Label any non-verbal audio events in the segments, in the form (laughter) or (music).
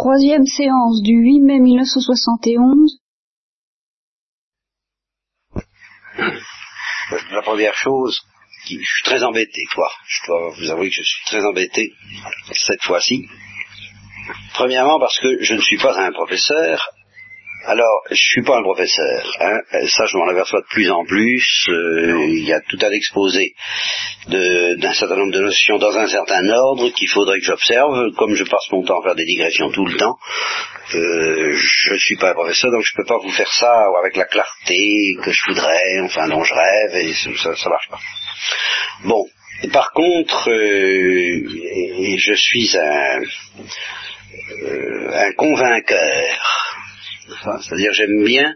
troisième séance du 8 mai 1971. La première chose, je suis très embêté, quoi. Je dois vous avouer que je suis très embêté cette fois-ci. Premièrement parce que je ne suis pas un professeur alors, je suis pas un professeur, hein. ça je m'en aperçois de plus en plus. Euh, il y a tout un exposé d'un certain nombre de notions dans un certain ordre qu'il faudrait que j'observe. Comme je passe mon temps à faire des digressions tout le temps, euh, je ne suis pas un professeur, donc je ne peux pas vous faire ça avec la clarté que je voudrais, enfin dont je rêve, et ça, ça marche pas. Bon, par contre, euh, je suis un, un convainqueur c'est-à-dire j'aime bien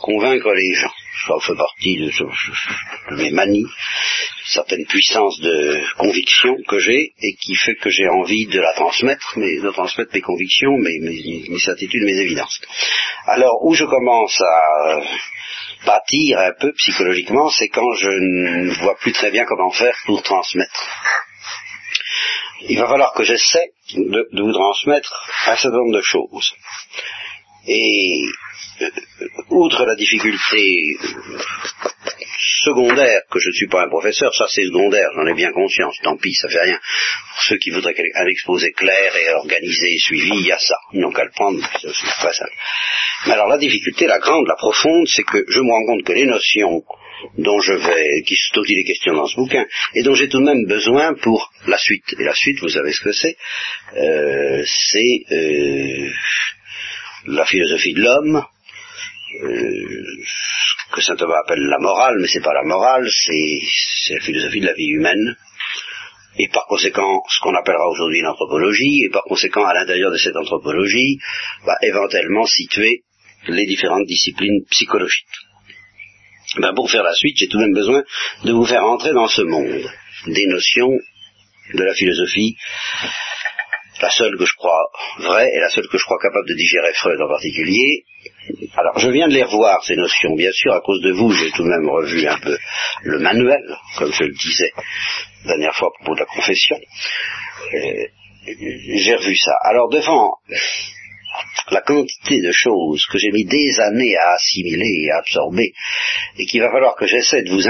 convaincre les gens. Ça fait partie de, mes manies, certaine puissance de conviction que j'ai et qui fait que j'ai envie de la transmettre, mais de transmettre mes convictions, mes, mes, certitudes, mes évidences. Alors où je commence à bâtir un peu psychologiquement, c'est quand je ne vois plus très bien comment faire pour transmettre. Il va falloir que j'essaie de vous transmettre un certain nombre de choses. Et euh, outre la difficulté secondaire, que je ne suis pas un professeur, ça c'est secondaire, j'en ai bien conscience, tant pis, ça fait rien. Pour ceux qui voudraient un exposé clair et organisé, suivi, il y a ça. Ils n'ont qu'à le prendre, c'est très simple. Mais alors la difficulté, la grande, la profonde, c'est que je me rends compte que les notions dont je vais, qui sont aussi les questions dans ce bouquin, et dont j'ai tout de même besoin pour la suite. Et la suite, vous savez ce que c'est, euh, c'est euh, la philosophie de l'homme, euh, que saint Thomas appelle la morale, mais c'est pas la morale, c'est la philosophie de la vie humaine, et par conséquent ce qu'on appellera aujourd'hui l'anthropologie, et par conséquent à l'intérieur de cette anthropologie, va éventuellement situer les différentes disciplines psychologiques. Ben pour faire la suite, j'ai tout de même besoin de vous faire entrer dans ce monde des notions de la philosophie la seule que je crois vraie et la seule que je crois capable de digérer Freud en particulier. Alors, je viens de les revoir, ces notions. Bien sûr, à cause de vous, j'ai tout de même revu un peu le manuel, comme je le disais la dernière fois à propos de la confession. J'ai revu ça. Alors, devant la quantité de choses que j'ai mis des années à assimiler et à absorber, et qu'il va falloir que j'essaie de vous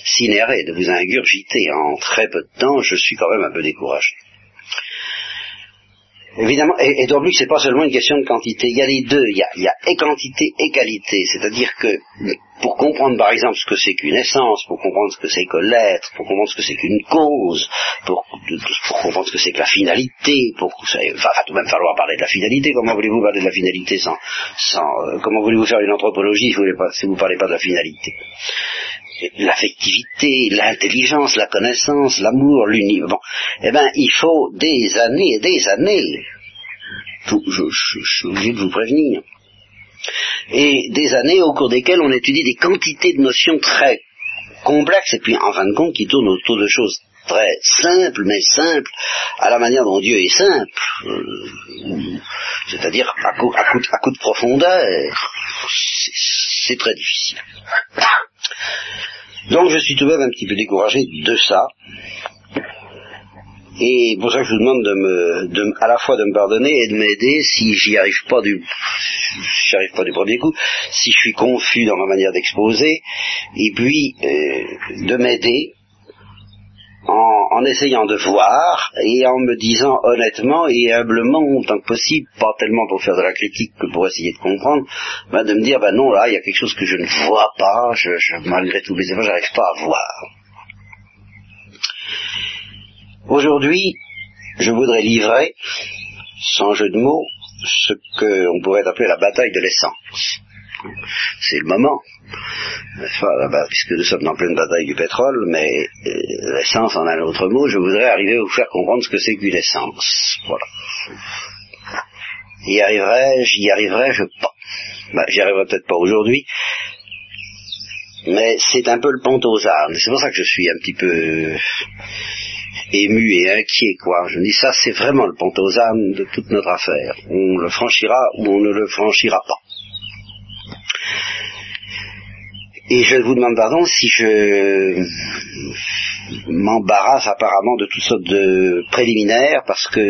incinérer, de vous ingurgiter en très peu de temps, je suis quand même un peu découragé. Évidemment, et, et donc c'est pas seulement une question de quantité, il y a les deux, il y a, et quantité et qualité, c'est-à-dire que pour comprendre par exemple ce que c'est qu'une essence, pour comprendre ce que c'est que l'être, pour comprendre ce que c'est qu'une cause, pour, pour, comprendre ce que c'est que la finalité, pour, ça va tout de même falloir parler de la finalité, comment voulez-vous parler de la finalité sans, sans euh, comment voulez-vous faire une anthropologie si vous ne parlez pas de la finalité? L'affectivité, l'intelligence, la connaissance, l'amour, l'univers. Eh bien, il faut des années et des années. Je, je, suis obligé de vous prévenir. Et des années au cours desquelles on étudie des quantités de notions très complexes et puis en fin de compte qui tournent autour de choses très simples, mais simples à la manière dont Dieu est simple, euh, c'est-à-dire à, à coup de profondeur. C'est très difficile. Donc je suis tout de même un petit peu découragé de ça. Et pour ça je vous demande à la fois de me pardonner et de m'aider si j'y arrive pas du, j'y arrive pas du premier coup, si je suis confus dans ma manière d'exposer, et puis euh, de m'aider en, essayant de voir et en me disant honnêtement et humblement, autant que possible, pas tellement pour faire de la critique que pour essayer de comprendre, bah, de me dire, ben non, là, il y a quelque chose que je ne vois pas, je, malgré tous mes efforts, j'arrive pas à voir. Aujourd'hui, je voudrais livrer, sans jeu de mots, ce qu'on pourrait appeler la bataille de l'essence. C'est le moment puisque nous sommes en pleine bataille du pétrole, mais euh, l'essence en un autre mot, je voudrais arriver à vous faire comprendre ce que c'est qu'une essence. Voilà. Y arriverai, j'y arriverai, je pas. Ben, j'y arriverai peut-être pas aujourd'hui, mais c'est un peu le pont aux armes. C'est pour ça que je suis un petit peu ému et inquiet, quoi. Je dis ça, c'est vraiment le pont aux âmes de toute notre affaire. On le franchira ou on ne le franchira pas. Et je vous demande pardon si je m'embarrasse apparemment de toutes sortes de préliminaires parce que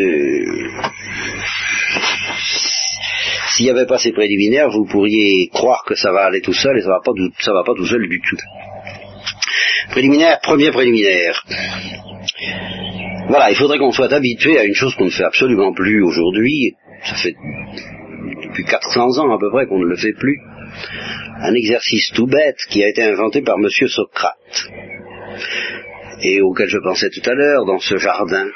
s'il n'y avait pas ces préliminaires, vous pourriez croire que ça va aller tout seul et ça va pas, ça va pas tout seul du tout. Préliminaire, premier préliminaire. Voilà, il faudrait qu'on soit habitué à une chose qu'on ne fait absolument plus aujourd'hui. Ça fait depuis 400 ans à peu près qu'on ne le fait plus. Un exercice tout bête qui a été inventé par Monsieur Socrate et auquel je pensais tout à l'heure dans ce jardin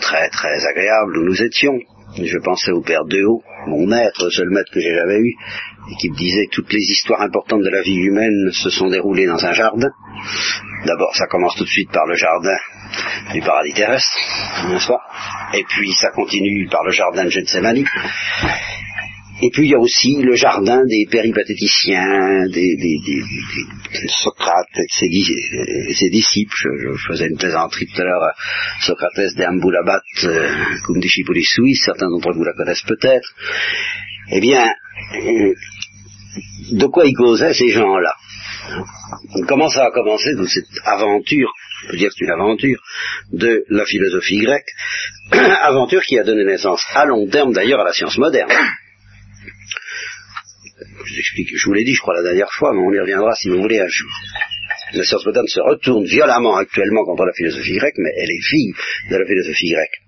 très très agréable où nous étions. Je pensais au père Dehaut, mon maître, le seul maître que j'ai jamais eu, et qui me disait que toutes les histoires importantes de la vie humaine se sont déroulées dans un jardin. D'abord, ça commence tout de suite par le jardin du paradis terrestre, n'est-ce pas? Et puis ça continue par le jardin de Gethsemane. Et puis il y a aussi le jardin des péripatéticiens, des, des, des, Socrate et ses, disciples. Je, faisais une plaisanterie tout à l'heure, Socrates de Ambulabat, euh, certains d'entre vous la connaissent peut-être. Eh bien, euh, de quoi ils causaient ces gens-là? Comment ça a commencé toute cette aventure, on peut dire c'est une aventure, de la philosophie grecque, (clears throat) aventure qui a donné naissance à long terme d'ailleurs à la science moderne je, vous l'ai dit, je crois, la dernière fois, mais on y reviendra si vous voulez un jour. La science moderne se retourne violemment actuellement contre la philosophie grecque, mais elle est fille de la philosophie grecque.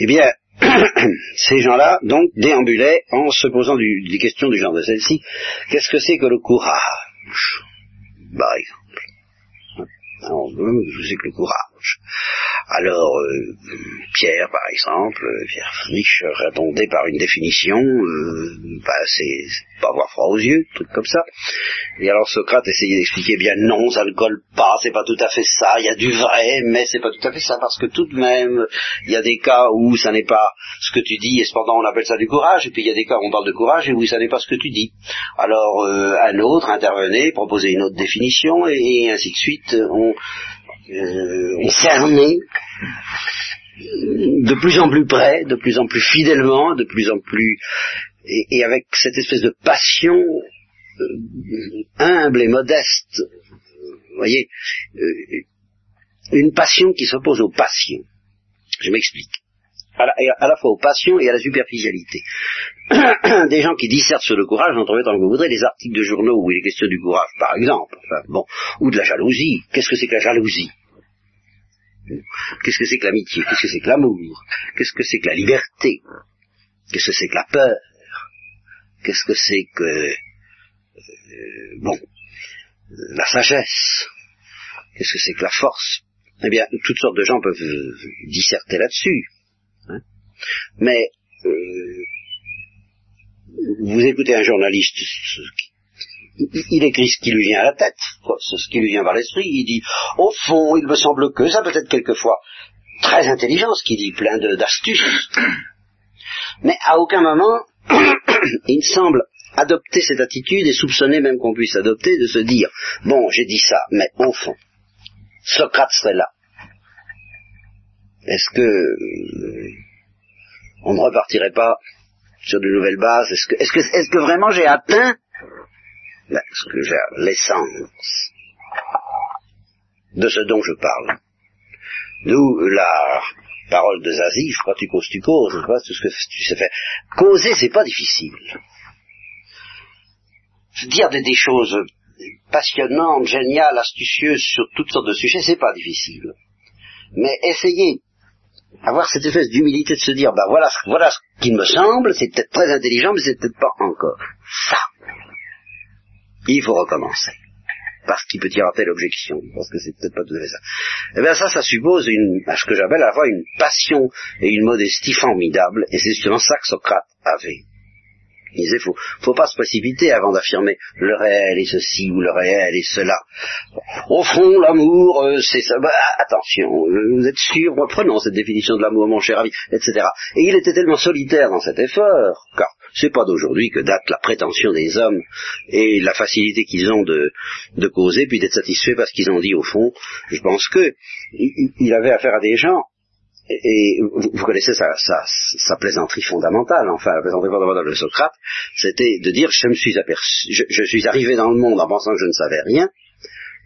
Eh bien, (coughs) ces gens-là, donc, déambulaient en se posant des questions du genre de celle-ci. Qu'est-ce que c'est que le courage? Par exemple. Alors, je sais que le courage. Alors, euh, Pierre, par exemple, Pierre Frisch répondait par une définition, euh, c'est pas avoir froid aux yeux, truc comme ça. Et alors Socrate essayait d'expliquer bien non, ça ne colle pas, c'est pas tout à fait ça, il y a du vrai, mais c'est pas tout à fait ça, parce que tout de même, il y a des cas où ça n'est pas ce que tu dis, et cependant on appelle ça du courage, et puis il y a des cas où on parle de courage et où ça n'est pas ce que tu dis. Alors euh, un autre intervenait, proposait une autre définition, et ainsi de suite, on euh, on cernait de plus en plus près, de plus en plus fidèlement, de plus en plus et, avec cette espèce de passion euh, humble et modeste, vous voyez, euh, une passion qui s'oppose aux passions. Je m'explique. À la, à la, fois aux passions et à la superficialité. (coughs) Des gens qui dissertent sur le courage, j'en trouvé tant que vous voudrez, des articles de journaux où il est question du courage, par exemple, bon, ou de la jalousie. Qu'est-ce que c'est que la jalousie? Qu'est-ce que c'est que l'amitié? Qu'est-ce que c'est que l'amour? Qu'est-ce que c'est que la liberté? Qu'est-ce que c'est que la peur? Qu'est-ce que c'est que... Euh, bon, la sagesse? Qu'est-ce que c'est que la force? Eh bien, toutes sortes de gens peuvent disserter là-dessus. Hein. Mais euh, vous écoutez un journaliste il écrit ce qui lui vient à la tête, ce qui lui vient par l'esprit, il dit, au fond, il me semble que, ça peut être quelquefois très intelligent, ce qu'il dit, plein d'astuces, (clears throat) mais à aucun moment, (clears throat) il semble adopter cette attitude et soupçonner même qu'on puisse adopter de se dire, bon, j'ai dit ça, mais au fond, Socrate serait là. Est-ce que euh, on ne repartirait pas sur de nouvelles bases? Est-ce que, que, est-ce que vraiment j'ai atteint ce que l'essence de ce dont je parle. D'où la parole de Zazie, je crois que tu causes, tu causes, je crois tout ce que tu sais faire. Causer, c'est pas difficile. Dire des, choses passionnantes, géniales, astucieuses sur toutes sortes de sujets, c'est pas difficile. Mais essayer avoir cette espèce d'humilité de se dire, bah voilà, voilà ce qu'il me semble, c'est peut-être très intelligent, mais c'est peut-être pas encore ça il faut recommencer. Parce qu'il peut y avoir telle objection, parce que c'est peut-être pas tout à fait ça. Eh bien ça, ça suppose une, ce que j'appelle à la fois une passion et une modestie formidable, et c'est justement ça que Socrate avait. Il disait, faut, pas se précipiter avant d'affirmer le réel est ceci ou le réel est cela. Au fond, l'amour, euh, c'est ça. Bah, attention, euh, vous êtes sûr Prenons cette définition de l'amour, mon cher ami, etc. Et il était tellement solitaire dans cet effort, car c'est pas d'aujourd'hui que date la prétention des hommes et la facilité qu'ils ont de, causer, puis d'être satisfaits parce qu'ils ont dit au fond. Je pense que il avait affaire à des gens et vous, connaissez sa, sa, plaisanterie fondamentale, enfin la plaisanterie fondamentale de Socrate, c'était de dire je me suis aperçu, je, suis arrivé dans le monde en pensant que je ne savais rien,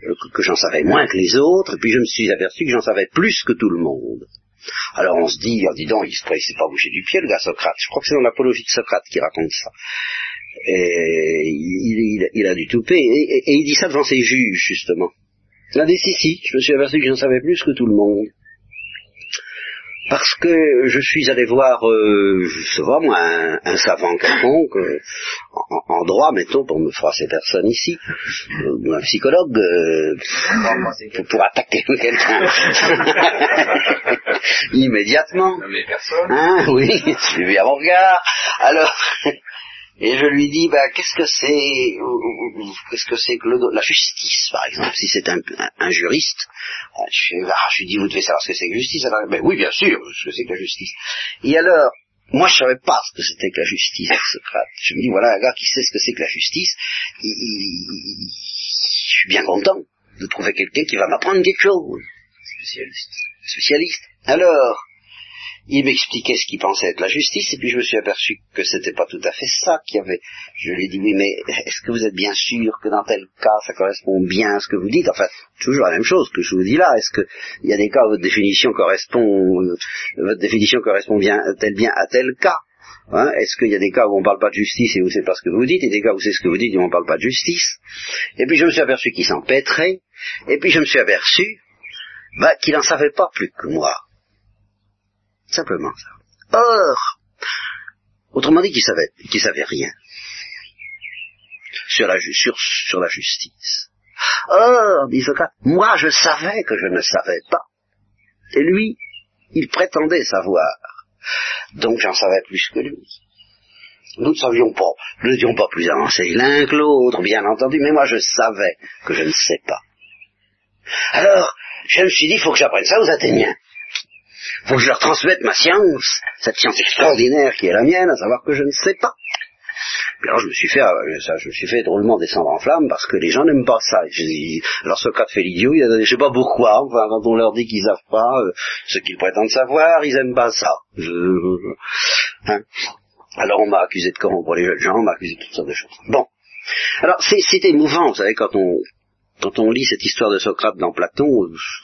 euh, que, j'en savais moins que les autres, et puis je me suis aperçu que j'en savais plus que tout le monde. Alors on se dit, oh, dis donc, il ne s'est pas bougé du pied le gars Socrate. Je crois que c'est dans l'apologie de Socrate qui raconte ça. Et il, a du toupet, et, et, il dit ça devant ses juges, justement. Il a dit, si, si, je me suis aperçu que j'en savais plus que tout le monde parce que je suis allé voir, euh, je sais pas moi, un, savant quelconque, euh, en, droit, mettons, pour me froisser personne ici, euh, ou un psychologue, euh, pour, attaquer (laughs) quelqu'un (laughs) immédiatement. Hein, oui, (laughs) suivi à mon regard. Alors, et je lui dis, bah, qu'est-ce que c'est, qu'est-ce que c'est que la justice, par exemple, si c'est un, juriste, euh, je, ah, je lui dis, vous devez savoir ce que c'est que la justice. Alors, ben oui, bien sûr, ce que c'est que la justice. Et alors, moi, je savais pas ce que c'était que la justice, Socrate. Je me dis, voilà, un gars qui sait ce que c'est que la justice, je suis bien content de trouver quelqu'un qui va m'apprendre quelque chose. Spécialiste. Spécialiste. Alors, il m'expliquait ce qu'il pensait être la justice, et puis je me suis aperçu que c'était pas tout à fait ça qu'il y avait. Je lui ai dit, oui, mais est-ce que vous êtes bien sûr que dans tel cas, ça correspond bien à ce que vous dites? Enfin, toujours la même chose que je vous dis là. Est-ce qu'il y a des cas où votre définition correspond, euh, votre définition correspond bien, tel bien à tel cas? Hein Est-ce qu'il y a des cas où on parle pas de justice et où c'est pas ce que vous dites, et des cas où c'est ce que vous dites et où on parle pas de justice? Et puis je me suis aperçu qu'il s'empêtrait, et puis je me suis aperçu bah, qu'il n'en savait pas plus que moi. Simplement ça. Or, autrement dit, qu'il savait, savait rien sur la, sur, sur la justice. Or, dit Socrate, moi je savais que je ne savais pas. Et lui, il prétendait savoir. Donc j'en savais plus que lui. Nous ne savions pas, nous n'étions pas plus avancés l'un que l'autre, bien entendu, mais moi je savais que je ne sais pas. Alors, je me suis dit, il faut que j'apprenne ça aux Athéniens faut que je leur transmette ma science, cette science extraordinaire qui est la mienne, à savoir que je ne sais pas. Puis alors je me suis fait, euh, je me suis fait drôlement descendre en flamme parce que les gens n'aiment pas ça. alors Socrate fait l'idiot, il a, je sais pas pourquoi, enfin quand on leur dit qu'ils savent pas euh, ce qu'ils prétendent savoir, ils aiment pas ça. Hein. Alors on m'a accusé de corrompre les jeunes gens, on m'a accusé de toutes sortes de choses. Bon. Alors c'est émouvant, vous savez, quand on quand on lit cette histoire de Socrate dans Platon,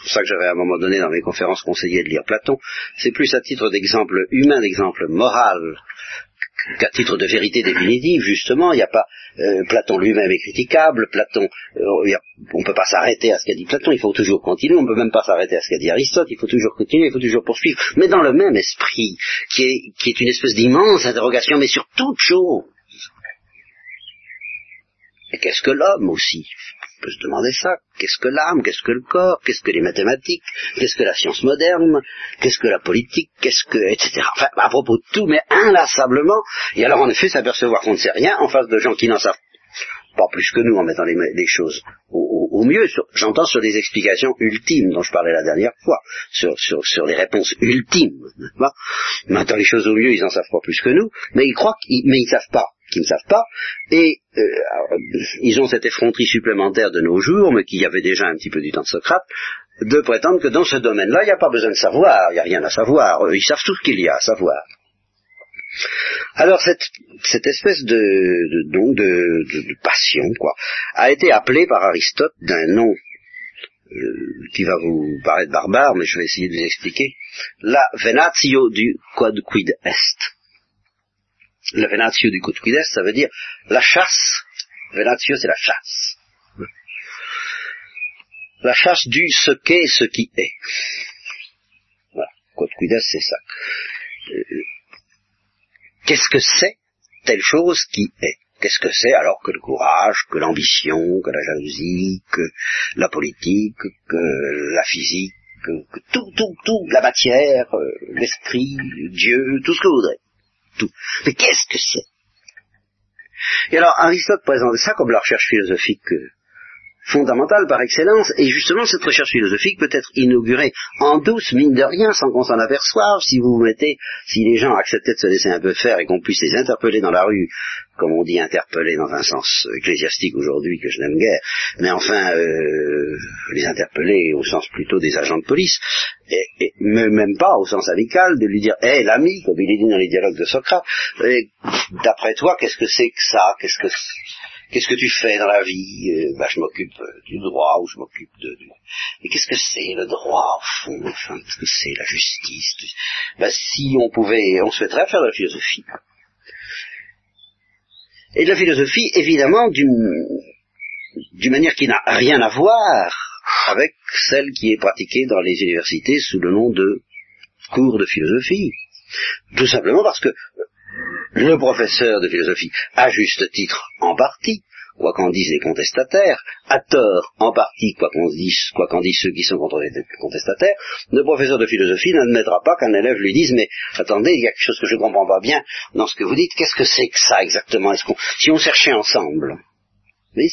c'est ça que j'avais à un moment donné dans mes conférences conseillé de lire Platon, c'est plus à titre d'exemple humain, d'exemple moral, qu'à titre de vérité définitive, justement, il n'y a pas euh, Platon lui-même est critiquable, Platon, euh, on ne peut pas s'arrêter à ce qu'a dit Platon, il faut toujours continuer, on ne peut même pas s'arrêter à ce qu'a dit Aristote, il faut toujours continuer, il faut toujours poursuivre, mais dans le même esprit, qui est, qui est une espèce d'immense interrogation, mais sur toute chose. Et qu'est-ce que l'homme aussi on peut se demander ça. Qu'est-ce que l'âme? Qu'est-ce que le corps? Qu'est-ce que les mathématiques? Qu'est-ce que la science moderne? Qu'est-ce que la politique? Qu'est-ce que... etc. Enfin, à propos de tout, mais inlassablement. Et alors, en effet, s'apercevoir qu'on ne sait rien en face de gens qui n'en savent pas plus que nous en mettant les, choses au, mieux. J'entends sur des explications ultimes dont je parlais la dernière fois, sur, sur, les réponses ultimes. Maintenant les choses au mieux, ils en savent pas plus que nous, mais ils croient qu'ils, mais ils savent pas qui ne savent pas, et euh, ils ont cette effronterie supplémentaire de nos jours, mais qui y avait déjà un petit peu du temps de Socrate, de prétendre que dans ce domaine-là, il n'y a pas besoin de savoir, il n'y a rien à savoir, ils savent tout ce qu'il y a à savoir. Alors cette, cette espèce de, de, de, de, passion, quoi, a été appelée par Aristote d'un nom euh, qui va vous paraître barbare, mais je vais essayer de vous expliquer, la venatio du quod quid est le venatio du quid ça veut dire la chasse. Venatio, c'est la chasse. La chasse du ce qu'est, ce qui est. Voilà. Quod c'est ça. Euh, qu'est-ce que c'est telle chose qui est? Qu'est-ce que c'est alors que le courage, que l'ambition, que la jalousie, que la politique, que la physique, que, tout, tout, tout, la matière, euh, l'esprit, Dieu, tout ce que vous voudrez Mais qu'est-ce que c'est? Et alors Aristote présente ça comme la recherche philosophique fondamentale par excellence, et justement cette recherche philosophique peut être inaugurée en douce, mine de rien, sans qu'on s'en aperçoive, si vous vous mettez, si les gens acceptaient de se laisser un peu faire et qu'on puisse les interpeller dans la rue, comme on dit interpeller dans un sens ecclésiastique aujourd'hui que je n'aime guère, mais enfin euh, les interpeller au sens plutôt des agents de police, et, même pas au sens amical, de lui dire, hé l'ami, comme il est dit dans les dialogues de Socrate, d'après toi, qu'est-ce que c'est que ça? Qu'est-ce que Qu'est-ce que tu fais dans la vie? Bah, Je m'occupe euh, du droit ou je m'occupe de... Mais qu'est-ce que c'est le droit au fond? Enfin, Qu'est-ce que c'est la justice? Bah, Si on pouvait, on souhaiterait faire de la philosophie. Et de la philosophie, évidemment, d'une manière qui n'a rien à voir avec celle qui est pratiquée dans les universités sous le nom de cours de philosophie. Tout simplement parce que le professeur de philosophie, à juste titre en partie, quoi qu'en disent les contestataires, à tort en partie, quoi qu'en disent, ceux qui sont contre les contestataires, le professeur de philosophie n'admettra pas qu'un élève lui dise mais attendez, il y a quelque chose que je ne comprends pas bien dans ce que vous dites, qu'est-ce que c'est que ça exactement? Si on cherchait ensemble, mais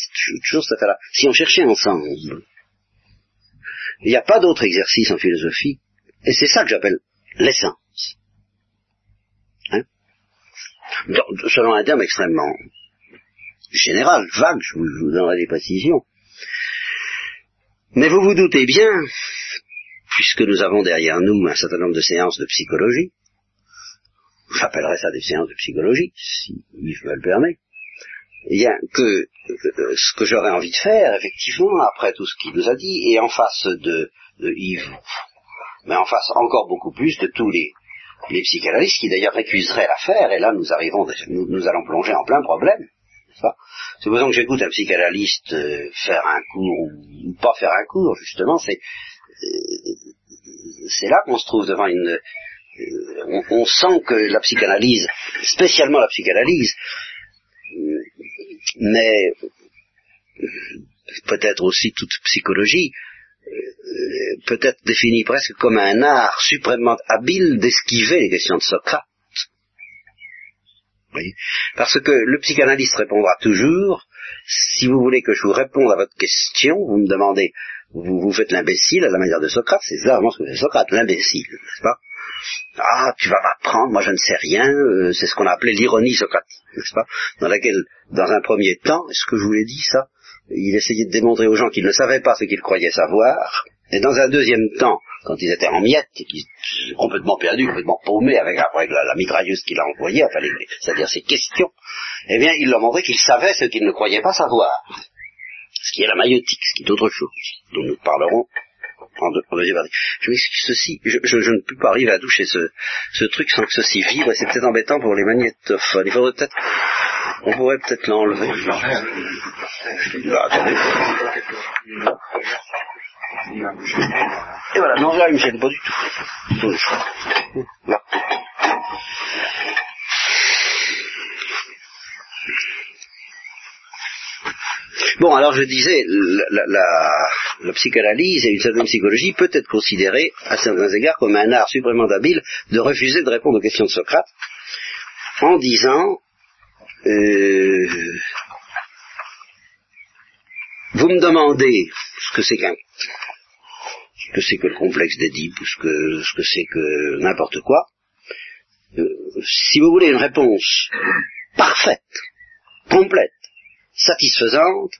toujours cette affaire-là, si on cherchait ensemble, il n'y a pas d'autre exercice en philosophie, et c'est ça que j'appelle l'essence. Hein selon un terme extrêmement général, vague, je vous, je donnerai des précisions. Mais vous vous doutez bien, puisque nous avons derrière nous un certain nombre de séances de psychologie, j'appellerai ça des séances de psychologie, si Yves me le permet, eh bien, que euh, ce que j'aurais envie de faire, effectivement, après tout ce qu'il nous a dit, et en face de Yves, mais en face encore beaucoup plus de tous les, les psychanalystes qui d'ailleurs récuseraient l'affaire, et là nous arrivons, nous, allons plonger en plein problème. Supposons que j'écoute un psychanalyste euh, faire un cours ou, pas faire un cours, justement, c'est euh, là qu'on se trouve devant une. Euh, on, sent que la psychanalyse, spécialement la psychanalyse, mais peut-être aussi toute psychologie, peut être définie presque comme un art suprêmement habile d'esquiver les questions de Socrate. Parce que le psychanalyste répondra toujours, si vous voulez que je vous réponde à votre question, vous me demandez, vous, vous faites l'imbécile à la manière de Socrate, c'est vraiment ce que fait Socrate, l'imbécile, n'est-ce pas? Ah, tu vas m'apprendre, moi je ne sais rien, euh, c'est ce qu'on a appelé l'ironie socratique, n'est-ce pas? Dans laquelle, dans un premier temps, est-ce que je vous l'ai dit ça? Il essayait de démontrer aux gens qu'ils ne savaient pas ce qu'ils croyaient savoir, et dans un deuxième temps, quand ils étaient en miettes, complètement perdus, complètement paumés avec, la, la, qu'il a envoyée, enfin, c'est-à-dire ses questions, eh bien, il leur montrait qu'ils savaient ce qu'ils ne croyaient pas savoir. Ce qui est la maïotique, ce qui est autre chose, dont nous parlerons en, deuxième partie. Je m'excuse ceci, je, je, ne peux pas arriver à toucher ce, ce truc sans que ceci vibre, et c'est peut-être embêtant pour les magnétophones. Il faudrait peut-être, on pourrait peut-être l'enlever. Et voilà, non, là, il me gêne pas du tout. Bon, alors je disais, la, psychanalyse et une certaine psychologie peut être considérée, à certains égards, comme un art suprêmement habile de refuser de répondre aux questions de Socrate en disant euh, vous me demandez ce que c'est qu'un ce que c'est que le complexe d'Édipe ou ce que ce que c'est que n'importe quoi. Euh, si vous voulez une réponse parfaite, complète, satisfaisante,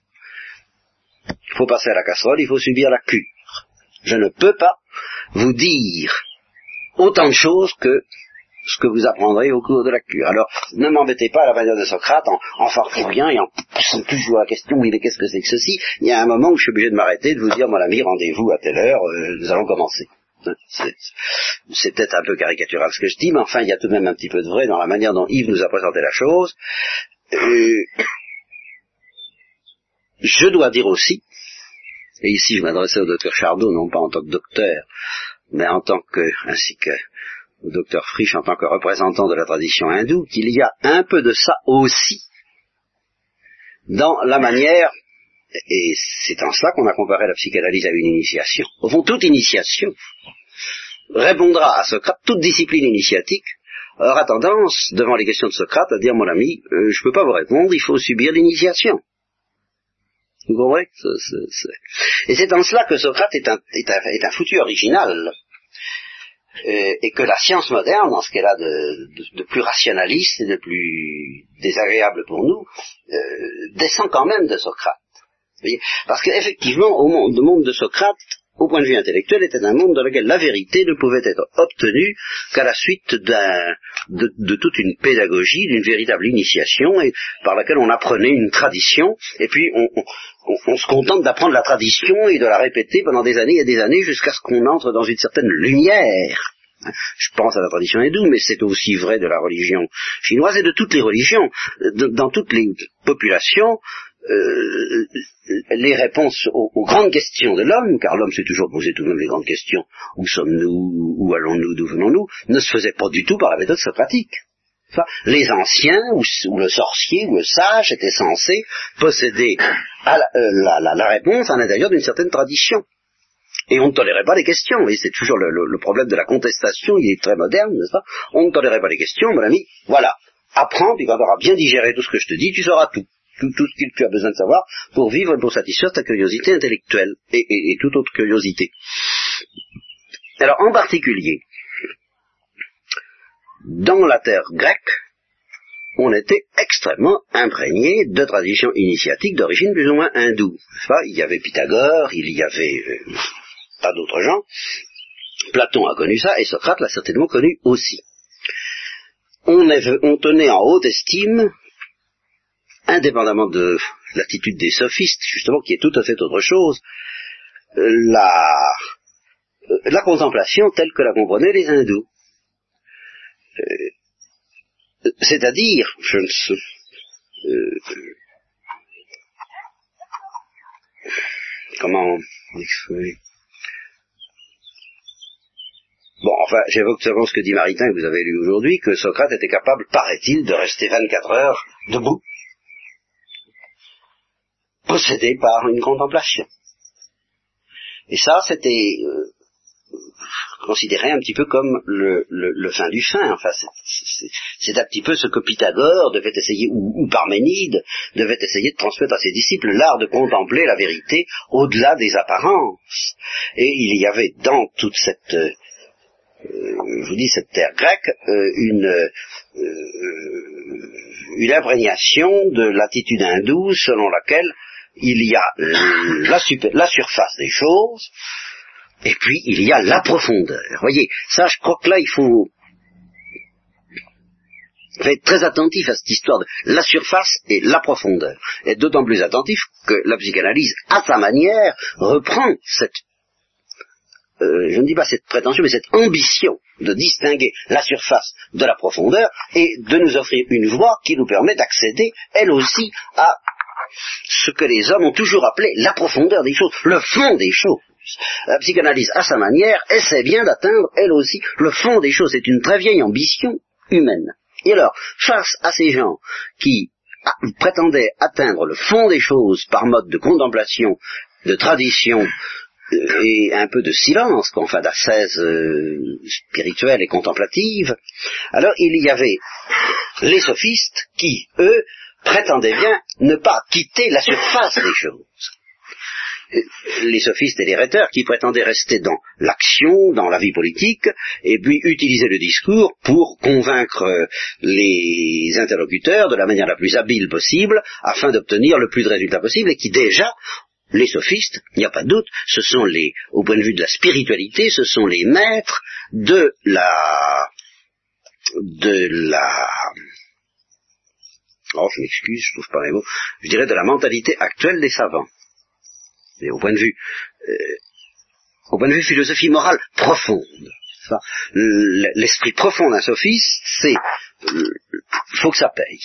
il faut passer à la casserole, il faut subir la cure. Je ne peux pas vous dire autant de choses que ce que vous apprendrez au cours de la cure. Alors, ne m'embêtez pas à la manière de Socrate en, en farfouillant et en poussant toujours la question, oui, mais qu'est-ce que c'est que ceci? Il y a un moment où je suis obligé de m'arrêter, de vous dire, mon ami, rendez-vous à telle heure, euh, nous allons commencer. C'est peut-être un peu caricatural ce que je dis, mais enfin, il y a tout de même un petit peu de vrai dans la manière dont Yves nous a présenté la chose. Euh, je dois dire aussi, et ici je m'adressais au docteur Chardot, non pas en tant que docteur, mais en tant que, ainsi que au docteur Frisch en tant que représentant de la tradition hindoue, qu'il y a un peu de ça aussi dans la manière, et c'est en cela qu'on a comparé la psychanalyse à une initiation. Au fond, toute initiation répondra à Socrate, toute discipline initiatique aura tendance, devant les questions de Socrate, à dire, mon ami, euh, je ne peux pas vous répondre, il faut subir l'initiation. Vous comprenez? Et c'est en cela que Socrate est un, un foutu original euh, et que la science moderne, dans ce qu'elle a de, plus rationaliste et de plus désagréable pour nous, euh, descend quand même de Socrate. Parce qu'effectivement, au monde, monde, de Socrate, au point de vue intellectuel, était un monde dans lequel la vérité ne pouvait être obtenue qu'à la suite de, de, toute une pédagogie, d'une véritable initiation, par laquelle on apprenait une tradition, et puis on, on, se contente d'apprendre la tradition et de la répéter pendant des années et des années jusqu'à ce qu'on entre dans une certaine lumière. Je pense à la tradition hindoue, mais c'est aussi vrai de la religion chinoise et de toutes les religions. Dans toutes les populations, euh, les réponses aux, grandes questions de l'homme, car l'homme s'est toujours posé tout de même les grandes questions, où sommes-nous, où allons-nous, d'où venons-nous, ne se faisaient pas du tout par la méthode socratique. les anciens, ou, le sorcier, ou le sage, étaient censés posséder euh, la, réponse à l'intérieur d'une certaine tradition. Et on ne tolérait pas les questions, et c'est toujours le, problème de la contestation, il est très moderne, n'est-ce pas? On ne tolérait pas les questions, mon ami, voilà, apprends, puis quand tu auras bien digéré tout ce que je te dis, tu sauras tout tout, ce que tu as besoin de savoir pour vivre, pour satisfaire ta curiosité intellectuelle et, toute autre curiosité. Alors en particulier, dans la terre grecque, on était extrêmement imprégné de traditions initiatiques d'origine plus ou moins hindoue. il y avait Pythagore, il y avait euh, pas d'autres gens. Platon a connu ça et Socrate l'a certainement connu aussi. On tenait en haute estime indépendamment de l'attitude des sophistes, justement, qui est tout à fait autre chose, la, euh, la contemplation telle que la comprenaient les hindous. Euh, c'est-à-dire, je ne sais, euh, comment Bon, enfin, j'évoque seulement ce que dit Maritain, que vous avez lu aujourd'hui, que Socrate était capable, paraît-il, de rester 24 heures debout possédé par une contemplation. Et ça, c'était euh, considéré un petit peu comme le, fin du fin. Enfin, c'est un petit peu ce que Pythagore devait essayer, ou, Parménide devait essayer de transmettre à ses disciples, l'art de contempler la vérité au-delà des apparences. Et il y avait dans toute cette, euh, je vous dis, cette terre grecque, euh, une, une imprégnation de l'attitude hindoue selon laquelle il y a la, surface des choses, et puis il y a la profondeur. Vous voyez, ça je crois que là il faut être très attentif à cette histoire de la surface et la profondeur. Et d'autant plus attentif que la psychanalyse, à sa manière, reprend cette, euh, je ne dis pas cette prétention, mais cette ambition de distinguer la surface de la profondeur et de nous offrir une voie qui nous permet d'accéder, elle aussi, à ce que les hommes ont toujours appelé la profondeur des choses, le fond des choses. La psychanalyse, à sa manière, essaie bien d'atteindre, elle aussi, le fond des choses. C'est une très vieille ambition humaine. Et alors, face à ces gens qui prétendaient atteindre le fond des choses par mode de contemplation, de tradition euh, et un peu de silence, enfin d'ascèse euh, spirituelle et contemplative, alors il y avait les sophistes qui, eux, prétendait bien ne pas quitter la surface des choses. Les sophistes et les rhéteurs qui prétendaient rester dans l'action, dans la vie politique, et puis utiliser le discours pour convaincre les interlocuteurs de la manière la plus habile possible, afin d'obtenir le plus de résultats possible, et qui déjà les sophistes, il n'y a pas de doute, ce sont les, au point de vue de la spiritualité, ce sont les maîtres de la, de la, oh, je m'excuse, je trouve pas les mots, je dirais de la mentalité actuelle des savants. Et au point de vue, euh, au point de vue philosophie morale profonde. L'esprit profond d'un sophiste, c'est euh, faut que ça paye.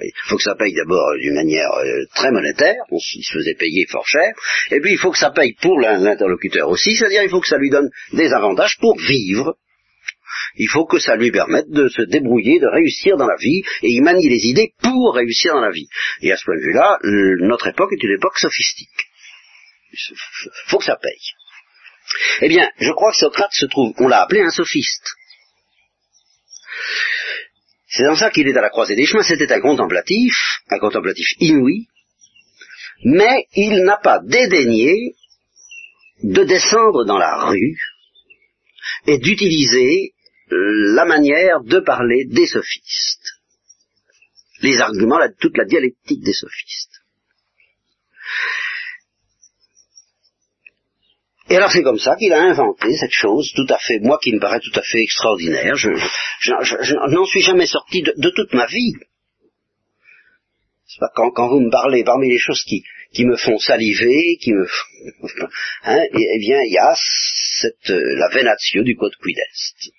Il faut que ça paye d'abord d'une manière euh, très monétaire, on se faisait payer fort cher, et puis il faut que ça paye pour l'interlocuteur aussi, c'est-à-dire il faut que ça lui donne des avantages pour vivre il faut que ça lui permette de se débrouiller, de réussir dans la vie, et il manie les idées pour réussir dans la vie. Et à ce point de vue-là, notre époque est une époque sophistique. Il faut que ça paye. Eh bien, je crois que Socrate se trouve, on l'a appelé un sophiste. C'est dans ça qu'il est à la croisée des chemins, c'était un contemplatif, un contemplatif inouï, mais il n'a pas dédaigné de descendre dans la rue et d'utiliser la manière de parler des sophistes. Les arguments, toute la dialectique des sophistes. Et alors c'est comme ça qu'il a inventé cette chose tout à fait, moi qui me paraît tout à fait extraordinaire. Je, n'en suis jamais sorti de, toute ma vie. Quand, quand, vous me parlez, parmi les choses qui, me font saliver, qui me hein, eh, bien il y a euh, la venatio du code quid est.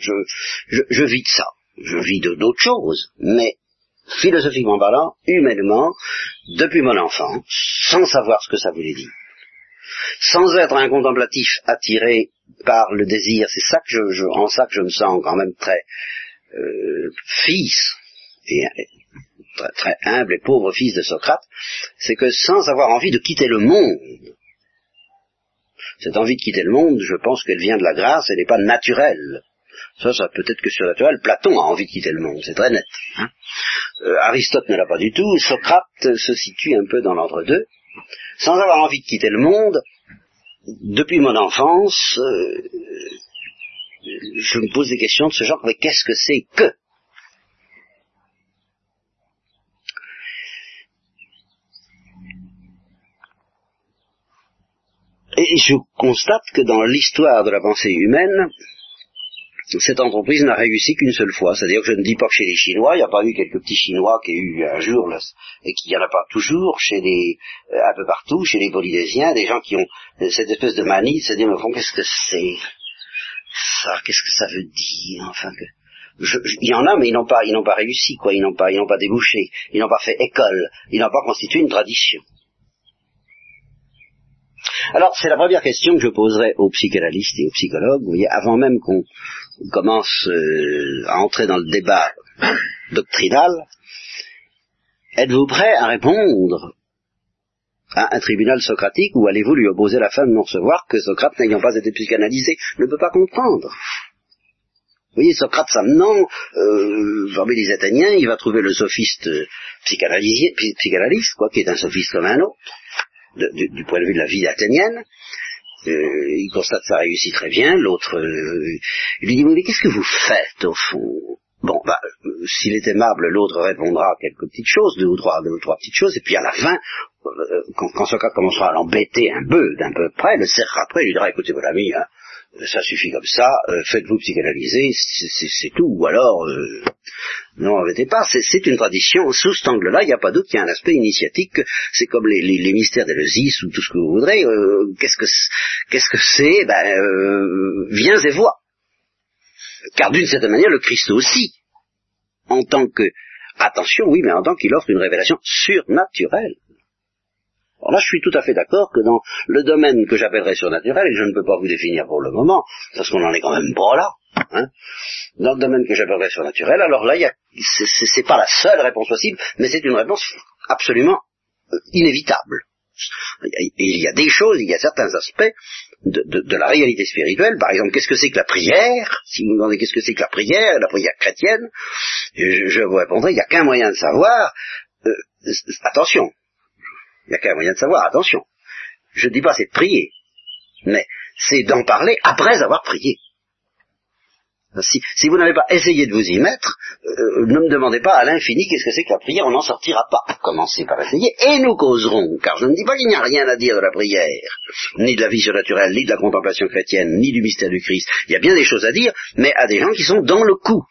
je, vis de ça. Je vis de d'autres choses, mais philosophiquement parlant, humainement, depuis mon enfance, sans savoir ce que ça voulait dire, sans être un contemplatif attiré par le désir, c'est ça que je, en ça que je me sens quand même très euh, fils et très, humble et pauvre fils de Socrate, c'est que sans avoir envie de quitter le monde, cette envie de quitter le monde, je pense qu'elle vient de la grâce, elle n'est pas naturelle. Ça, ça peut être que surnaturel. Platon a envie de quitter le monde, c'est très net. Hein. Euh, Aristote ne l'a pas du tout. Socrate se situe un peu dans l'entre-deux. Sans avoir envie de quitter le monde, depuis mon enfance, euh, je me pose des questions de ce genre. Mais qu'est-ce que c'est que? Et je constate que dans l'histoire de la pensée humaine, cette entreprise n'a réussi qu'une seule fois. C'est-à-dire que je ne dis pas que chez les Chinois, il n'y a pas eu quelques petits Chinois qui ont eu un jour, et qu'il n'y en a pas toujours, chez les, euh, un peu partout, chez les Polynésiens, des gens qui ont euh, cette espèce de manie de se dire, mais fond, qu'est-ce que c'est Ça, qu'est-ce que ça veut dire? Enfin, que, il y en a, mais ils n'ont pas, ils n'ont pas réussi, quoi. Ils n'ont pas, ils n'ont pas débouché. Ils n'ont pas fait école. Ils n'ont pas constitué une tradition. Alors, c'est la première question que je poserai aux psychanalystes et aux psychologues, vous voyez, avant même qu'on commence euh, à entrer dans le débat doctrinal. Êtes-vous prêt à répondre à un tribunal socratique ou allez-vous lui opposer la fin de non-recevoir que Socrate, n'ayant pas été psychanalysé, ne peut pas comprendre? Vous voyez, Socrate, ça maintenant, euh, parmi les Athéniens, il va trouver le sophiste psychanalyste, quoi, qui est un sophiste comme un autre, du, point de vue de la vie athénienne, euh, il constate que ça réussit très bien, l'autre euh, lui dit mais qu'est-ce que vous faites au fond? Bon, bah, euh, s'il est aimable, l'autre répondra quelques petites choses, deux ou trois, deux ou trois petites choses, et puis à la fin, quand, quand Socrate commencera à l'embêter un peu, d'un peu près, le serrera après, il lui dira écoutez mon ami, hein, ça suffit comme ça, euh, faites-vous psychanalyser, c'est tout, ou alors, euh, non, embêtez pas, c'est une tradition, sous cet angle-là, il n'y a pas doute qu'il y a un aspect initiatique, c'est comme les, les, mystères d'Eleusis, ou tout ce que vous voudrez, euh, qu'est-ce que qu'est-ce que c'est? Ben, euh, viens et vois. Car d'une certaine manière, le Christ aussi, en tant que, attention, oui, mais en tant qu'il offre une révélation surnaturelle. Alors là, je suis tout à fait d'accord que dans le domaine que j'appellerais surnaturel, et je ne peux pas vous définir pour le moment, parce qu'on n'en est quand même pas là, hein, dans le domaine que j'appellerais surnaturel, alors là, c'est pas la seule réponse possible, mais c'est une réponse absolument euh, inévitable. Il y a des choses, il y a certains aspects de, de, la réalité spirituelle. Par exemple, qu'est-ce que c'est que la prière? Si vous me demandez qu'est-ce que c'est que la prière, la prière chrétienne, je, vous répondrai, il n'y a qu'un moyen de savoir. Euh, attention, il n'y a qu'un moyen de savoir, attention. Je ne dis pas c'est de prier, mais c'est d'en parler après avoir prié. Si, vous n'avez pas essayé de vous y mettre, euh, ne me demandez pas à l'infini qu'est-ce que c'est que la prière, on n'en sortira pas. Commencez par essayer et nous causerons, car je ne dis pas qu'il n'y a rien à dire de la prière, ni de la vie surnaturelle, ni de la contemplation chrétienne, ni du mystère du Christ. Il y a bien des choses à dire, mais à des gens qui sont dans le coup.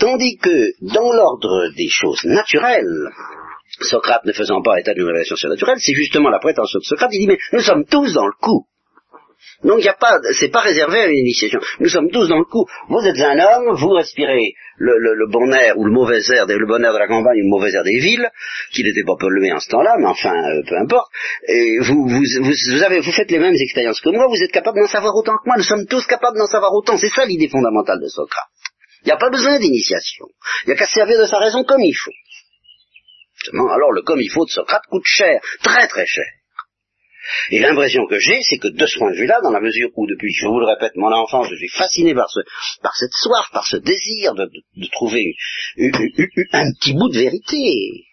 Tandis que, dans l'ordre des choses naturelles, Socrate ne faisant pas état d'une révélation surnaturelle, c'est justement la prétention de Socrate, il dit, mais nous sommes tous dans le coup. Donc il n'y a pas, c'est pas réservé à une initiation. Nous sommes tous dans le coup. Vous êtes un homme, vous respirez le, bon air ou le mauvais air, le bon air de la campagne ou le mauvais air des villes, qui n'était pas pollué en ce temps-là, mais enfin, euh, peu importe. Et vous, vous, avez, vous faites les mêmes expériences que moi, vous êtes capable d'en savoir autant que moi. Nous sommes tous capables d'en savoir autant. C'est ça l'idée fondamentale de Socrate. Il n'y a pas besoin d'initiation. Il n'y a qu'à servir de sa raison comme il faut alors le comme il faut de Socrate coûte cher, très très cher. Et l'impression que j'ai, c'est que de ce point de vue-là, dans la mesure où depuis, je vous le répète, mon enfance, je suis fasciné par, ce, par cette soif, par ce désir de, trouver un petit bout de vérité.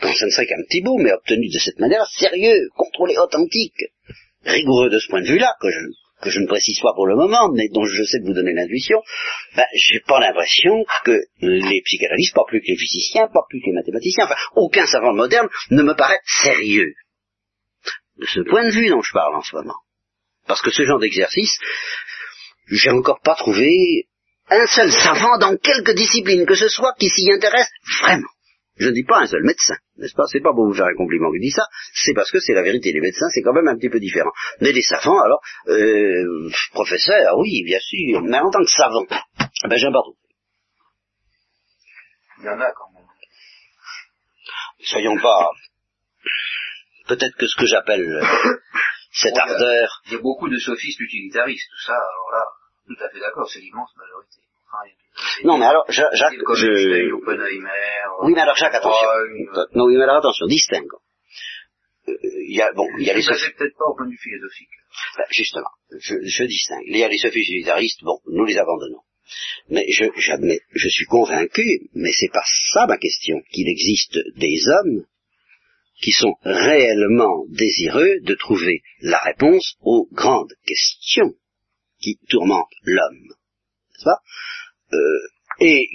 Quand ce ne serait qu'un petit bout, mais obtenu de cette manière, sérieux, contrôlé, authentique, rigoureux de ce point de vue-là, que je, que je ne précise pas pour le moment, mais dont je sais de vous donner l'intuition, ben, j'ai pas l'impression que les psychanalystes, pas plus que les physiciens, pas plus que les mathématiciens, enfin, aucun savant moderne ne me paraît sérieux. de ce point de vue dont je parle en ce moment. Parce que ce genre d'exercice, j'ai encore pas trouvé un seul savant dans quelque discipline que ce soit qui s'y intéresse vraiment. Je ne dis pas un seul médecin, n'est-ce pas? C'est pas pour vous faire un compliment que je dis ça, c'est parce que c'est la vérité. Les médecins, c'est quand même un petit peu différent. Mais les savants, alors, euh, professeurs, oui, bien sûr, mais en tant que savant, ben j'ai pas trouvé. Il y en a quand même. Soyons pas... Peut-être que ce que j'appelle cette Bon, il y a- ardeur... Il y a beaucoup de sophistes utilitaristes, tout ça, alors là, tout à fait d'accord, c'est l'immense majorité. Enfin, il y a- Non, mais alors, Ja- Jacques, je... Oui, mais alors Jacques, attention. Non, oui, mais alors attention, distingue. Euh, Il y a, bon, il y a les sophistes... peut-être pas au point de vue philosophique. Ben, justement, je, je distingue. Il y a les sophistes utilitaristes, bon, nous les abandonnons. Mais je, j'admets, je suis convaincu, mais c'est pas ça ma question, qu'il existe des hommes qui sont réellement désireux de trouver la réponse aux grandes questions qui tourmentent l'homme. N'est-ce pas? Euh, Et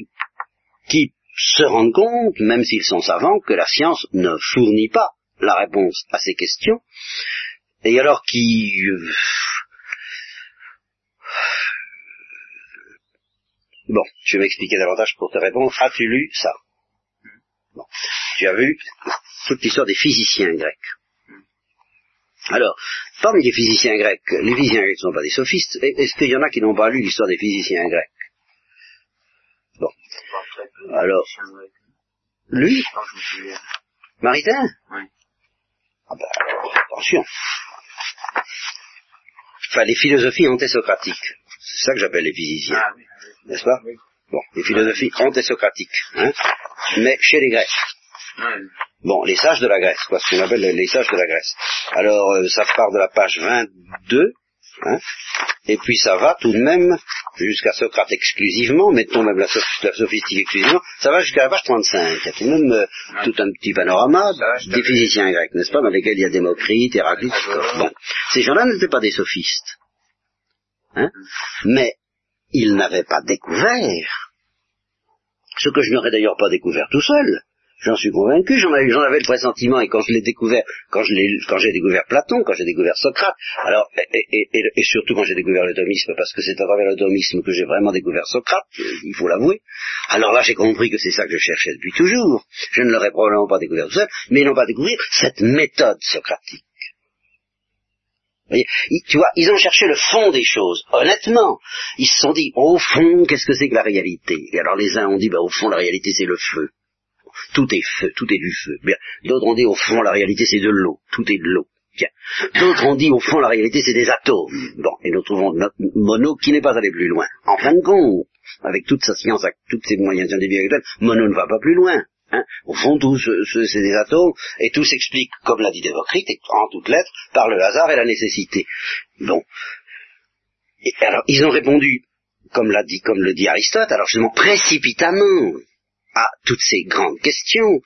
qui se rendent compte, même s'ils sont savants, que la science ne fournit pas la réponse à ces questions, et alors qui euh, Bon, je vais m'expliquer davantage pour te répondre. As-tu lu ça? Bon. Tu as vu toute l'histoire des physiciens grecs. Alors, parmi les physiciens grecs, les physiciens grecs ne sont pas des sophistes. Est-ce qu'il y en a qui n'ont pas lu l'histoire des physiciens grecs? Bon. Alors. Lui. Maritain Oui. Ah ben, attention. Enfin, les philosophies antésocratiques. C'est ça que j'appelle les physiciens. Ah, oui. N'est-ce pas Oui. Bon, les philosophies antésocratiques. Hein Mais chez les Grecs. Bon, les sages de la Grèce, quoi, ce qu'on appelle les sages de la Grèce. Alors, euh, ça part de la page 22, hein, et puis ça va tout de même jusqu'à Socrate exclusivement, mettons même la, soph- la sophistique exclusivement, ça va jusqu'à la page 35. Il y a tout de même euh, Ouais. tout un petit panorama des physiciens grecs, n'est-ce pas, dans lesquels il y a Démocrite, Héraclite, bon. Ces gens-là n'étaient pas des sophistes. Hein, mais ils n'avaient pas découvert ce que je n'aurais d'ailleurs pas découvert tout seul. J'en suis convaincu, j'en avais, avais le pressentiment, et quand je l'ai découvert, quand j'ai découvert Platon, quand j'ai découvert Socrate, alors, et, et- et- surtout quand j'ai découvert le thomisme, parce que c'est à travers le thomisme que j'ai vraiment découvert Socrate, il faut l'avouer, alors là j'ai compris que c'est ça que je cherchais depuis toujours. Je ne l'aurais probablement pas découvert tout seul, mais ils n'ont pas découvert cette méthode socratique. Ils- tu vois, ils ont cherché le fond des choses. Honnêtement, ils se sont dit, au fond, qu'est-ce que c'est que la réalité? Et alors les uns ont dit, bah, au fond, la réalité, c'est le feu. Tout est feu, tout est du feu. Bien. D'autres ont dit, au fond, la réalité, c'est de l'eau. Tout est de l'eau. Bien. D'autres ont dit, au fond, la réalité, c'est des atomes. Bon, et nous trouvons notre Mono qui n'est pas allé plus loin. En fin de compte, avec toute sa science, avec tous ses moyens scientifiques Mono ne va pas plus loin. Hein. Au fond, tout ce- ce- c'est des atomes, et tout s'explique, comme l'a dit Démocrite, et en toutes lettres, par le hasard et la nécessité. Bon. Et alors, ils ont répondu, comme l'a dit, comme le dit Aristote, alors justement précipitamment à toutes ces grandes questions.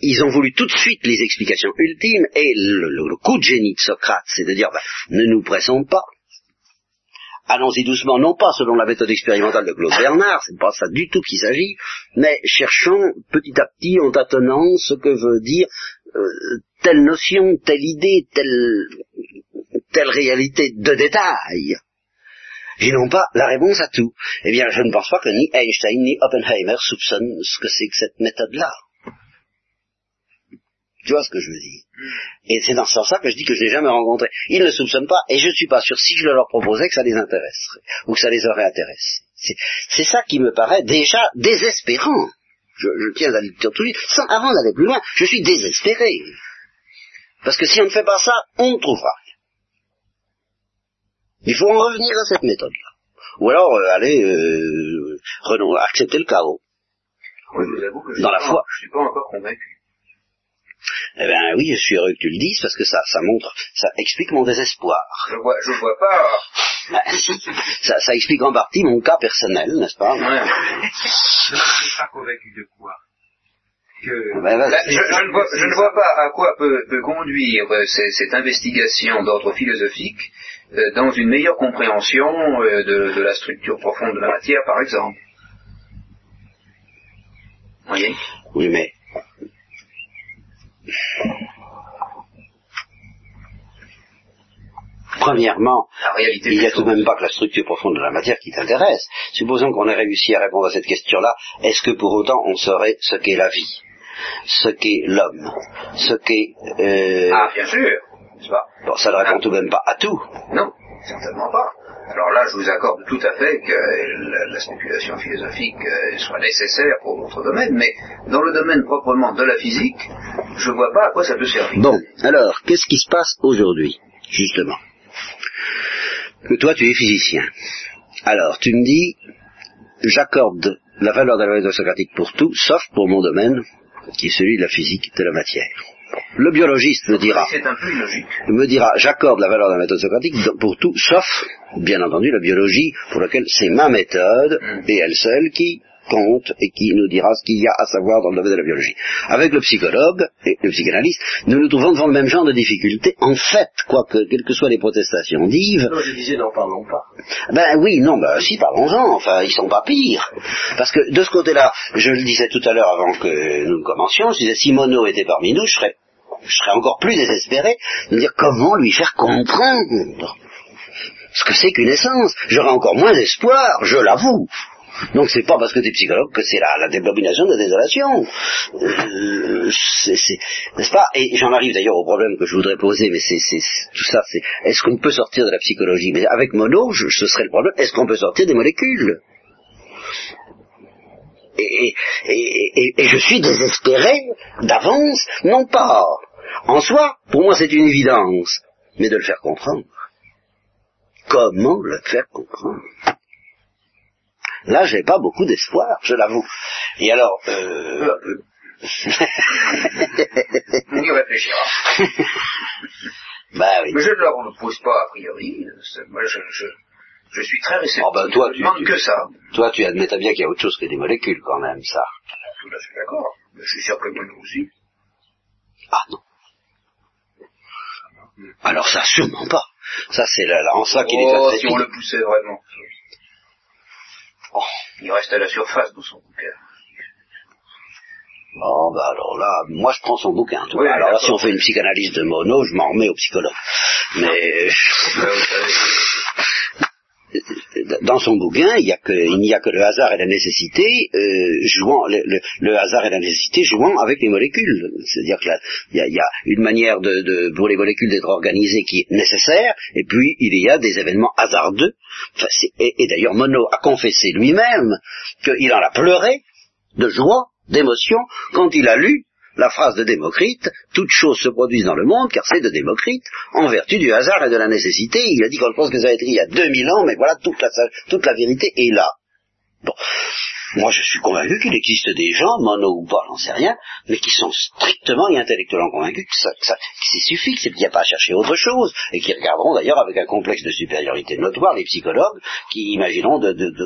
Ils ont voulu tout de suite les explications ultimes, et le, coup de génie de Socrate, c'est de dire, ben, ne nous pressons pas. Allons-y doucement, non pas selon la méthode expérimentale de Claude Bernard, c'est pas ça du tout qu'il s'agit, mais cherchons petit à petit, en tâtonnant, ce que veut dire euh, telle notion, telle idée, telle, telle réalité de détail. Et non pas la réponse à tout. Eh bien, je ne pense pas que ni Einstein ni Oppenheimer soupçonnent ce que c'est que cette méthode-là. Tu vois ce que je veux dire Et c'est dans ce sens-là que je dis que je n'ai jamais rencontré. Ils ne soupçonnent pas, et je ne suis pas sûr, si je le leur proposais, que ça les intéresserait, ou que ça les aurait intéressés. C'est, ça qui me paraît déjà désespérant. Je, je tiens à le dire tout de suite, sans, avant d'aller plus loin, je suis désespéré. Parce que si on ne fait pas ça, on ne trouvera. Il faut en revenir à cette méthode-là. Ou alors, euh, aller, euh, accepter le chaos. Je Dans la pas- foi. Je suis pas encore convaincu. Eh bien oui, je suis heureux que tu le dises, parce que ça, ça montre, ça explique mon désespoir. Je vois, je vois pas. (laughs) Ça, ça explique en partie mon cas personnel, n'est-ce pas? (laughs) Je ne suis pas convaincu de quoi. Que... Ben, je, je ne vois, je ne vois pas à quoi peut, peut conduire euh, cette investigation d'ordre philosophique euh, dans une meilleure compréhension euh, de, de la structure profonde de la matière, par exemple. Vous voyez? Oui, mais... Premièrement, La réalité il n'y a tout de même pas que la structure profonde de la matière qui t'intéresse. Supposons qu'on ait réussi à répondre à cette question-là, est-ce que pour autant on saurait ce qu'est la vie? Ce qu'est l'homme Ce qu'est... euh, Ah, bien sûr, pas? bon, ça ne répond tout de même pas à tout. Non, certainement pas. Alors là, je vous accorde tout à fait que la, la spéculation philosophique euh, soit nécessaire pour notre domaine, mais dans le domaine proprement de la physique, je vois pas à quoi ça peut servir. Bon, alors, qu'est-ce qui se passe aujourd'hui, justement? Que toi, tu es physicien. Alors, tu me dis, j'accorde la valeur de la méthode socratique pour tout, sauf pour mon domaine, qui est celui de la physique de la matière. Le biologiste me dira, me dira, j'accorde la valeur de la méthode socratique pour tout, sauf, bien entendu, la biologie, pour laquelle c'est ma méthode, Mm. et elle seule, qui compte et qui nous dira ce qu'il y a à savoir dans le domaine de la biologie. Avec le psychologue et le psychanalyste, nous nous trouvons devant le même genre de difficultés. En fait, quoique, quelles que soient les protestations d'Yves, Non, je disais, n'en parlons pas. ben oui, non, ben si, parlons-en, enfin, ils sont pas pires. Parce que de ce côté-là, je le disais tout à l'heure avant que nous ne commencions, je disais, si Mono était parmi nous, je serais, je serais encore plus désespéré de me dire comment lui faire comprendre ce que c'est qu'une essence. J'aurais encore moins d'espoir, je l'avoue. Donc c'est pas parce que tu es psychologue que c'est la, la de la désolation. Euh, N'est-ce pas? Et j'en arrive d'ailleurs au problème que je voudrais poser, mais c'est- tout ça, c'est est-ce qu'on peut sortir de la psychologie? Mais avec Mono, je- ce serait le problème, est-ce qu'on peut sortir des molécules? Et, et- et- et je suis désespéré d'avance, non pas. En soi, pour moi c'est une évidence, mais de le faire comprendre. Comment le faire comprendre? Là, j'ai pas beaucoup d'espoir, je l'avoue. Et alors, euh, Peu à peu. On y réfléchira. (laughs) bah oui. Mais je ne leur repose pas a priori. Moi, je, je, je suis très réceptif. Oh, ben, toi, je tu- ne tu- que ça. Toi, tu admettrais bien qu'il y a autre chose que des molécules quand même, ça. Tout à fait d'accord. Mais je suis sûr que moi aussi. Ah non. Alors ça, sûrement pas. Ça, c'est là, là, en ça qu'il est Oh, intrépide. si on le poussait vraiment. Il reste à la surface dans son bouquin. Bon, bah alors là, moi je prends son bouquin. en tout Oui, cas. alors là, si on fait une psychanalyse de mono, je m'en remets au psychologue. Mais Là, vous savez, dans son bouquin, il, n'y a que le hasard et la nécessité euh, jouant, le, hasard et la nécessité jouant avec les molécules. C'est-à-dire qu'il y a, il y a une manière pour les molécules d'être organisées qui est nécessaire, et puis il y a des événements hasardeux. Et et d'ailleurs, Monod a confessé lui-même qu'il en a pleuré de joie, d'émotion, quand il a lu la phrase de Démocrite, toutes choses se produisent dans le monde, car c'est de Démocrite, en vertu du hasard et de la nécessité. Il a dit qu'on pense que ça a été il y a 2000 ans, mais voilà, toute la, vérité est là. Bon. Moi, je suis convaincu qu'il existe des gens, mono ou pas, j'en sais rien, mais qui sont strictement et intellectuellement convaincus que ça, c'est qu'il n'y a pas à chercher autre chose, et qui regarderont d'ailleurs avec un complexe de supériorité notoire les psychologues, qui imagineront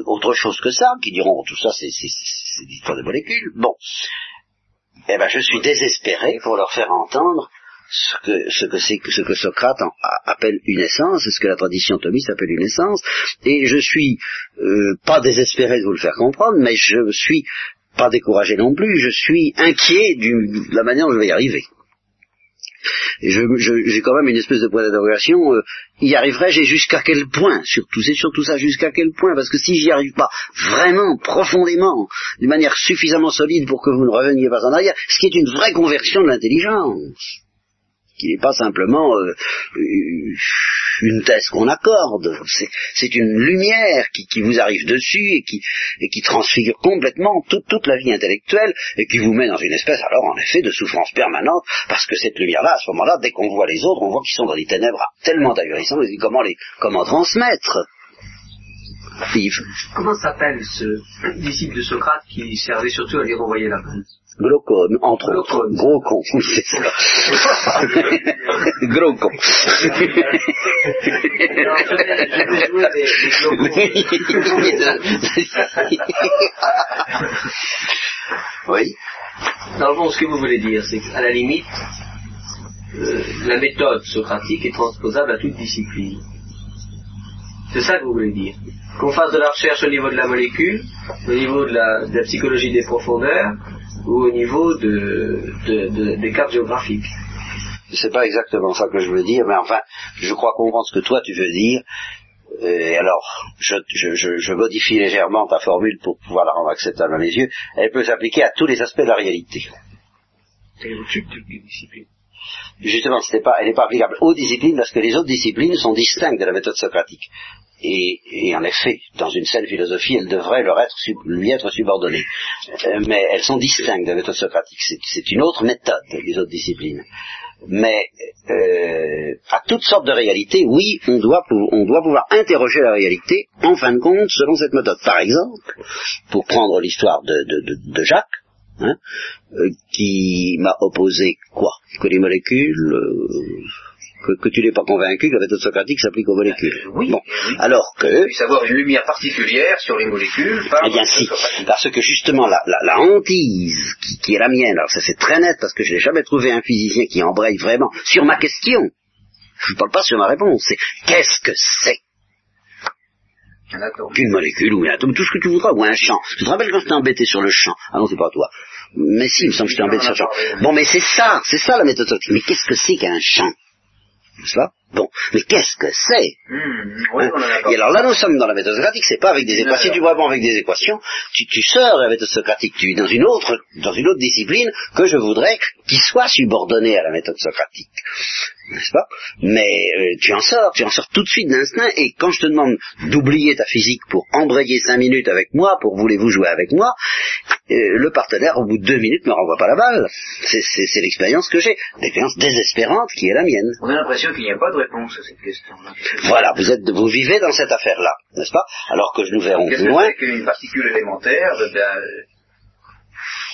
autre chose que ça, qui diront oh, tout ça c'est c'est- c'est- c'est de molécules. Bon. Eh ben, je suis désespéré pour leur faire entendre ce que Socrate appelle une essence, ce que la tradition thomiste appelle une essence, et je suis euh, pas désespéré de vous le faire comprendre, mais je suis pas découragé non plus, je suis inquiet de la manière dont je vais y arriver. J'ai quand même une espèce de point d'interrogation, euh, y arriverai-je jusqu'à quel point? Surtout, c'est surtout ça, jusqu'à quel point? Parce que si j'y arrive pas vraiment, profondément, d'une manière suffisamment solide pour que vous ne reveniez pas en arrière, ce qui est une vraie conversion de l'intelligence, qui n'est pas simplement euh, euh, une thèse qu'on accorde, c'est, une lumière qui, vous arrive dessus et qui, et qui transfigure complètement toute, la vie intellectuelle et qui vous met dans une espèce alors en effet de souffrance permanente parce que cette lumière-là, à ce moment-là, dès qu'on voit les autres, on voit qu'ils sont dans des ténèbres tellement ahurissantes, on comment les comment transmettre. Comment s'appelle ce disciple de Socrate qui servait surtout à lui renvoyer la main? Glaucone, entre autres. Gros con, c'est (laughs) ça. Gros con. Oui. Dans le fond, ce que vous voulez dire, c'est qu'à la limite, euh, la méthode socratique est transposable à toute discipline. C'est ça que vous voulez dire. Qu'on fasse de la recherche au niveau de la molécule, au niveau de la, de la psychologie des profondeurs, ou au niveau de, de- de- des cartes géographiques. c'est pas exactement ça que je veux dire, mais enfin, je crois comprendre ce que toi tu veux dire. Et alors, je, je, je, je modifie légèrement ta formule pour pouvoir la rendre acceptable à mes yeux. Elle peut s'appliquer à tous les aspects de la réalité. C'est au-dessus de toutes les disciplines. Justement, pas, elle n'est pas applicable aux disciplines parce que les autres disciplines sont distinctes de la méthode socratique. Et, et en effet, dans une saine philosophie, elles devraient leur être, lui être subordonnées. Euh, mais elles sont distinctes de la méthode socratique. C'est, une autre méthode, les autres disciplines. Mais euh, à toutes sortes de réalités, oui, on doit, on doit pouvoir interroger la réalité en fin de compte selon cette méthode. Par exemple, pour prendre l'histoire de, de, de- de Jacques, hein, euh, qui m'a opposé quoi? Que les molécules, euh, que, que tu n'es pas convaincu que la méthode socratique s'applique aux molécules. Oui, Bon, oui. alors que puisse avoir une lumière particulière sur les molécules par eh bien si, parce que justement la, la, la hantise qui, qui est la mienne, alors ça c'est très net parce que je n'ai jamais trouvé un physicien qui embraye vraiment sur ma question. Je ne parle pas sur ma réponse, c'est qu'est-ce que c'est Un atome. qu'une molécule ou un atome, tout ce que tu voudras, ou un champ. Tu te rappelles quand je t'ai embêté sur le champ Ah non, c'est pas toi. Mais si, il me semble que je t'ai embêté sur le champ. Bon, mais c'est ça, c'est ça la méthode scientifique. Mais qu'est-ce que c'est qu'un champ? N'est-ce pas Bon, mais qu'est-ce que c'est Hmm, oui, Hein Et alors là, nous sommes dans la méthode socratique, c'est pas avec des équations. Si tu vois bon avec des équations, tu, tu sors de la méthode socratique, tu es dans une autre, dans une autre discipline que je voudrais qui soit subordonnée à la méthode socratique. N'est-ce pas? Mais euh, tu en sors, tu en sors tout de suite d'instinct, et quand je te demande d'oublier ta physique pour embrayer cinq minutes avec moi, pour voulez-vous jouer avec moi, euh, le partenaire, au bout de deux minutes, ne renvoie pas la balle. C'est l'expérience que j'ai, l'expérience désespérante qui est la mienne. On a l'impression qu'il n'y a pas de réponse à cette question-là. Voilà, vous êtes, vous vivez dans cette affaire-là, n'est-ce pas? Alors que nous verrons Qu'est-ce plus que loin. c'est qu'une particule élémentaire eh bien,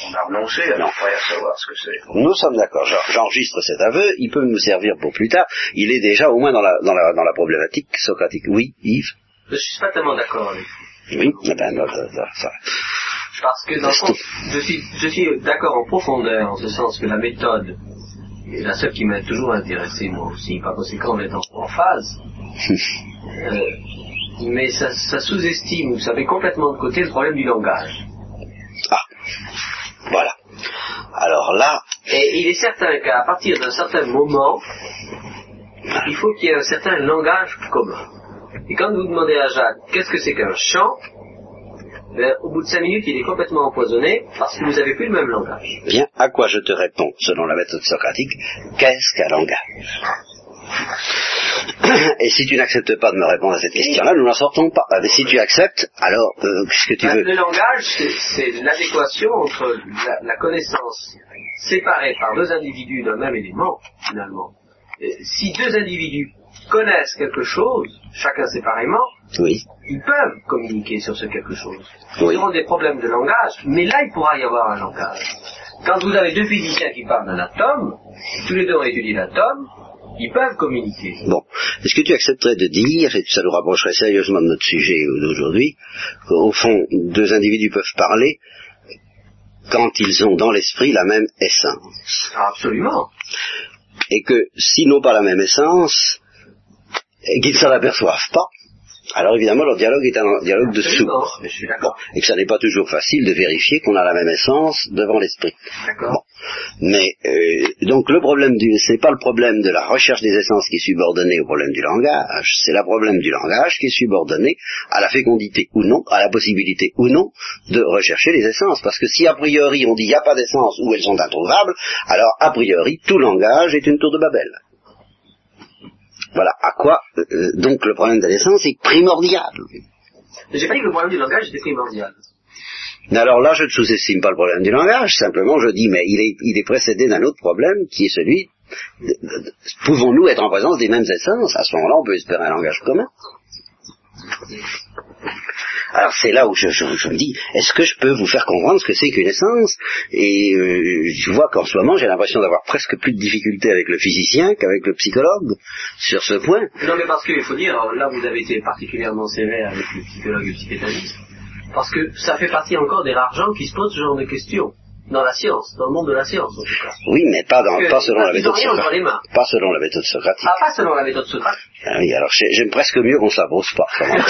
On a renoncé à Non. savoir ce que c'est. Nous sommes d'accord. J'en- J'enregistre cet aveu. Il peut nous servir pour plus tard. Il est déjà au moins dans la, dans la, dans la problématique socratique. Oui, Yves? Je suis pas tellement d'accord avec vous. Oui. Eh ben, non, ça- Parce que dans le fond, je suis, je suis d'accord en profondeur, en ce sens que la méthode est la seule qui m'a toujours intéressé, moi aussi, par conséquent, on est en, en phase. (laughs) Euh, mais ça, ça sous-estime, vous savez, complètement de côté le problème du langage. Ah, voilà. Alors là, Et il est certain qu'à partir d'un certain moment, il faut qu'il y ait un certain langage commun. Et quand vous demandez à Jacques qu'est-ce que c'est qu'un chant, ben, au bout de cinq minutes, il est complètement empoisonné parce que vous n'avez plus le même langage. bien, à quoi je te réponds, selon la méthode socratique, qu'est-ce qu'un langage? (coughs) Et si tu n'acceptes pas de me répondre à cette question-là, nous n'en sortons pas. Ah, mais si tu acceptes, alors, euh, qu'est-ce que tu Ben, veux? Le langage, c'est- c'est l'adéquation entre la, la connaissance séparée par deux individus d'un même élément, finalement. Et si deux individus connaissent quelque chose, chacun séparément, Oui. ils peuvent communiquer sur ce quelque chose. Oui. Ils auront des problèmes de langage, mais là, il pourra y avoir un langage. Quand vous avez deux physiciens qui parlent d'un atome, tous les deux ont étudié l'atome, ils peuvent communiquer. Bon, est-ce que tu accepterais de dire, et ça nous rapprocherait sérieusement de notre sujet d'aujourd'hui, qu'au fond, deux individus peuvent parler quand ils ont dans l'esprit la même essence? Absolument. Et que s'ils n'ont pas la même essence, et qu'ils ne s'en aperçoivent pas, alors évidemment leur dialogue est un dialogue de sourds. Bon, et que ça n'est pas toujours facile de vérifier qu'on a la même essence devant l'esprit. Bon. Mais euh, donc le problème du c'est pas le problème de la recherche des essences qui est subordonné au problème du langage, c'est le problème du langage qui est subordonné à la fécondité ou non, à la possibilité ou non de rechercher les essences. Parce que si a priori on dit il n'y a pas d'essence ou elles sont introuvables, alors a priori tout langage est une tour de Babel. Voilà à quoi euh, euh, donc le problème de l'essence est primordial. J'ai pas dit que le problème du langage était primordial. Mais alors là, je ne sous-estime pas le problème du langage, simplement je dis, mais il est, il est précédé d'un autre problème qui est celui, de- de- de- pouvons-nous être en présence des mêmes essences? À ce moment-là, on peut espérer un langage commun. Alors c'est là où je, me dis, est-ce que je peux vous faire comprendre ce que c'est qu'une essence? Et euh, je vois qu'en ce moment, j'ai l'impression d'avoir presque plus de difficultés avec le physicien qu'avec le psychologue sur ce point. Non, mais parce qu'il faut dire, là vous avez été particulièrement sévère avec le psychologue et le psychanalyste, parce que ça fait partie encore des rares gens qui se posent ce genre de questions, dans la science, dans le monde de la science en tout cas. Oui, mais pas, dans, pas selon la méthode socratique. Pas selon la méthode socratique. Ah, pas selon la méthode Socrate. Ah oui, alors j'ai- j'aime presque mieux qu'on s'abose pas. quand même. (laughs)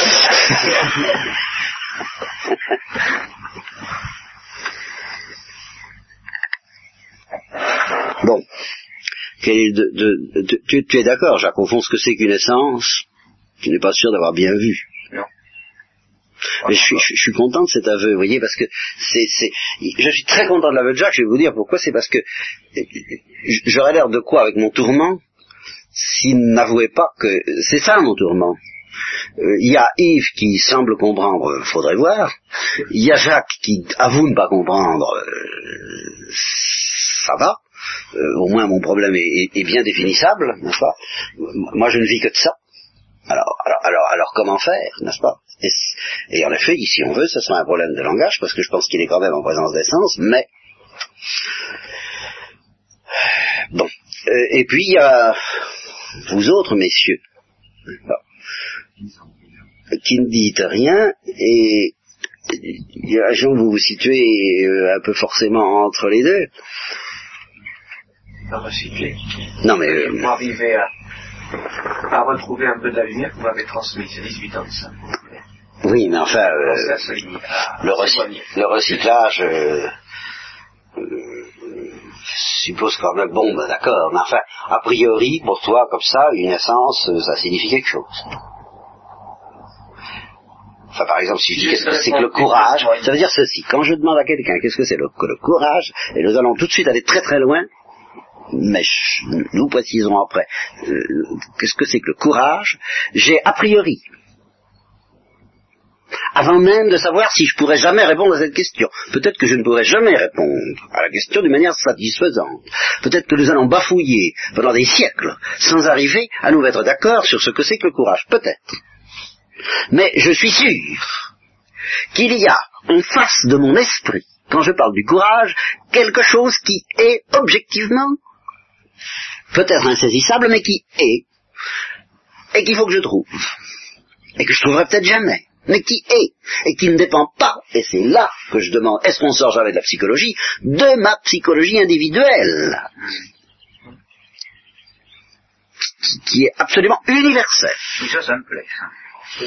bon. tu, es d'accord, Jacques, au fond, ce que c'est qu'une essence, tu n'es pas sûr d'avoir bien vu. Mais je suis, content de cet aveu, vous voyez, parce que c'est, je suis très content de l'aveu de Jacques, je vais vous dire pourquoi, c'est parce que j'aurais l'air de quoi avec mon tourment s'il n'avouait pas que c'est ça mon tourment. Euh, il y a Yves qui semble comprendre, faudrait voir. Il y a Jacques qui avoue ne pas comprendre, euh, ça va. Euh, au moins mon problème est, bien définissable, n'est-ce pas? Moi je ne vis que de ça. Alors, alors, alors, alors comment faire, n'est-ce pas? Et, en effet, si on veut, ce sera un problème de langage, parce que je pense qu'il est quand même en présence d'essence, mais... Bon. et puis, il y a vous autres, messieurs, qui ne dites rien, et a vous vous situez euh, un peu forcément entre les deux. Non mais... Euh, pour arriver à, à, retrouver un peu de la lumière que vous m'avez transmise, c'est 18 ans de ça. Oui, mais enfin, euh, le, le, recyclage suppose quand même, bon, ben, d'accord, mais enfin, a priori, pour toi, comme ça, une essence, ça signifie quelque chose. Enfin, par exemple, si je dis qu'est-ce que c'est que le courage, ça veut dire ceci. Quand je demande à quelqu'un qu'est-ce que c'est le, que le courage, et nous allons tout de suite aller très très loin, mais nous préciserons après, euh, qu'est-ce que c'est que le courage, j'ai a priori, avant même de savoir si je pourrais jamais répondre à cette question. Peut-être que je ne pourrais jamais répondre à la question d'une manière satisfaisante. Peut-être que nous allons bafouiller pendant des siècles sans arriver à nous mettre d'accord sur ce que c'est que le courage. Peut-être. Mais je suis sûr qu'il y a en face de mon esprit, quand je parle du courage, quelque chose qui est objectivement peut-être insaisissable, mais qui est, et qu'il faut que je trouve, et que je trouverai peut-être jamais, mais qui est, et qui ne dépend pas, et c'est là que je demande, est-ce qu'on sort jamais de la psychologie, de ma psychologie individuelle, qui, est absolument universelle. Ça, ça me plaît. Ça,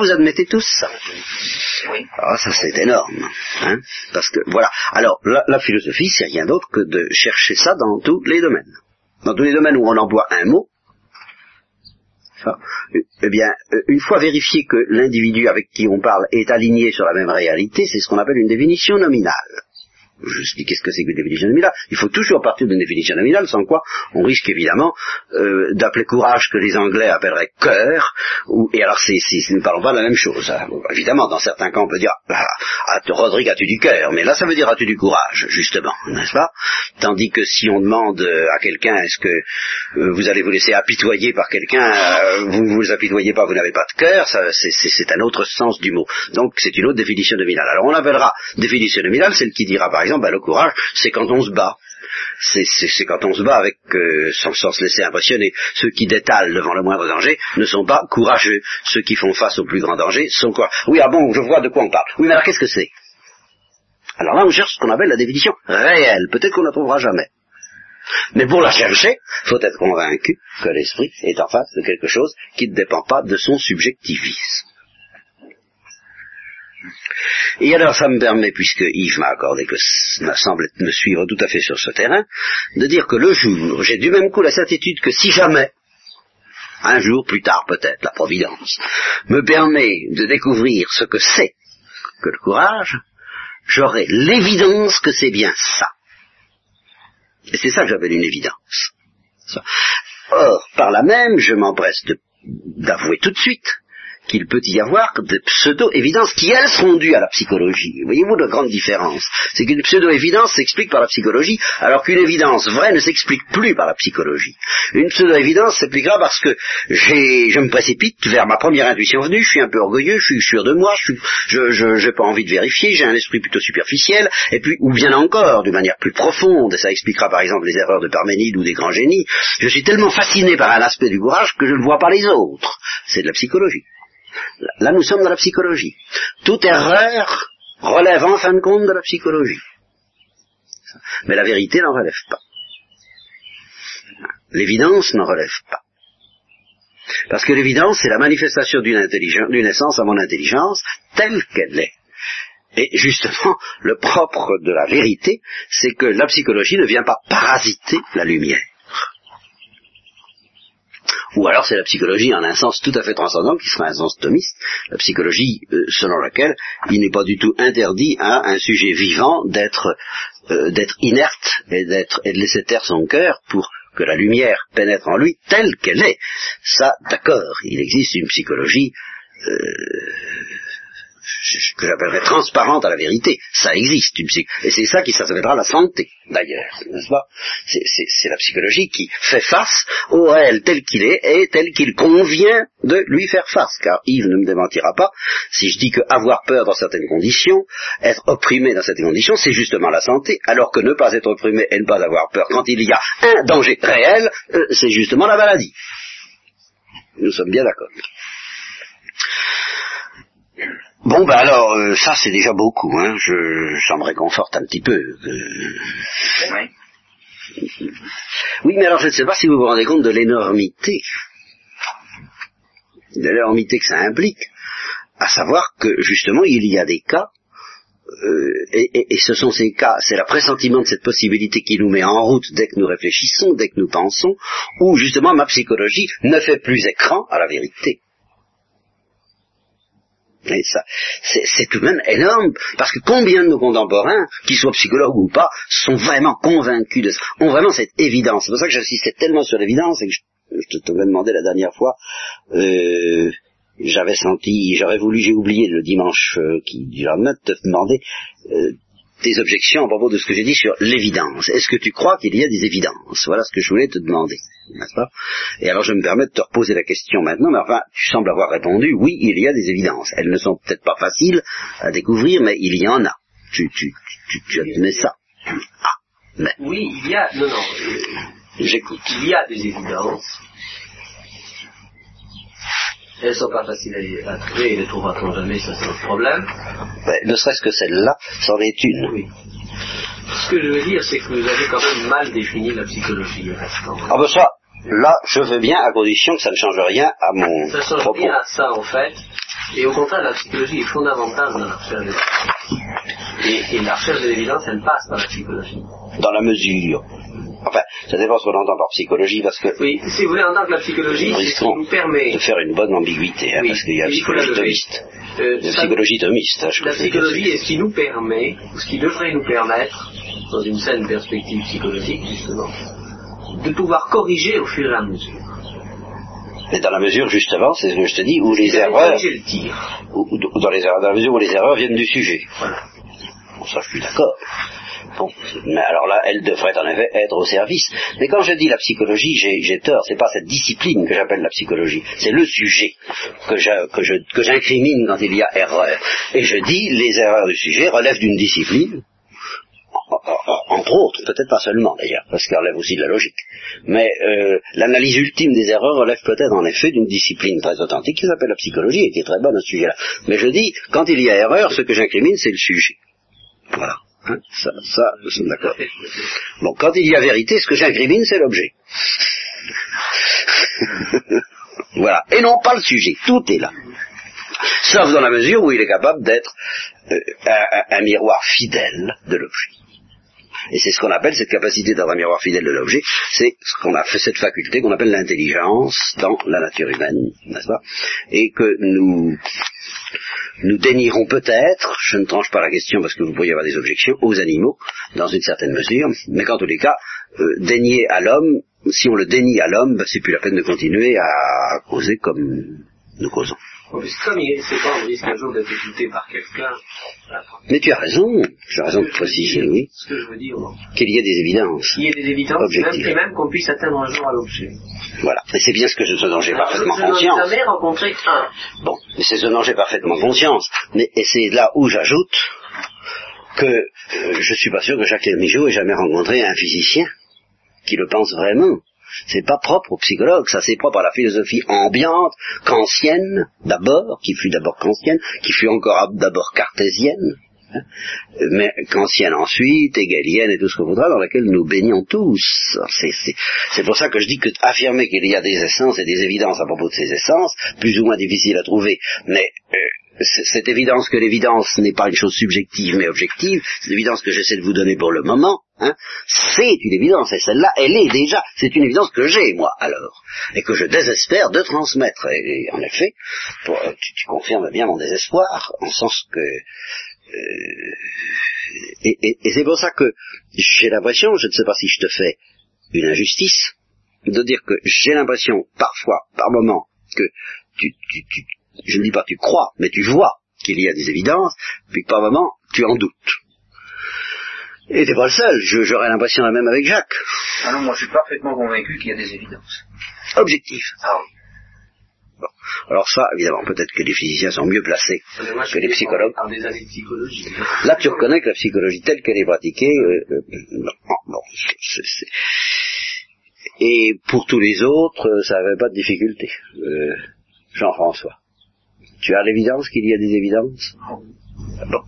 vous admettez tous ça Oui. Ah, ça c'est énorme. Hein Parce que, voilà. Alors, la, philosophie, c'est rien d'autre que de chercher ça dans tous les domaines. Dans tous les domaines où on emploie un mot, eh bien, une fois vérifié que l'individu avec qui on parle est aligné sur la même réalité, c'est ce qu'on appelle une définition nominale je expliquer ce que c'est qu'une définition nominale? Il faut toujours partir d'une définition nominale, sans quoi on risque évidemment euh, d'appeler courage que les Anglais appelleraient cœur, ou, et alors c'est, nous ne parlons pas de la même chose. Hein. évidemment, dans certains cas, on peut dire ah, ah Rodrigue, as-tu du cœur? Mais là, ça veut dire as-tu du courage, justement, n'est-ce pas? Tandis que si on demande euh, à quelqu'un est-ce que euh, vous allez vous laisser apitoyer par quelqu'un, euh, vous ne vous apitoyez pas, vous n'avez pas de cœur, c'est, un autre sens du mot. Donc c'est une autre définition nominale. Alors on appellera définition nominale celle qui dira par exemple, ben, le courage, c'est quand on se bat. C'est quand on se bat avec, euh, sans, se laisser impressionner. Ceux qui détalent devant le moindre danger ne sont pas courageux. Ceux qui font face au plus grand danger sont quoi Oui, ah bon, je vois de quoi on parle. Oui, mais alors qu'est-ce que c'est? Alors là, on cherche ce qu'on appelle la définition réelle. Peut-être qu'on ne la trouvera jamais. Mais pour la chercher, faut être convaincu que l'esprit est en face de quelque chose qui ne dépend pas de son subjectivisme. Et alors ça me permet, puisque Yves m'a accordé que semble me suivre tout à fait sur ce terrain, de dire que le jour, j'ai du même coup la certitude que si jamais, un jour plus tard peut-être, la Providence, me permet de découvrir ce que c'est que le courage, j'aurai l'évidence que c'est bien ça. Et c'est ça que j'appelle une évidence. Or, par là même, je m'empresse d'avouer tout de suite qu'il peut y avoir de pseudo-évidences qui, elles, sont dues à la psychologie. Voyez-vous la grande différence? C'est qu'une pseudo-évidence s'explique par la psychologie, alors qu'une évidence vraie ne s'explique plus par la psychologie. Une pseudo-évidence s'expliquera parce que je me précipite vers ma première intuition venue, je suis un peu orgueilleux, je suis sûr de moi, je n'ai pas envie de vérifier, j'ai un esprit plutôt superficiel, et puis, ou bien encore, de manière plus profonde, et ça expliquera par exemple les erreurs de Parménide ou des grands génies, je suis tellement fasciné par un aspect du courage que je ne vois pas les autres. C'est de la psychologie. Là, nous sommes dans la psychologie. Toute erreur relève en fin de compte de la psychologie. Mais la vérité n'en relève pas. L'évidence n'en relève pas. Parce que l'évidence, c'est la manifestation d'une d'une essence à mon intelligence, telle qu'elle est. Et justement, le propre de la vérité, c'est que la psychologie ne vient pas parasiter la lumière. Ou alors c'est la psychologie en un sens tout à fait transcendant, qui serait un sens thomiste, la psychologie euh, selon laquelle il n'est pas du tout interdit à un sujet vivant d'être euh, d'être inerte et d'être et de laisser taire son cœur pour que la lumière pénètre en lui telle qu'elle est. Ça, d'accord, il existe une psychologie euh, que j'appellerais transparente à la vérité. Ça existe, une psy et c'est ça qui s'appellera la santé, d'ailleurs, n'est-ce pas? C'est la psychologie qui fait face au réel tel qu'il est et tel qu'il convient de lui faire face. Car Yves ne me démentira pas si je dis que avoir peur dans certaines conditions, être opprimé dans certaines conditions, c'est justement la santé, alors que ne pas être opprimé et ne pas avoir peur quand il y a un danger réel, euh, c'est justement la maladie. Nous sommes bien d'accord. Bon, ben alors, euh, ça c'est déjà beaucoup, hein. Je, ça me réconforte un petit peu. Oui. Oui, mais alors je ne sais pas si vous vous rendez compte de l'énormité, de l'énormité que ça implique, à savoir que justement il y a des cas, euh, et, et- ce sont ces cas, c'est la pressentiment de cette possibilité qui nous met en route dès que nous réfléchissons, dès que nous pensons, où justement ma psychologie ne fait plus écran à la vérité. Et ça, c'est tout de même énorme, parce que combien de nos contemporains, qu'ils soient psychologues ou pas, sont vraiment convaincus de ça, ont vraiment cette évidence. C'est pour ça que j'insistais tellement sur l'évidence, et que je, je te t'avais demandé la dernière fois, euh, j'avais senti, j'aurais voulu, j'ai oublié le dimanche euh, qui du lendemain de te demander euh, tes objections à propos de ce que j'ai dit sur l'évidence. Est-ce que tu crois qu'il y a des évidences? Voilà ce que je voulais te demander. Et alors je me permets de te reposer la question maintenant, mais enfin, tu sembles avoir répondu, oui, il y a des évidences. Elles ne sont peut-être pas faciles à découvrir, mais il y en a. Tu, tu, tu, tu admets ça? Ah, Oui, il y a. Non, non. euh, j'écoute. il y a des évidences. Elles ne sont pas faciles à, à trouver et les trouvera-t-on jamais, ça c'est le problème. Ben, ne serait-ce que celle-là, c'en est une. Oui. Ce que je veux dire, c'est que vous avez quand même mal défini la psychologie. Ah ben ça, là, je veux bien, à condition que ça ne change rien à mon Ça change propos. rien à ça en fait. Et au contraire, la psychologie est fondamentale dans la recherche de l'évidence. Et, et la recherche de l'évidence, elle passe par la psychologie. Dans la mesure. Enfin, ça dépend ce qu'on entend par psychologie, parce que Oui, si vous voulez entendre que la psychologie, nous c'est ce qui nous permet. de faire une bonne ambiguïté, hein, Oui, parce qu'il y a psychologie thomiste. Euh, La ça- psychologie thomiste, hein, La psychologie est ce qui nous permet, ou ce qui devrait nous permettre, dans une saine perspective psychologique justement, de pouvoir corriger au fur et à mesure. Mais dans la mesure, justement, c'est ce que je te dis, où les erreurs, le tir. dans, les dans la mesure où les erreurs viennent du sujet. Voilà. Bon, ça, je suis d'accord. Bon, mais alors là, elle devrait en effet être au service. Mais quand je dis la psychologie, j'ai tort. C'est pas cette discipline que j'appelle la psychologie. C'est le sujet que j'incrimine quand il y a erreur. Et je dis les erreurs du sujet relèvent d'une discipline. en- en- Entre autres, peut-être pas seulement d'ailleurs, parce qu'elle relève aussi de la logique. Mais euh, l'analyse ultime des erreurs relève peut-être en effet d'une discipline très authentique qui s'appelle la psychologie et qui est très bonne à ce sujet-là. Mais je dis, quand il y a erreur, ce que j'incrimine, c'est le sujet. Voilà. Hein, ça, ça, nous sommes d'accord. Bon, quand il y a vérité, ce que j'incrimine, c'est l'objet. (laughs) voilà. Et non pas le sujet. Tout est là. Sauf dans la mesure où il est capable d'être euh, un, un- miroir fidèle de l'objet. Et c'est ce qu'on appelle cette capacité d'être un miroir fidèle de l'objet, c'est ce qu'on a fait cette faculté qu'on appelle l'intelligence dans la nature humaine, n'est-ce pas? Et que nous nous dénierons peut-être, je ne tranche pas la question parce que vous pourriez avoir des objections, aux animaux, dans une certaine mesure, mais qu'en tous les cas, euh, dénier à l'homme, si on le dénie à l'homme, ben, c'est plus la peine de continuer à causer comme nous causons. En plus, comme il c'est pas, on risque un jour d'être écouté par quelqu'un. Mais tu as raison, tu as raison de préciser, oui, Ce que je veux dire, qu'il y ait des évidences. qu'il y ait des évidences, et même, même qu'on puisse atteindre un jour à l'objet. Voilà. Et c'est bien ce que je, ce dont j'ai parfaitement conscience. jamais rencontré un. Bon, mais c'est ce dont j'ai parfaitement conscience. Mais et c'est là où j'ajoute que euh, je suis pas sûr que Jacques Michaud ait jamais rencontré un physicien qui le pense vraiment. C'est pas propre aux psychologues, ça c'est propre à la philosophie ambiante, kantienne d'abord, qui fut d'abord kantienne, qui fut encore d'abord cartésienne, hein, mais kantienne ensuite, hegelienne et tout ce qu'on voudra, dans laquelle nous baignons tous. C'est- C'est c'est pour ça que je dis que affirmer qu'il y a des essences et des évidences à propos de ces essences, plus ou moins difficiles à trouver, mais euh, cette évidence que l'évidence n'est pas une chose subjective mais objective, cette évidence que j'essaie de vous donner pour le moment, hein, c'est une évidence, et celle-là, elle est déjà, c'est une évidence que j'ai, moi, alors, et que je désespère de transmettre. Et, en effet, tu, tu, confirmes bien mon désespoir, en sens que... Euh, et, c'est pour ça que j'ai l'impression, je ne sais pas si je te fais une injustice, de dire que j'ai l'impression, parfois, par moment, que tu, je ne dis pas tu crois, mais tu vois qu'il y a des évidences, puis par moment, tu en doutes. Et t'es pas le seul, j'aurais l'impression la même avec Jacques. Ah non, moi je suis parfaitement convaincu qu'il y a des évidences. Objectif. Ah oui. Bon. Alors ça, évidemment, peut-être que les physiciens sont mieux placés que les psychologues. des années de psychologie. Là, tu reconnais que la psychologie telle qu'elle est pratiquée, euh, euh, non, non, et pour tous les autres, euh, ça n'avait pas de difficulté. Euh, Jean-François. Tu as l'évidence qu'il y a des évidences? Bon.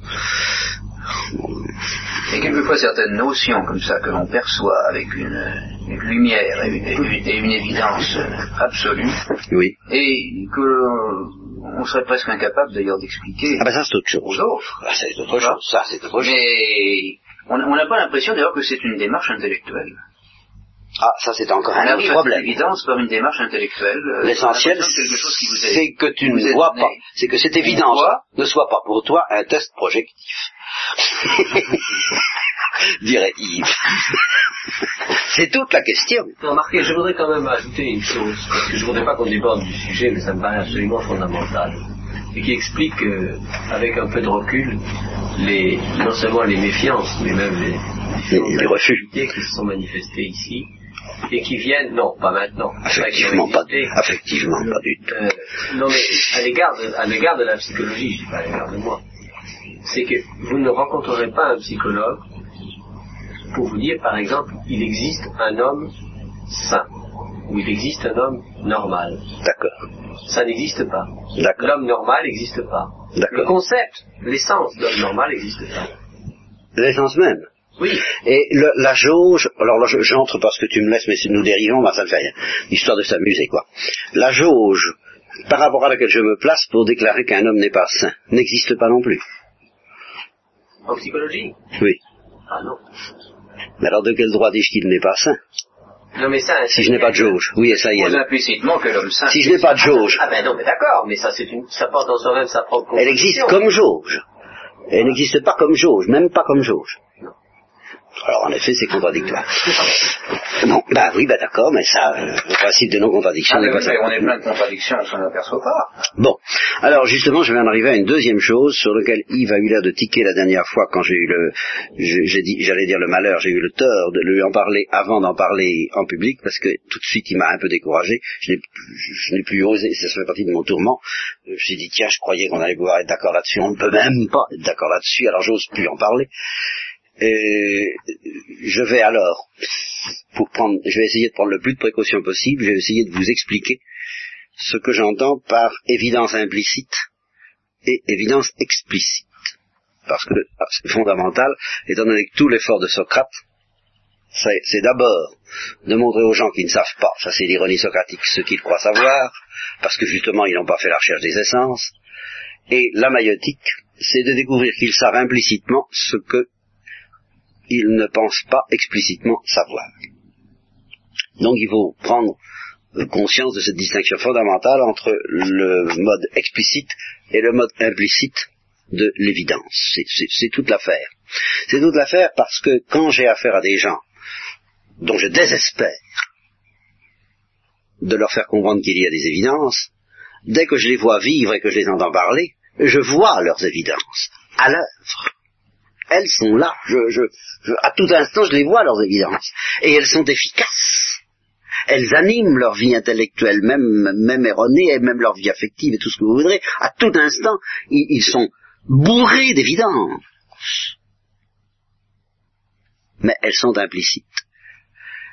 Et quelquefois certaines notions comme ça que l'on perçoit avec une, une lumière et une, une, évidence absolue, oui. et que on serait presque incapable d'ailleurs d'expliquer. Ah ben ça c'est autre chose. Aux autres. Ah, c'est autre chose. Ça c'est autre chose. Mais on n'a pas l'impression d'ailleurs que c'est une démarche intellectuelle. Ah, ça c'est encore un autre problème. évidence par une démarche intellectuelle. Euh, L'essentiel, c'est que tu ne vois pas, c'est que cette évidence ne soit pas pour toi un test projectif. (laughs) Dirait Yves. (laughs) c'est toute la question. Remarquez, je voudrais quand même ajouter une chose, parce que je ne voudrais pas qu'on déborde du sujet, mais ça me paraît absolument fondamental, et qui explique, euh, avec un peu de recul, les, non seulement les méfiances, mais même les, les, les refus qui se sont manifestés ici, et qui viennent, non, pas maintenant. Effectivement, pas, effectivement, pas du tout. Euh, non, mais à l'égard de, de la psychologie, je dis pas à l'égard de moi, c'est que vous ne rencontrerez pas un psychologue pour vous dire, par exemple, il existe un homme sain, ou il existe un homme normal. D'accord. Ça n'existe pas. D'accord. L'homme normal n'existe pas. Le concept, l'essence d'homme normal n'existe pas. L'essence même oui. Et le, la jauge, alors là j'entre parce que tu me laisses, mais nous dérivons, bah, ça ne fait rien. Histoire de s'amuser, quoi. La jauge, par rapport à laquelle je me place pour déclarer qu'un homme n'est pas sain, n'existe pas non plus. En psychologie Oui. Ah non. Mais alors de quel droit dis-je qu'il n'est pas sain non, mais ça, si je n'ai pas de jauge, oui, et ça y est. implicitement que l'homme saint. Si je n'ai pas de jauge. Ah ben non, mais d'accord, mais ça c'est une, ça porte en soi-même sa propre. Elle existe comme jauge. Elle n'existe pas comme jauge, même pas comme jauge. Alors en effet, c'est contradictoire. Non, bah oui, bah d'accord, mais ça, euh, le principe de non-contradiction ah, n'est pas ça. On est plein de contradictions, on s'en aperçoit pas. Bon, alors justement, je vais en arriver à une deuxième chose sur laquelle Yves a eu l'air de tiquer la dernière fois quand j'ai eu le, j'ai dit, j'allais dire le malheur, j'ai eu le tort de lui en parler avant d'en parler en public parce que tout de suite il m'a un peu découragé. Je n'ai plus osé, ça fait partie de mon tourment. Je me suis dit tiens, je croyais qu'on allait pouvoir être d'accord là-dessus, on ne peut même pas être d'accord là-dessus, alors j'ose plus en parler. Et je vais alors, pour prendre, je vais essayer de prendre le plus de précautions possible, je vais essayer de vous expliquer ce que j'entends par évidence implicite et évidence explicite. Parce que fondamental, étant donné que tout l'effort de Socrate, c'est d'abord de montrer aux gens qui ne savent pas, ça c'est l'ironie socratique, ce qu'ils croient savoir, parce que justement ils n'ont pas fait la recherche des essences, et la maïotique, c'est de découvrir qu'ils savent implicitement ce que ils ne pensent pas explicitement savoir. Donc il faut prendre euh, conscience de cette distinction fondamentale entre le mode explicite et le mode implicite de l'évidence. C'est toute l'affaire. C'est toute l'affaire parce que quand j'ai affaire à des gens dont je désespère de leur faire comprendre qu'il y a des évidences, dès que je les vois vivre et que je les entends parler, je vois leurs évidences à l'œuvre elles sont là. Je, à tout instant, je les vois, leurs évidences. Et elles sont efficaces. Elles animent leur vie intellectuelle, même, même erronée, et même leur vie affective et tout ce que vous voudrez. À tout instant, ils, sont bourrés d'évidences. Mais elles sont implicites.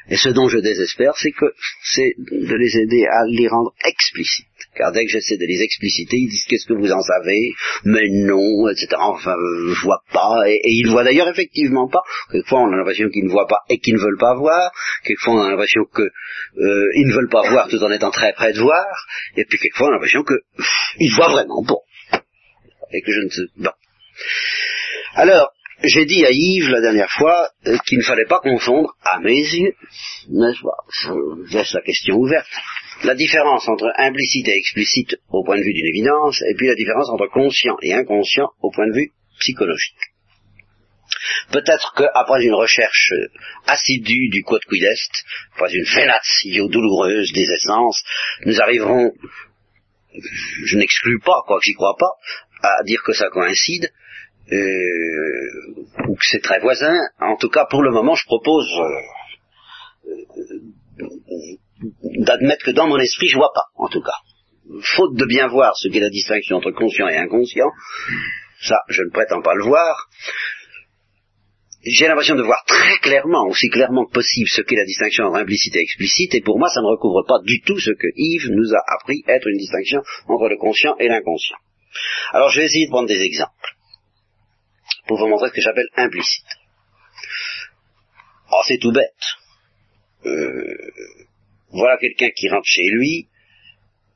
Et ce dont je désespère, c'est que c'est de les aider à les rendre explicites. Car dès que j'essaie de les expliciter, ils disent qu'est-ce que vous en savez? Mais non, etc. Enfin, je vois pas. Et, ils voient d'ailleurs effectivement pas. Quelquefois, on a l'impression qu'ils ne voient pas et qu'ils ne veulent pas voir. Quelquefois, on a l'impression qu'ils euh, ne veulent pas voir tout en étant très près de voir. Et puis quelquefois, on a l'impression qu'ils voient vraiment. Bon. et que je ne sais pas. Alors, j'ai dit à Yves la dernière fois euh, qu'il ne fallait pas confondre, à mes yeux, n'est-ce pas? Je laisse la question ouverte. La différence entre implicite et explicite au point de vue d'une évidence, et puis la différence entre conscient et inconscient au point de vue psychologique. Peut-être qu'après une recherche assidue du quod quid est, après une fenatio douloureuse des essences, nous arriverons, je n'exclus pas, quoi que j'y crois pas, à dire que ça coïncide, euh, ou que c'est très voisin. En tout cas, pour le moment, je propose euh, euh, d'admettre que dans mon esprit, je vois pas, en tout cas. Faute de bien voir ce qu'est la distinction entre conscient et inconscient, ça, je ne prétends pas le voir. J'ai l'impression de voir très clairement, aussi clairement que possible, ce qu'est la distinction entre implicite et explicite, et pour moi, ça ne recouvre pas du tout ce que Yves nous a appris être une distinction entre le conscient et l'inconscient. Alors, je vais essayer de prendre des exemples pour vous montrer ce que j'appelle implicite. Oh, c'est tout bête. Euh, voilà quelqu'un qui rentre chez lui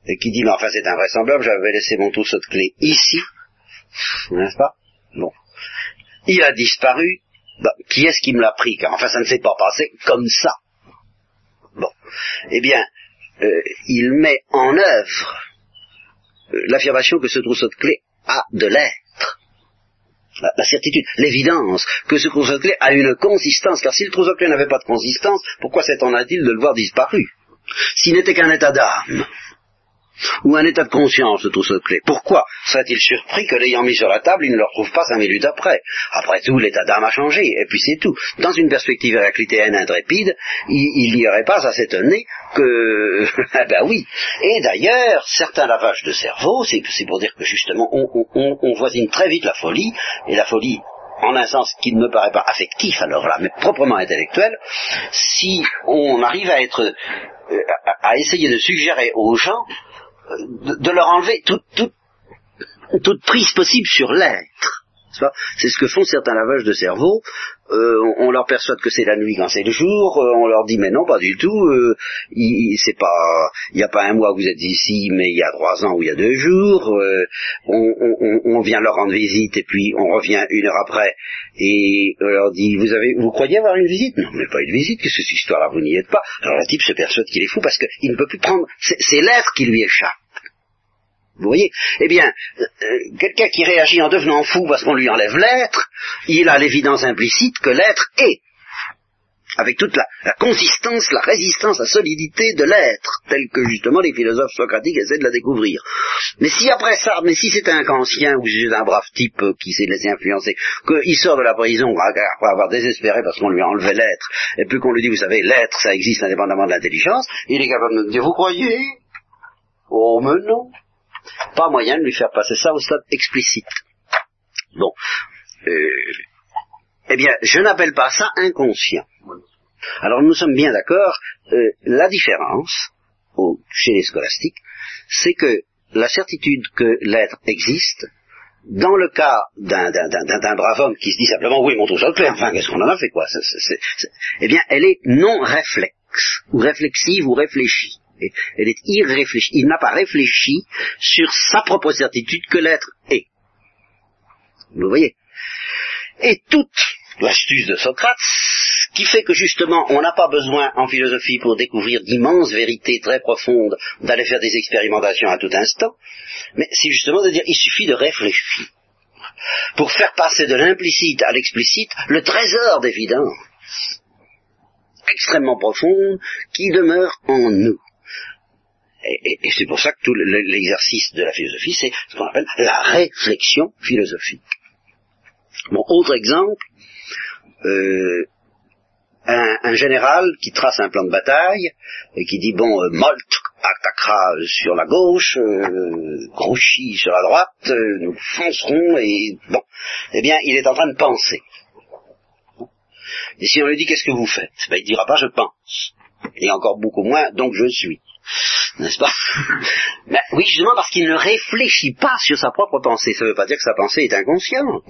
et qui dit, mais enfin c'est invraisemblable, j'avais laissé mon trousseau de clés ici, n'est-ce pas? Bon. Il a disparu, bah, qui est-ce qui me l'a pris Car enfin ça ne s'est pas passé comme ça. Bon. Eh bien, euh, il met en œuvre euh, l'affirmation que ce trousseau de clés a de l'être la, certitude, l'évidence que ce clés a une consistance, car si le clés n'avait pas de consistance, pourquoi s'étonnerait-il de le voir disparu? S'il n'était qu'un état d'âme, ou un état de conscience, tout ce clé. Pourquoi serait-il surpris que l'ayant mis sur la table, il ne le retrouve pas cinq minutes après Après tout, l'état d'âme a changé, et puis c'est tout. Dans une perspective héraclitéenne intrépide, il n'y aurait pas à s'étonner que... (laughs) ah ben oui. Et d'ailleurs, certains lavages de cerveau, c'est pour dire que justement, on, on voisine très vite la folie, et la folie en un sens qui ne me paraît pas affectif alors là, mais proprement intellectuel, si on arrive à être euh, à essayer de suggérer aux gens de, leur enlever toute, toute, prise possible sur l'être. C'est ce que font certains lavages de cerveau. Euh, on leur persuade que c'est la nuit quand c'est le jour. Euh, on leur dit mais non, pas du tout. Euh, il c'est pas, il n'y a pas un mois que vous êtes ici, mais il y a trois ans ou il y a deux jours. On, vient leur rendre visite et puis on revient une heure après et on leur dit vous avez, vous croyez avoir une visite? Non, mais pas une visite. Qu'est-ce que cette histoire-là Vous n'y êtes pas. Alors le type se persuade qu'il est fou parce qu'il ne peut plus prendre. C'est l'être qui lui échappe. Vous voyez Eh bien, euh, euh, quelqu'un qui réagit en devenant fou parce qu'on lui enlève l'être, il a l'évidence implicite que l'être est, avec toute la, consistance, la résistance, la solidité de l'être, tel que justement les philosophes socratiques essaient de la découvrir. Mais si après ça, mais si c'est un inconscient ou si c'est un brave type qui s'est laissé influencer, qu'il sort de la prison après avoir désespéré parce qu'on lui a enlevé l'être, et puis qu'on lui dit, vous savez, l'être, ça existe indépendamment de l'intelligence, il est capable de dire, vous croyez? Oh, mais non pas moyen de lui faire passer ça au stade explicite. Bon. Euh, eh bien, je n'appelle pas ça inconscient. Alors nous sommes bien d'accord, euh, la différence, chez les scolastiques, c'est que la certitude que l'être existe, dans le cas d'un brave homme qui se dit simplement oui, mon trou clair, enfin, qu'est-ce qu'on en a fait quoi? Eh bien, elle est non réflexe, ou réflexive, ou réfléchie elle. Il n'a pas réfléchi sur sa propre certitude que l'être est. Vous voyez Et toute l'astuce de Socrate, qui fait que justement on n'a pas besoin en philosophie pour découvrir d'immenses vérités très profondes, d'aller faire des expérimentations à tout instant, mais c'est justement de dire il suffit de réfléchir pour faire passer de l'implicite à l'explicite le trésor d'évidence extrêmement profonde qui demeure en nous. Et, c'est pour ça que tout l'exercice de la philosophie, c'est ce qu'on appelle la réflexion philosophique. Bon, autre exemple, euh, un, général qui trace un plan de bataille et qui dit bon, euh, Molt attaquera sur la gauche, euh, Grouchy sur la droite, euh, nous foncerons et bon, eh bien, il est en train de penser. Et si on lui dit qu'est-ce que vous faites, ben, il dira pas je pense, et encore beaucoup moins donc je suis n'est-ce pas (laughs) ben, Oui, justement parce qu'il ne réfléchit pas sur sa propre pensée. Ça ne veut pas dire que sa pensée est inconsciente.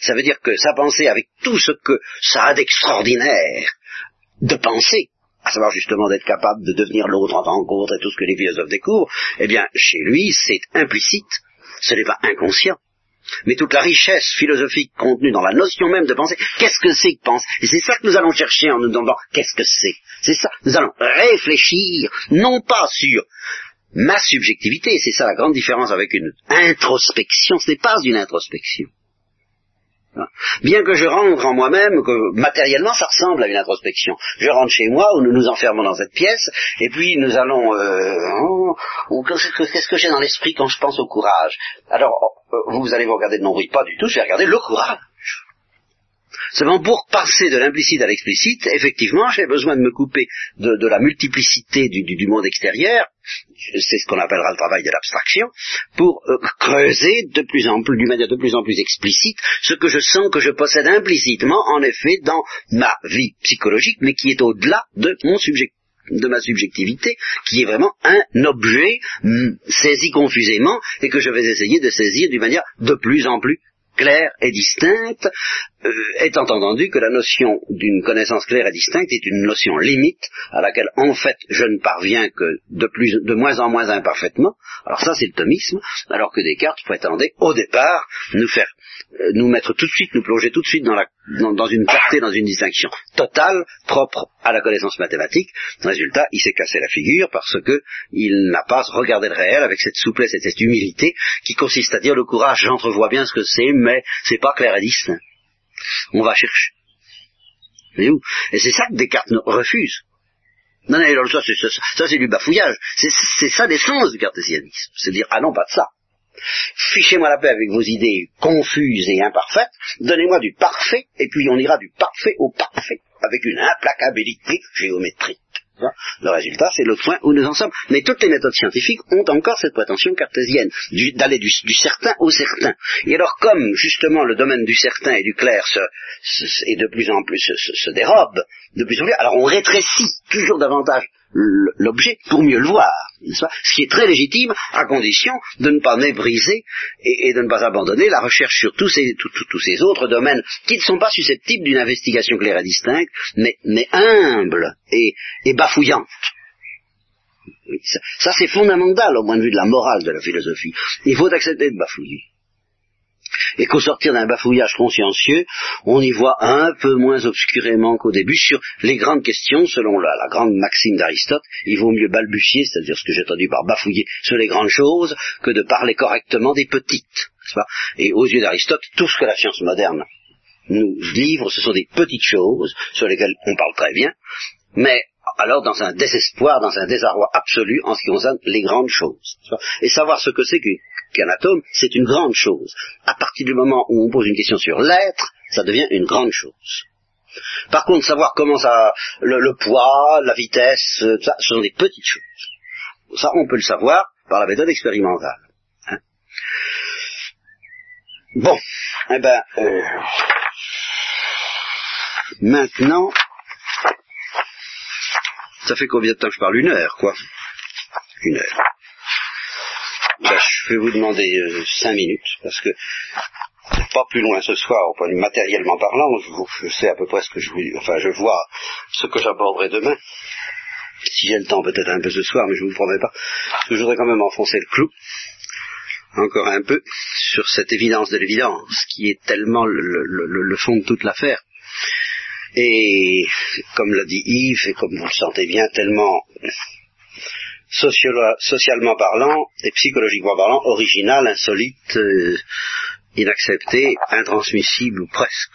Ça veut dire que sa pensée, avec tout ce que ça a d'extraordinaire de penser, à savoir justement d'être capable de devenir l'autre en tant qu'autre et tout ce que les philosophes découvrent, eh bien, chez lui, c'est implicite, ce n'est pas inconscient. Mais toute la richesse philosophique contenue dans la notion même de penser. Qu'est-ce que c'est que penser? Et c'est ça que nous allons chercher en nous demandant qu'est-ce que c'est? C'est ça. Nous allons réfléchir, non pas sur ma subjectivité, c'est ça la grande différence avec une introspection, ce n'est pas une introspection. Bien que je rentre en moi-même, que matériellement ça ressemble à une introspection. Je rentre chez moi où nous nous enfermons dans cette pièce, et puis nous allons... Euh, oh, qu'est-ce que j'ai dans l'esprit quand je pense au courage? Alors, oh, euh, vous allez vous regarder de mon bruit, pas du tout, je vais regarder le courage. Seulement pour passer de l'implicite à l'explicite, effectivement, j'ai besoin de me couper de, la multiplicité du, monde extérieur, c'est ce qu'on appellera le travail de l'abstraction, pour euh, creuser de plus en plus, d'une manière de plus en plus explicite, ce que je sens que je possède implicitement, en effet, dans ma vie psychologique, mais qui est au-delà de mon de ma subjectivité, qui est vraiment un objet mm, saisi confusément et que je vais essayer de saisir d'une manière de plus en plus claire et distincte, euh, étant entendu que la notion d'une connaissance claire et distincte est une notion limite à laquelle en fait je ne parviens que de, plus, de moins en moins imparfaitement. Alors ça c'est le thomisme, alors que Descartes prétendait au départ nous faire euh, nous mettre tout de suite, nous plonger tout de suite dans, la, dans, une clarté, dans une distinction totale, propre à la connaissance mathématique. Résultat, il s'est cassé la figure parce que il n'a pas regardé le réel avec cette souplesse et cette humilité qui consiste à dire le courage, j'entrevois bien ce que c'est, mais c'est pas clair et distinct. On va chercher. Et c'est ça que Descartes refuse. Non, non, ça, c'est, du bafouillage. C'est ça l'essence du cartésianisme. C'est dire, ah non, pas de ça. Fichez-moi la paix avec vos idées confuses et imparfaites, donnez-moi du parfait, et puis on ira du parfait au parfait, avec une implacabilité géométrique. Le résultat, c'est le point où nous en sommes. Mais toutes les méthodes scientifiques ont encore cette prétention cartésienne, d'aller du, certain au certain. Et alors, comme justement le domaine du certain et du clair se, de plus en plus se, dérobe, de plus en plus, alors on rétrécit toujours davantage l'objet pour mieux le voir, ce qui est très légitime à condition de ne pas mébriser et, de ne pas abandonner la recherche sur tous ces, tous ces autres domaines qui ne sont pas susceptibles d'une investigation claire et distincte, mais, humble et, bafouillante. Ça c'est fondamental au point de vue de la morale de la philosophie. Il faut accepter de bafouiller et qu'au sortir d'un bafouillage consciencieux, on y voit un peu moins obscurément qu'au début sur les grandes questions, selon la, grande maxime d'Aristote, il vaut mieux balbutier, c'est-à-dire ce que j'ai entendu par bafouiller, sur les grandes choses, que de parler correctement des petites. Et aux yeux d'Aristote, tout ce que la science moderne nous livre, ce sont des petites choses sur lesquelles on parle très bien, mais alors dans un désespoir, dans un désarroi absolu en ce qui concerne les grandes choses. Et savoir ce que c'est qu'un atome, c'est une grande chose. À partir du moment où on pose une question sur l'être, ça devient une grande chose. Par contre, savoir comment ça, le, poids, la vitesse, euh, ça, ce sont des petites choses. Ça, on peut le savoir par la méthode expérimentale. Hein. bon, eh ben, euh, maintenant, ça fait combien de temps que je parle? Une heure, quoi. Une heure. Ben, je vais vous demander euh, cinq minutes, parce que pas plus loin ce soir, vue matériellement parlant, je, sais à peu près ce que je enfin je vois ce que j'aborderai demain. Si j'ai le temps, peut-être un peu ce soir, mais je ne vous promets pas. Parce que je voudrais quand même enfoncer le clou, encore un peu, sur cette évidence de l'évidence, qui est tellement le fond de toute l'affaire. Et comme l'a dit Yves, et comme vous le sentez bien, tellement socialement parlant et psychologiquement parlant, original, insolite, euh, intransmissible ou presque.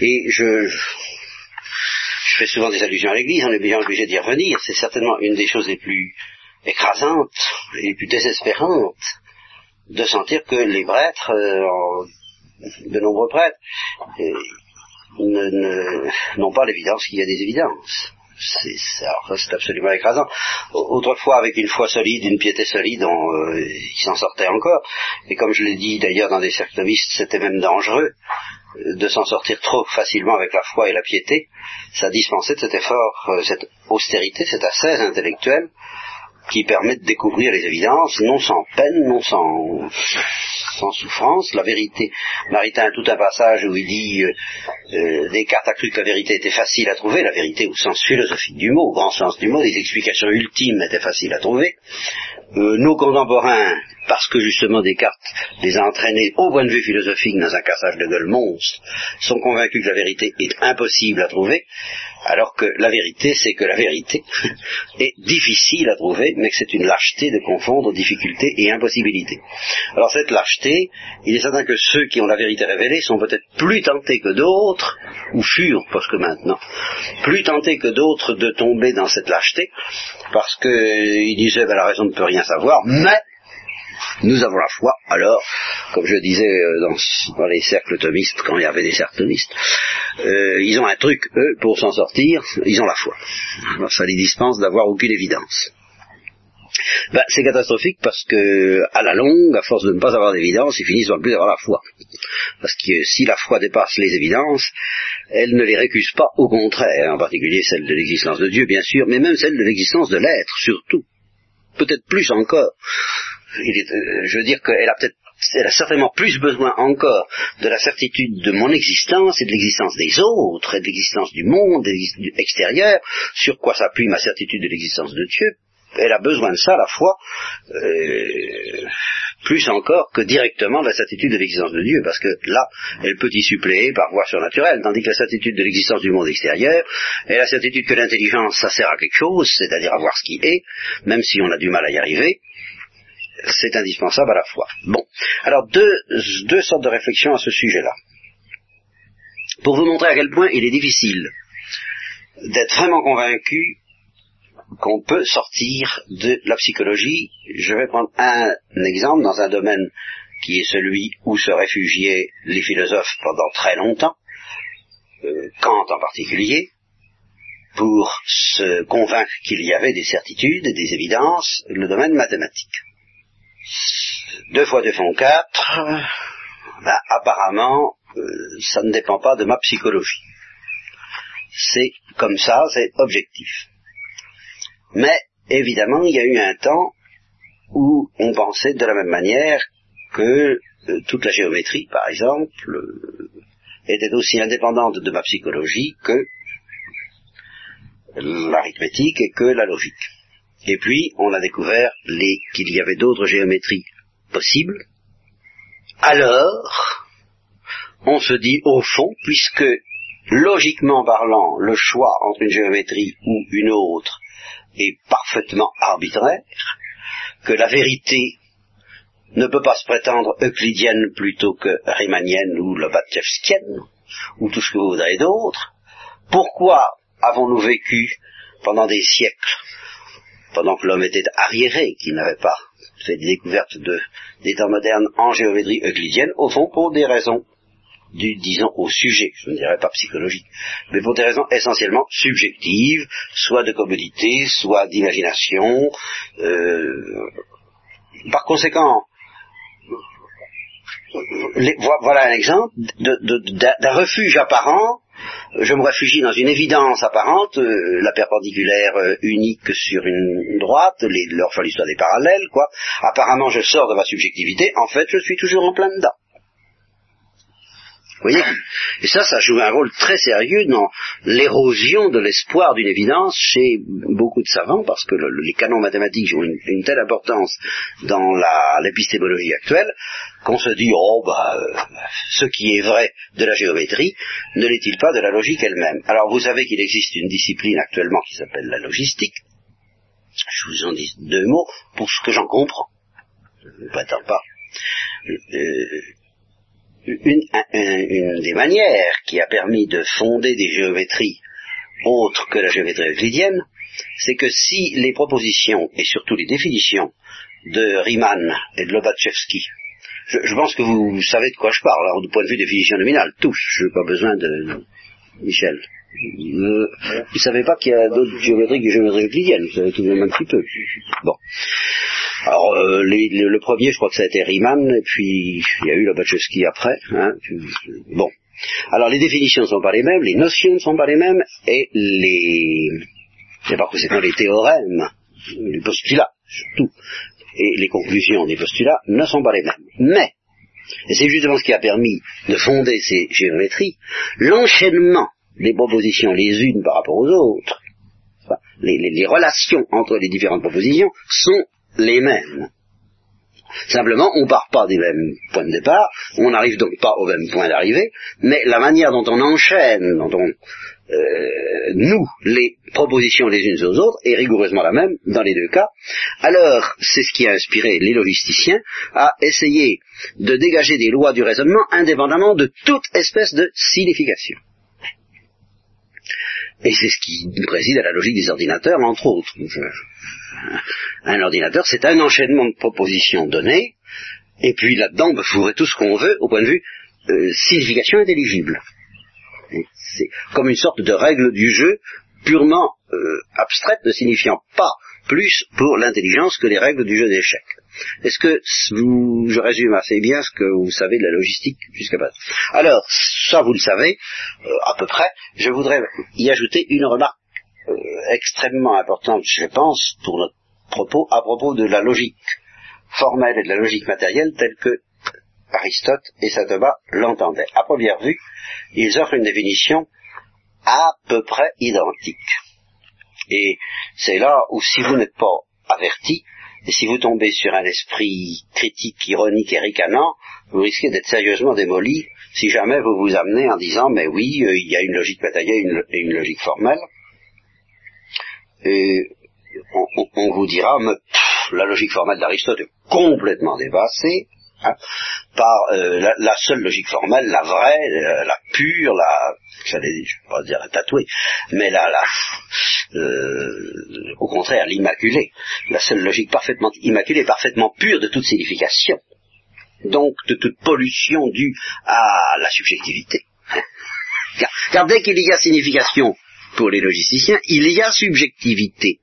et je, je fais souvent des allusions à l'Église, on est bien obligé d'y revenir. C'est certainement une des choses les plus écrasantes et les plus désespérantes de sentir que les prêtres, euh, de nombreux prêtres, euh, n'ont pas l'évidence qu'il y a des évidences. Alors c'est absolument écrasant. Autrefois, avec une foi solide, une piété solide, on, euh, ils s'en sortaient encore. Et comme je l'ai dit d'ailleurs dans des cercles c'était même dangereux euh, de s'en sortir trop facilement avec la foi et la piété. Ça dispensait de cet effort, euh, cette austérité, cette ascèse intellectuelle qui permet de découvrir les évidences, non sans peine, non sans, sans souffrance. La vérité, Maritain a tout un passage où il dit euh, euh, Descartes a cru que la vérité était facile à trouver, la vérité au sens philosophique du mot, au grand sens du mot, des explications ultimes étaient faciles à trouver. Euh, nos contemporains, parce que justement Descartes les a entraînés au point de vue philosophique dans un cassage de gueule monstre, sont convaincus que la vérité est impossible à trouver, alors que la vérité, c'est que la vérité (laughs) est difficile à trouver, mais que c'est une lâcheté de confondre difficulté et impossibilité. Alors cette lâcheté, il est certain que ceux qui ont la vérité révélée sont peut-être plus tentés que d'autres, ou furent, parce que maintenant, plus tentés que d'autres de tomber dans cette lâcheté, parce qu'ils disaient, ben, la raison ne peut rien savoir, mais nous avons la foi, alors, comme je disais euh, dans, les cercles thomistes, quand il y avait des cercles thomistes, euh, ils ont un truc, eux, pour s'en sortir, ils ont la foi. Alors ça les dispense d'avoir aucune évidence. Ben, c'est catastrophique parce que, à la longue, à force de ne pas avoir d'évidence, ils finissent par plus avoir la foi. Parce que si la foi dépasse les évidences, elle ne les récuse pas, au contraire, en particulier celle de l'existence de Dieu, bien sûr, mais même celle de l'existence de l'être, surtout. Peut-être plus encore. Euh, je veux dire qu'elle a peut-être elle a certainement plus besoin encore de la certitude de mon existence et de l'existence des autres et de l'existence du monde extérieur, sur quoi s'appuie ma certitude de l'existence de Dieu. Elle a besoin de ça, la foi, euh, plus encore que directement de la certitude de l'existence de Dieu, parce que là, elle peut y suppléer par voie surnaturelle, tandis que la certitude de l'existence du monde extérieur est la certitude que l'intelligence, ça sert à quelque chose, c'est-à-dire à voir ce qui est, même si on a du mal à y arriver, c'est indispensable à la fois. Bon, alors deux, deux sortes de réflexions à ce sujet-là. Pour vous montrer à quel point il est difficile d'être vraiment convaincu qu'on peut sortir de la psychologie, je vais prendre un exemple dans un domaine qui est celui où se réfugiaient les philosophes pendant très longtemps, euh, Kant en particulier, pour se convaincre qu'il y avait des certitudes et des évidences, le domaine mathématique. Deux fois deux font quatre. Ben, apparemment, euh, ça ne dépend pas de ma psychologie. C'est comme ça, c'est objectif. Mais, évidemment, il y a eu un temps où on pensait de la même manière que euh, toute la géométrie, par exemple, euh, était aussi indépendante de ma psychologie que l'arithmétique et que la logique. Et puis, on a découvert qu'il y avait d'autres géométries possibles. Alors, on se dit, au fond, puisque, logiquement parlant, le choix entre une géométrie ou une autre est parfaitement arbitraire, que la vérité ne peut pas se prétendre euclidienne plutôt que riemannienne ou lobatchevskienne, ou tout ce que vous voudrez d'autre, pourquoi avons-nous vécu pendant des siècles pendant que l'homme était arriéré, qu'il n'avait pas fait des découvertes de, des temps modernes en géométrie euclidienne, au fond pour des raisons, du, disons, au sujet, je ne dirais pas psychologique, mais pour des raisons essentiellement subjectives, soit de commodité, soit d'imagination. Euh, par conséquent, voilà un exemple d'un refuge apparent je me réfugie dans une évidence apparente, euh, la perpendiculaire euh, unique sur une droite, les, leur l'histoire des parallèles, quoi. Apparemment, je sors de ma subjectivité, en fait, je suis toujours en plein dedans. Vous voyez? Et ça, ça joue un rôle très sérieux dans l'érosion de l'espoir d'une évidence chez beaucoup de savants, parce que les canons mathématiques ont une, telle importance dans l'épistémologie actuelle, qu'on se dit, oh, bah, euh, ce qui est vrai de la géométrie, ne l'est-il pas de la logique elle-même? Alors, vous savez qu'il existe une discipline actuellement qui s'appelle la logistique. Je vous en dis deux mots pour ce que j'en comprends. Je ne prétends pas. Euh, une, une, des manières qui a permis de fonder des géométries autres que la géométrie euclidienne, c'est que si les propositions et surtout les définitions de Riemann et de Lobachevsky, je, pense que vous, savez de quoi je parle, alors du point de vue définition nominale, tous, je n'ai pas besoin de Michel. Euh, vous ne savez pas qu'il y a d'autres géométries que des géométries euclidiennes, vous savez tout de même un petit peu. Bon. Alors, euh, le, premier, je crois que ça a été Riemann, et puis il y a eu Lobachevsky après. Hein, bon. Alors, les définitions ne sont pas les mêmes, les notions ne sont pas les mêmes, et les... C'est par conséquent les théorèmes les postulats surtout, et les conclusions des postulats ne sont pas les mêmes. Mais, et c'est justement ce qui a permis de fonder ces géométries, l'enchaînement des propositions les unes par rapport aux autres, les, les relations entre les différentes propositions sont les mêmes. Simplement, on part pas des mêmes points de départ, on n'arrive donc pas au même point d'arrivée, mais la manière dont on enchaîne, dont on euh, noue les propositions les unes aux autres est rigoureusement la même dans les deux cas. Alors, c'est ce qui a inspiré les logisticiens à essayer de dégager des lois du raisonnement indépendamment de toute espèce de signification. Et c'est ce qui préside à la logique des ordinateurs, entre autres. un ordinateur, c'est un enchaînement de propositions données, et puis là-dedans, on peut fourrer tout ce qu'on veut au point de vue euh, signification intelligible. C'est comme une sorte de règle du jeu purement euh, abstraite, ne signifiant pas plus pour l'intelligence que les règles du jeu d'échecs. Est-ce que je résume assez bien ce que vous savez de la logistique jusqu'à présent? Alors, ça vous le savez, euh, à peu près, je voudrais y ajouter une remarque euh, extrêmement importante, je pense, pour notre propos, à propos de la logique formelle et de la logique matérielle telle que Aristote et saint l'entendaient. À première vue, ils offrent une définition à peu près identique. Et c'est là où si vous n'êtes pas averti, et si vous tombez sur un esprit critique, ironique et ricanant, vous risquez d'être sérieusement démoli si jamais vous vous amenez en disant mais oui, euh, il y a une logique matérielle et une, logique formelle. Et on, vous dira mais la logique formelle d'Aristote est complètement dépassée, Hein, par euh, la, seule logique formelle, la vraie, euh, la, pure, la, j'allais, je vais pas dire la tatouée, mais la, la euh, au contraire, l'immaculée, la seule logique parfaitement immaculée, parfaitement pure de toute signification, donc de toute pollution due à la subjectivité. car, car dès qu'il y a signification pour les logisticiens, il y a subjectivité.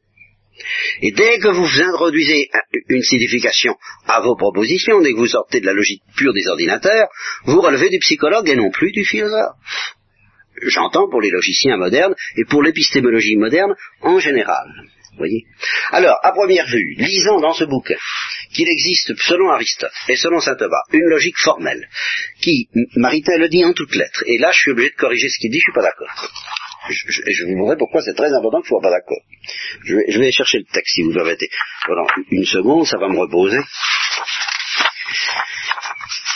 Et dès que vous introduisez une signification à vos propositions, dès que vous sortez de la logique pure des ordinateurs, vous relevez du psychologue et non plus du philosophe. J'entends pour les logiciens modernes et pour l'épistémologie moderne en général. Voyez? Alors, à première vue, lisant dans ce bouquin qu'il existe, selon Aristote et selon saint Thomas, une logique formelle qui, Maritain le dit en toutes lettres, et là je suis obligé de corriger ce qu'il dit, je suis pas d'accord. Je, vous montrer pourquoi c'est très important que je ne pas d'accord. Je vais, chercher le texte si vous permettez. Pendant une seconde, ça va me reposer.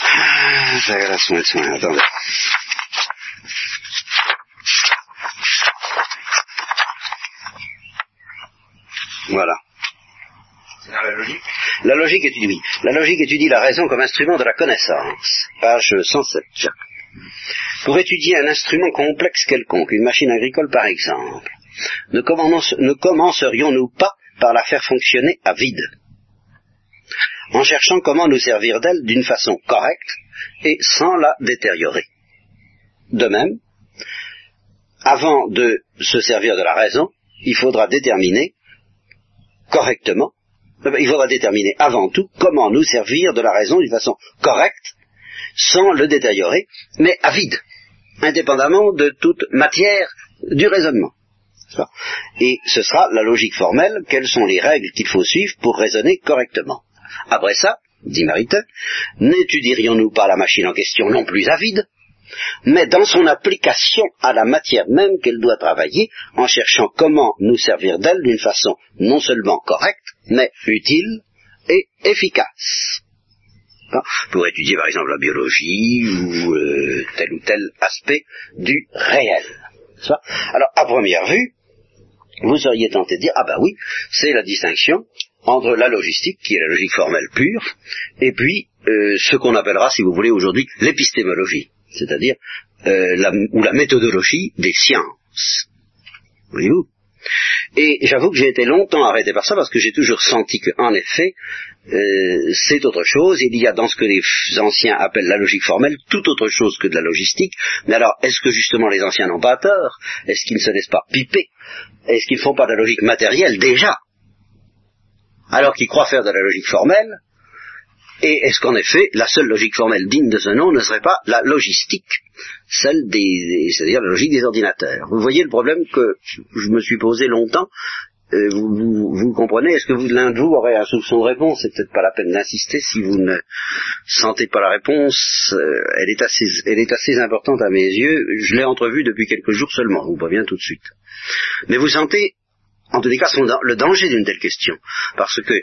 Ah, ça va la soin, soin, attendez. Voilà. la logique La La logique étudie la raison comme instrument de la connaissance. Page 107, Jacques. Pour étudier un instrument complexe quelconque, une machine agricole par exemple, ne, commencerions-nous pas par la faire fonctionner à vide, en cherchant comment nous servir d'elle d'une façon correcte et sans la détériorer. De même, avant de se servir de la raison, il faudra déterminer correctement, il faudra déterminer avant tout comment nous servir de la raison d'une façon correcte, sans le détériorer, mais à vide indépendamment de toute matière du raisonnement. Et ce sera la logique formelle, quelles sont les règles qu'il faut suivre pour raisonner correctement. Après ça, dit Maritain, n'étudierions-nous pas la machine en question non plus à vide, mais dans son application à la matière même qu'elle doit travailler, en cherchant comment nous servir d'elle d'une façon non seulement correcte, mais utile et efficace. Pour étudier par exemple la biologie ou euh, tel ou tel aspect du réel. Alors, à première vue, vous seriez tenté de dire, ah ben oui, c'est la distinction entre la logistique, qui est la logique formelle pure, et puis euh, ce qu'on appellera, si vous voulez, aujourd'hui l'épistémologie, c'est-à-dire euh, la, ou la méthodologie des sciences. Voyez-vous? Et j'avoue que j'ai été longtemps arrêté par ça parce que j'ai toujours senti qu'en effet, euh, c'est autre chose. Il y a dans ce que les anciens appellent la logique formelle tout autre chose que de la logistique. Mais alors, est-ce que justement les anciens n'ont pas tort Est-ce qu'ils ne se laissent pas piper? Est-ce qu'ils ne font pas de la logique matérielle déjà? Alors qu'ils croient faire de la logique formelle et est-ce qu'en effet, la seule logique formelle digne de ce nom ne serait pas la logistique, celle des, c'est-à-dire la logique des ordinateurs? Vous voyez le problème que je me suis posé longtemps euh, vous, vous, comprenez? Est-ce que vous, l'un de vous aurait un soupçon de réponse? C'est peut-être pas la peine d'insister si vous ne sentez pas la réponse. Euh, elle, est assez, elle est assez importante à mes yeux. Je l'ai entrevue depuis quelques jours seulement, je vous préviens tout de suite. Mais vous sentez en tous les cas, le danger d'une telle question. Parce que,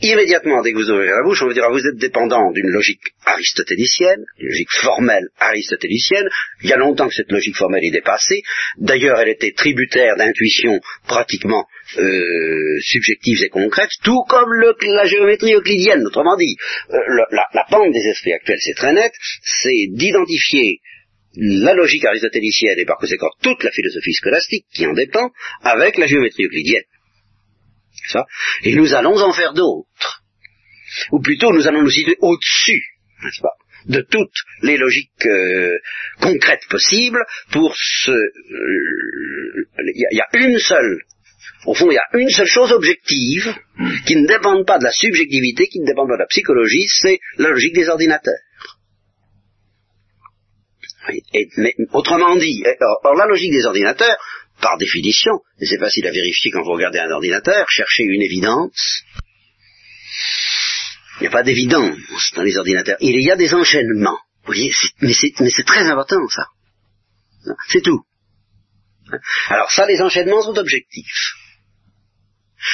immédiatement, dès que vous ouvrez la bouche, on vous dira, vous êtes dépendant d'une logique aristotélicienne, une logique formelle aristotélicienne. Il y a longtemps que cette logique formelle est dépassée. D'ailleurs, elle était tributaire d'intuitions pratiquement euh, subjectives et concrètes, tout comme la géométrie euclidienne. Autrement dit, euh, la, la bande des esprits actuels, c'est très net, c'est d'identifier la logique aristotélicienne et par conséquent toute la philosophie scolastique qui en dépend avec la géométrie euclidienne. Et nous allons en faire d'autres. Ou plutôt nous allons nous situer au-dessus, n'est-ce pas, de toutes les logiques euh, concrètes possibles pour. Euh, il y, a une seule au fond, il y a une seule chose objective qui ne dépend pas de la subjectivité, qui ne dépend pas de la psychologie, c'est la logique des ordinateurs mais, autrement dit, la logique des ordinateurs, par définition, et c'est facile à vérifier quand vous regardez un ordinateur, chercher une évidence. Il n'y a pas d'évidence dans les ordinateurs. Il y a des enchaînements. Vous voyez, mais c'est très important ça. C'est tout. Alors ça, les enchaînements sont objectifs.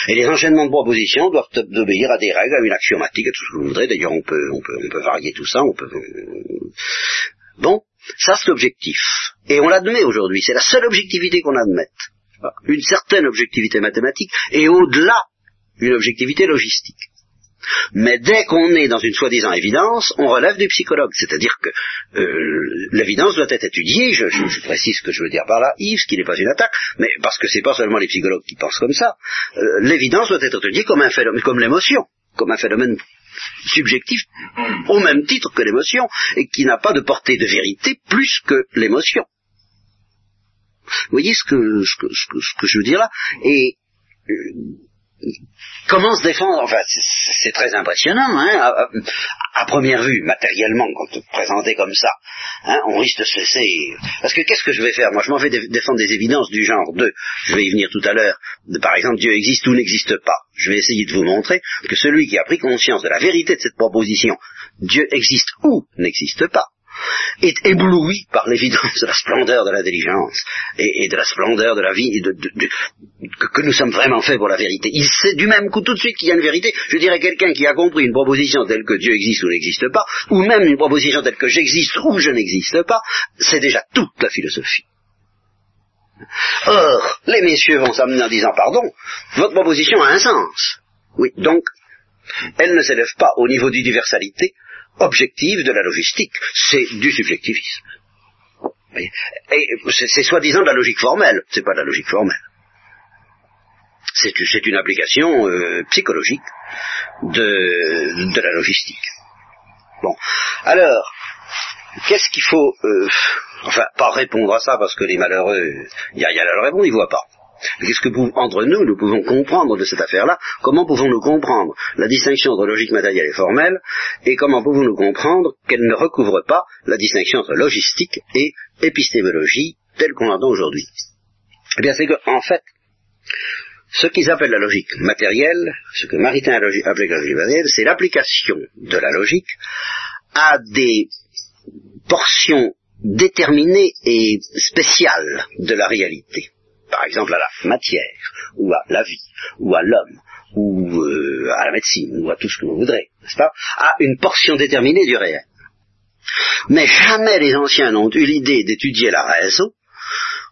Et les enchaînements de propositions doivent obéir à des règles, à une axiomatique, à tout ce que vous voudrez. D'ailleurs, on peut, on, peut, on peut varier tout ça. On peut... Bon, ça, c'est l'objectif. Et on l'admet aujourd'hui. C'est la seule objectivité qu'on admette. Une certaine objectivité mathématique et au-delà, une objectivité logistique. Mais dès qu'on est dans une soi-disant évidence, on relève du psychologue. C'est-à-dire que euh, l'évidence doit être étudiée. Je, précise ce que je veux dire par là, Yves, ce qui n'est pas une attaque, mais parce que c'est pas seulement les psychologues qui pensent comme ça. Euh, l'évidence doit être étudiée comme un phénomène, comme l'émotion, comme un phénomène subjectif au même titre que l'émotion et qui n'a pas de portée de vérité plus que l'émotion. Vous voyez ce que, ce que, ce que, je veux dire là? Et euh, comment se défendre Enfin, c'est très impressionnant, hein, à, première vue, matériellement, quand présenté comme ça. Hein, on risque de se laisser... Parce que qu'est-ce que je vais faire? Moi, je m'en vais défendre des évidences du genre de, je vais y venir tout à l'heure, par exemple, Dieu existe ou n'existe pas. Je vais essayer de vous montrer que celui qui a pris conscience de la vérité de cette proposition, Dieu existe ou n'existe pas, est ébloui par l'évidence de la splendeur de l'intelligence et, de la splendeur de la vie, de, que, nous sommes vraiment faits pour la vérité. Il sait du même coup tout de suite qu'il y a une vérité. Je dirais quelqu'un qui a compris une proposition telle que Dieu existe ou n'existe pas, ou même une proposition telle que j'existe ou je n'existe pas, c'est déjà toute la philosophie. Or, les messieurs vont s'amener en disant, pardon, votre proposition a un sens. Oui, donc, elle ne s'élève pas au niveau d'universalité, objective de la logistique, c'est du subjectivisme. Et c'est soi-disant de la logique formelle, c'est pas de la logique formelle. C'est une application euh, psychologique de, la logistique. Bon, alors, qu'est-ce qu'il faut, euh, enfin, pas répondre à ça parce que les malheureux, il y a, y a la réponse, ils voient pas. Qu'est-ce que entre nous, nous pouvons comprendre de cette affaire-là? Comment pouvons-nous comprendre la distinction entre logique matérielle et formelle? Et comment pouvons-nous comprendre qu'elle ne recouvre pas la distinction entre logistique et épistémologie telle qu'on l'entend aujourd'hui? Eh bien, c'est que, en fait, ce qu'ils appellent la logique matérielle, ce que Maritain appelle la logique matérielle, c'est l'application de la logique à des portions déterminées et spéciales de la réalité par exemple à la matière, ou à la vie, ou à l'homme, ou euh, à la médecine, ou à tout ce que vous voudrez, n'est-ce pas, à une portion déterminée du réel. Mais jamais les anciens n'ont eu l'idée d'étudier la raison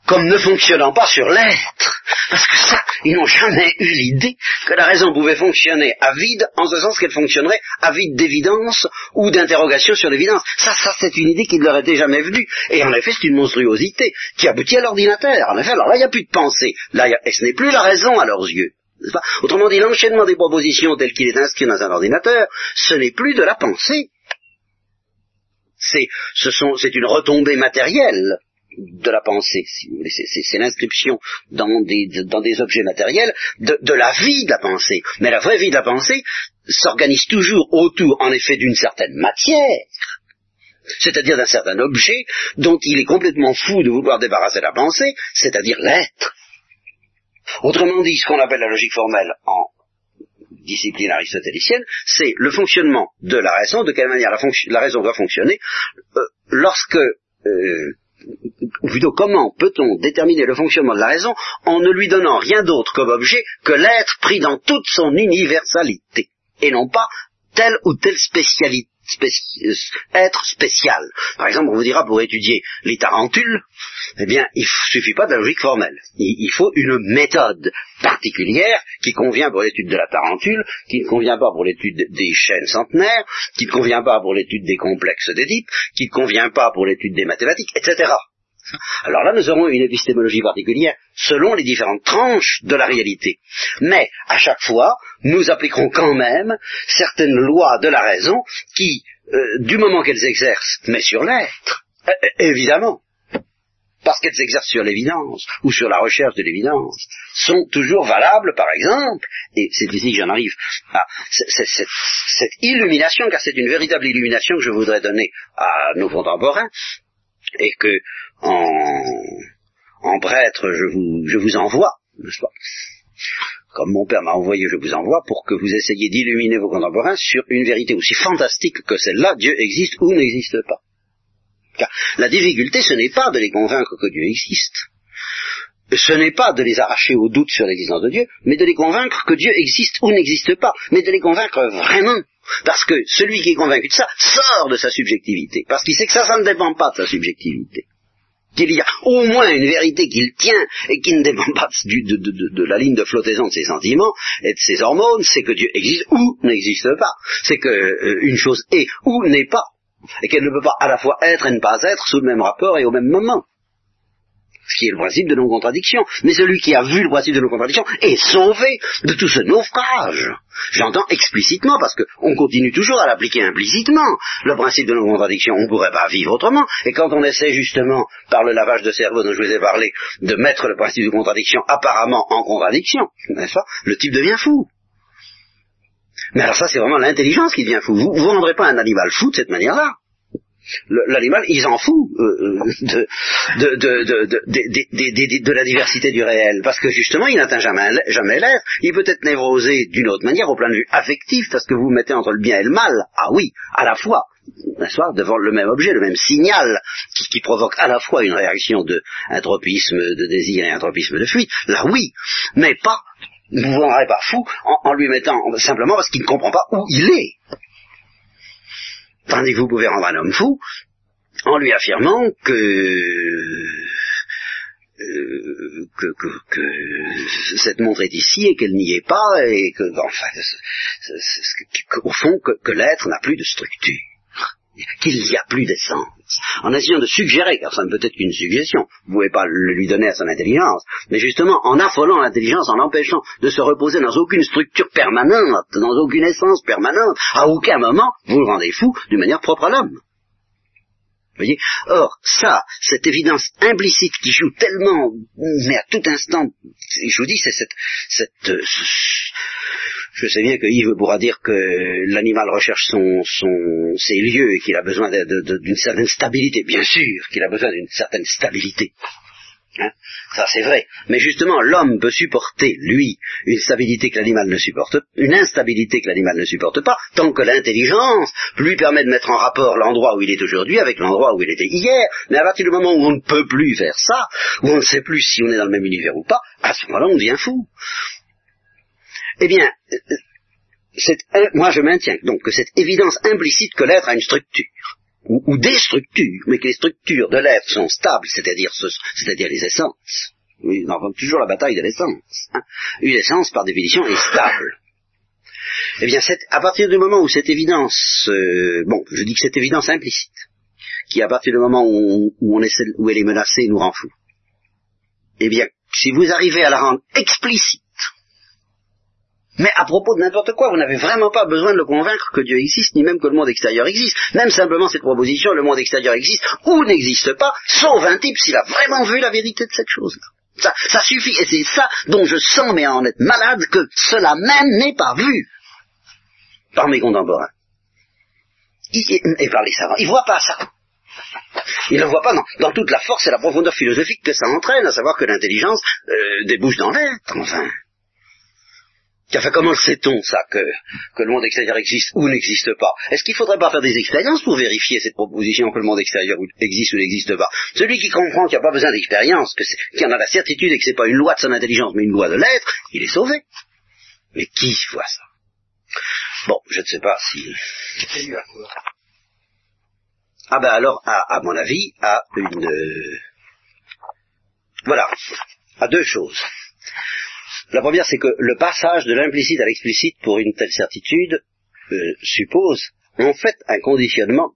comme ne fonctionnant pas sur l'être. Parce que ça, ils n'ont jamais eu l'idée que la raison pouvait fonctionner à vide, en ce sens qu'elle fonctionnerait à vide d'évidence ou d'interrogation sur l'évidence. Ça, ça, c'est une idée qui ne leur était jamais venue. Et en effet, c'est une monstruosité qui aboutit à l'ordinateur. En effet, alors là, il n'y a plus de pensée. Là, et ce n'est plus la raison à leurs yeux. Autrement dit, l'enchaînement des propositions tel qu'il est inscrit dans un ordinateur, ce n'est plus de la pensée. C'est, c'est une retombée matérielle de la pensée, si vous voulez. C'est l'inscription dans des, objets matériels de, la vie de la pensée. Mais la vraie vie de la pensée s'organise toujours autour, en effet, d'une certaine matière, c'est-à-dire d'un certain objet dont il est complètement fou de vouloir débarrasser la pensée, c'est-à-dire l'être. Autrement dit, ce qu'on appelle la logique formelle en discipline aristotélicienne, c'est le fonctionnement de la raison, de quelle manière la, raison doit fonctionner, euh, lorsque, euh, ou plutôt comment peut-on déterminer le fonctionnement de la raison en ne lui donnant rien d'autre comme objet que l'être pris dans toute son universalité, et non pas telle ou telle spécialité? Être spécial. Par exemple, on vous dira pour étudier les tarentules, eh bien, il suffit pas de la logique formelle. Il, faut une méthode particulière qui convient pour l'étude de la tarentule, qui ne convient pas pour l'étude des chaînes centenaires, qui ne convient pas pour l'étude des complexes d'Édipe, qui ne convient pas pour l'étude des mathématiques, etc. Alors là, nous aurons une épistémologie particulière selon les différentes tranches de la réalité. Mais, à chaque fois, nous appliquerons quand même certaines lois de la raison qui, euh, du moment qu'elles exercent, mais sur l'être, euh, évidemment, parce qu'elles s'exercent sur l'évidence ou sur la recherche de l'évidence, sont toujours valables, par exemple, et c'est ici que j'en arrive à cette illumination, car c'est une véritable illumination que je voudrais donner à nos contemporains, et que en, en prêtre je vous, je vous envoie, n'est-ce pas? Comme mon père m'a envoyé, je vous envoie pour que vous essayiez d'illuminer vos contemporains sur une vérité aussi fantastique que celle-là, Dieu existe ou n'existe pas. Car la difficulté, ce n'est pas de les convaincre que Dieu existe. Ce n'est pas de les arracher au doute sur l'existence de Dieu, mais de les convaincre que Dieu existe ou n'existe pas, mais de les convaincre vraiment. Parce que celui qui est convaincu de ça sort de sa subjectivité, parce qu'il sait que ça, ça ne dépend pas de sa subjectivité. Qu'il y a au moins une vérité qu'il tient et qui ne dépend pas de, la ligne de flottaison de ses sentiments et de ses hormones, c'est que Dieu existe ou n'existe pas. C'est que euh, une chose est ou n'est pas, et qu'elle ne peut pas à la fois être et ne pas être sous le même rapport et au même moment ce qui est le principe de non-contradiction. Mais celui qui a vu le principe de non-contradiction est sauvé de tout ce naufrage. J'entends explicitement, parce qu'on continue toujours à l'appliquer implicitement, le principe de non-contradiction, on ne pourrait pas vivre autrement, et quand on essaie justement, par le lavage de cerveau dont je vous ai parlé, de mettre le principe de contradiction apparemment en contradiction, le type devient fou. Mais alors ça, c'est vraiment l'intelligence qui devient fou. Vous ne rendrez pas un animal fou de cette manière-là. L'animal, il s'en fout de, la diversité du réel, parce que justement, il n'atteint jamais, l'air. Il peut être névrosé d'une autre manière, au plan de vue affectif, parce que vous mettez entre le bien et le mal, ah oui, à la fois, devant le même objet, le même signal, qui, provoque à la fois une réaction de de désir et anthropisme de fuite, là oui, mais pas, vous ne vous rendrez pas fou en lui mettant simplement parce qu'il ne comprend pas où il est. Tandis que vous pouvez rendre un homme fou en lui affirmant que, euh, que, cette montre est ici et qu'elle n'y est pas et que, enfin, au fond, que l'être n'a plus de structure qu'il n'y a plus d'essence, en essayant de suggérer, car ça ne peut être qu'une suggestion, vous ne pouvez pas le lui donner à son intelligence, mais justement en affolant l'intelligence, en l'empêchant de se reposer dans aucune structure permanente, dans aucune essence permanente, à aucun moment vous le rendez fou d'une manière propre à l'homme. Or, ça, cette évidence implicite qui joue tellement, mais à tout instant, je vous dis, c'est cette, cette, euh, je sais bien que Yves pourra dire que l'animal recherche son, son, ses lieux et qu'il a besoin d'une certaine stabilité. Bien sûr qu'il a besoin d'une certaine stabilité. Hein ça c'est vrai. Mais justement, l'homme peut supporter, lui, une stabilité que l'animal ne supporte, une instabilité que l'animal ne supporte pas, tant que l'intelligence lui permet de mettre en rapport l'endroit où il est aujourd'hui avec l'endroit où il était hier. Mais à partir du moment où on ne peut plus faire ça, où on ne sait plus si on est dans le même univers ou pas, à ce moment-là on devient fou. Eh bien, euh, moi je maintiens donc que cette évidence implicite que l'être a une structure, ou, des structures, mais que les structures de l'être sont stables, c'est-à-dire c'est-à-dire les essences. Oui, on toujours la bataille de l'essence. Hein. Une essence, par définition, est stable. Eh bien, à partir du moment où cette évidence, euh, bon, je dis que cette évidence implicite, qui à partir du moment où, on essaie, où elle est menacée, nous rend fous. Eh bien, si vous arrivez à la rendre explicite, mais à propos de n'importe quoi, vous n'avez vraiment pas besoin de le convaincre que Dieu existe, ni même que le monde extérieur existe. Même simplement cette proposition, le monde extérieur existe ou n'existe pas, sauf un type s'il a vraiment vu la vérité de cette chose-là. Ça, suffit, et c'est ça dont je sens, mais en être malade, que cela même n'est pas vu par mes contemporains. Et par les savants. Ils voient pas ça. Il ne voit pas dans, dans, toute la force et la profondeur philosophique que ça entraîne, à savoir que l'intelligence euh, débouche dans l'être, enfin. Comment sait-on ça, que, le monde extérieur existe ou n'existe pas? Est-ce qu'il ne faudrait pas faire des expériences pour vérifier cette proposition que le monde extérieur existe ou n'existe pas? Celui qui comprend qu'il n'y a pas besoin d'expérience, qu'il en a la certitude et que ce n'est pas une loi de son intelligence, mais une loi de l'être, il est sauvé. Mais qui voit ça? Bon, je ne sais pas si... Ah ben alors, à, à mon avis, à une... Euh, voilà, à deux choses. La première, c'est que le passage de l'implicite à l'explicite pour une telle certitude euh, suppose en fait un conditionnement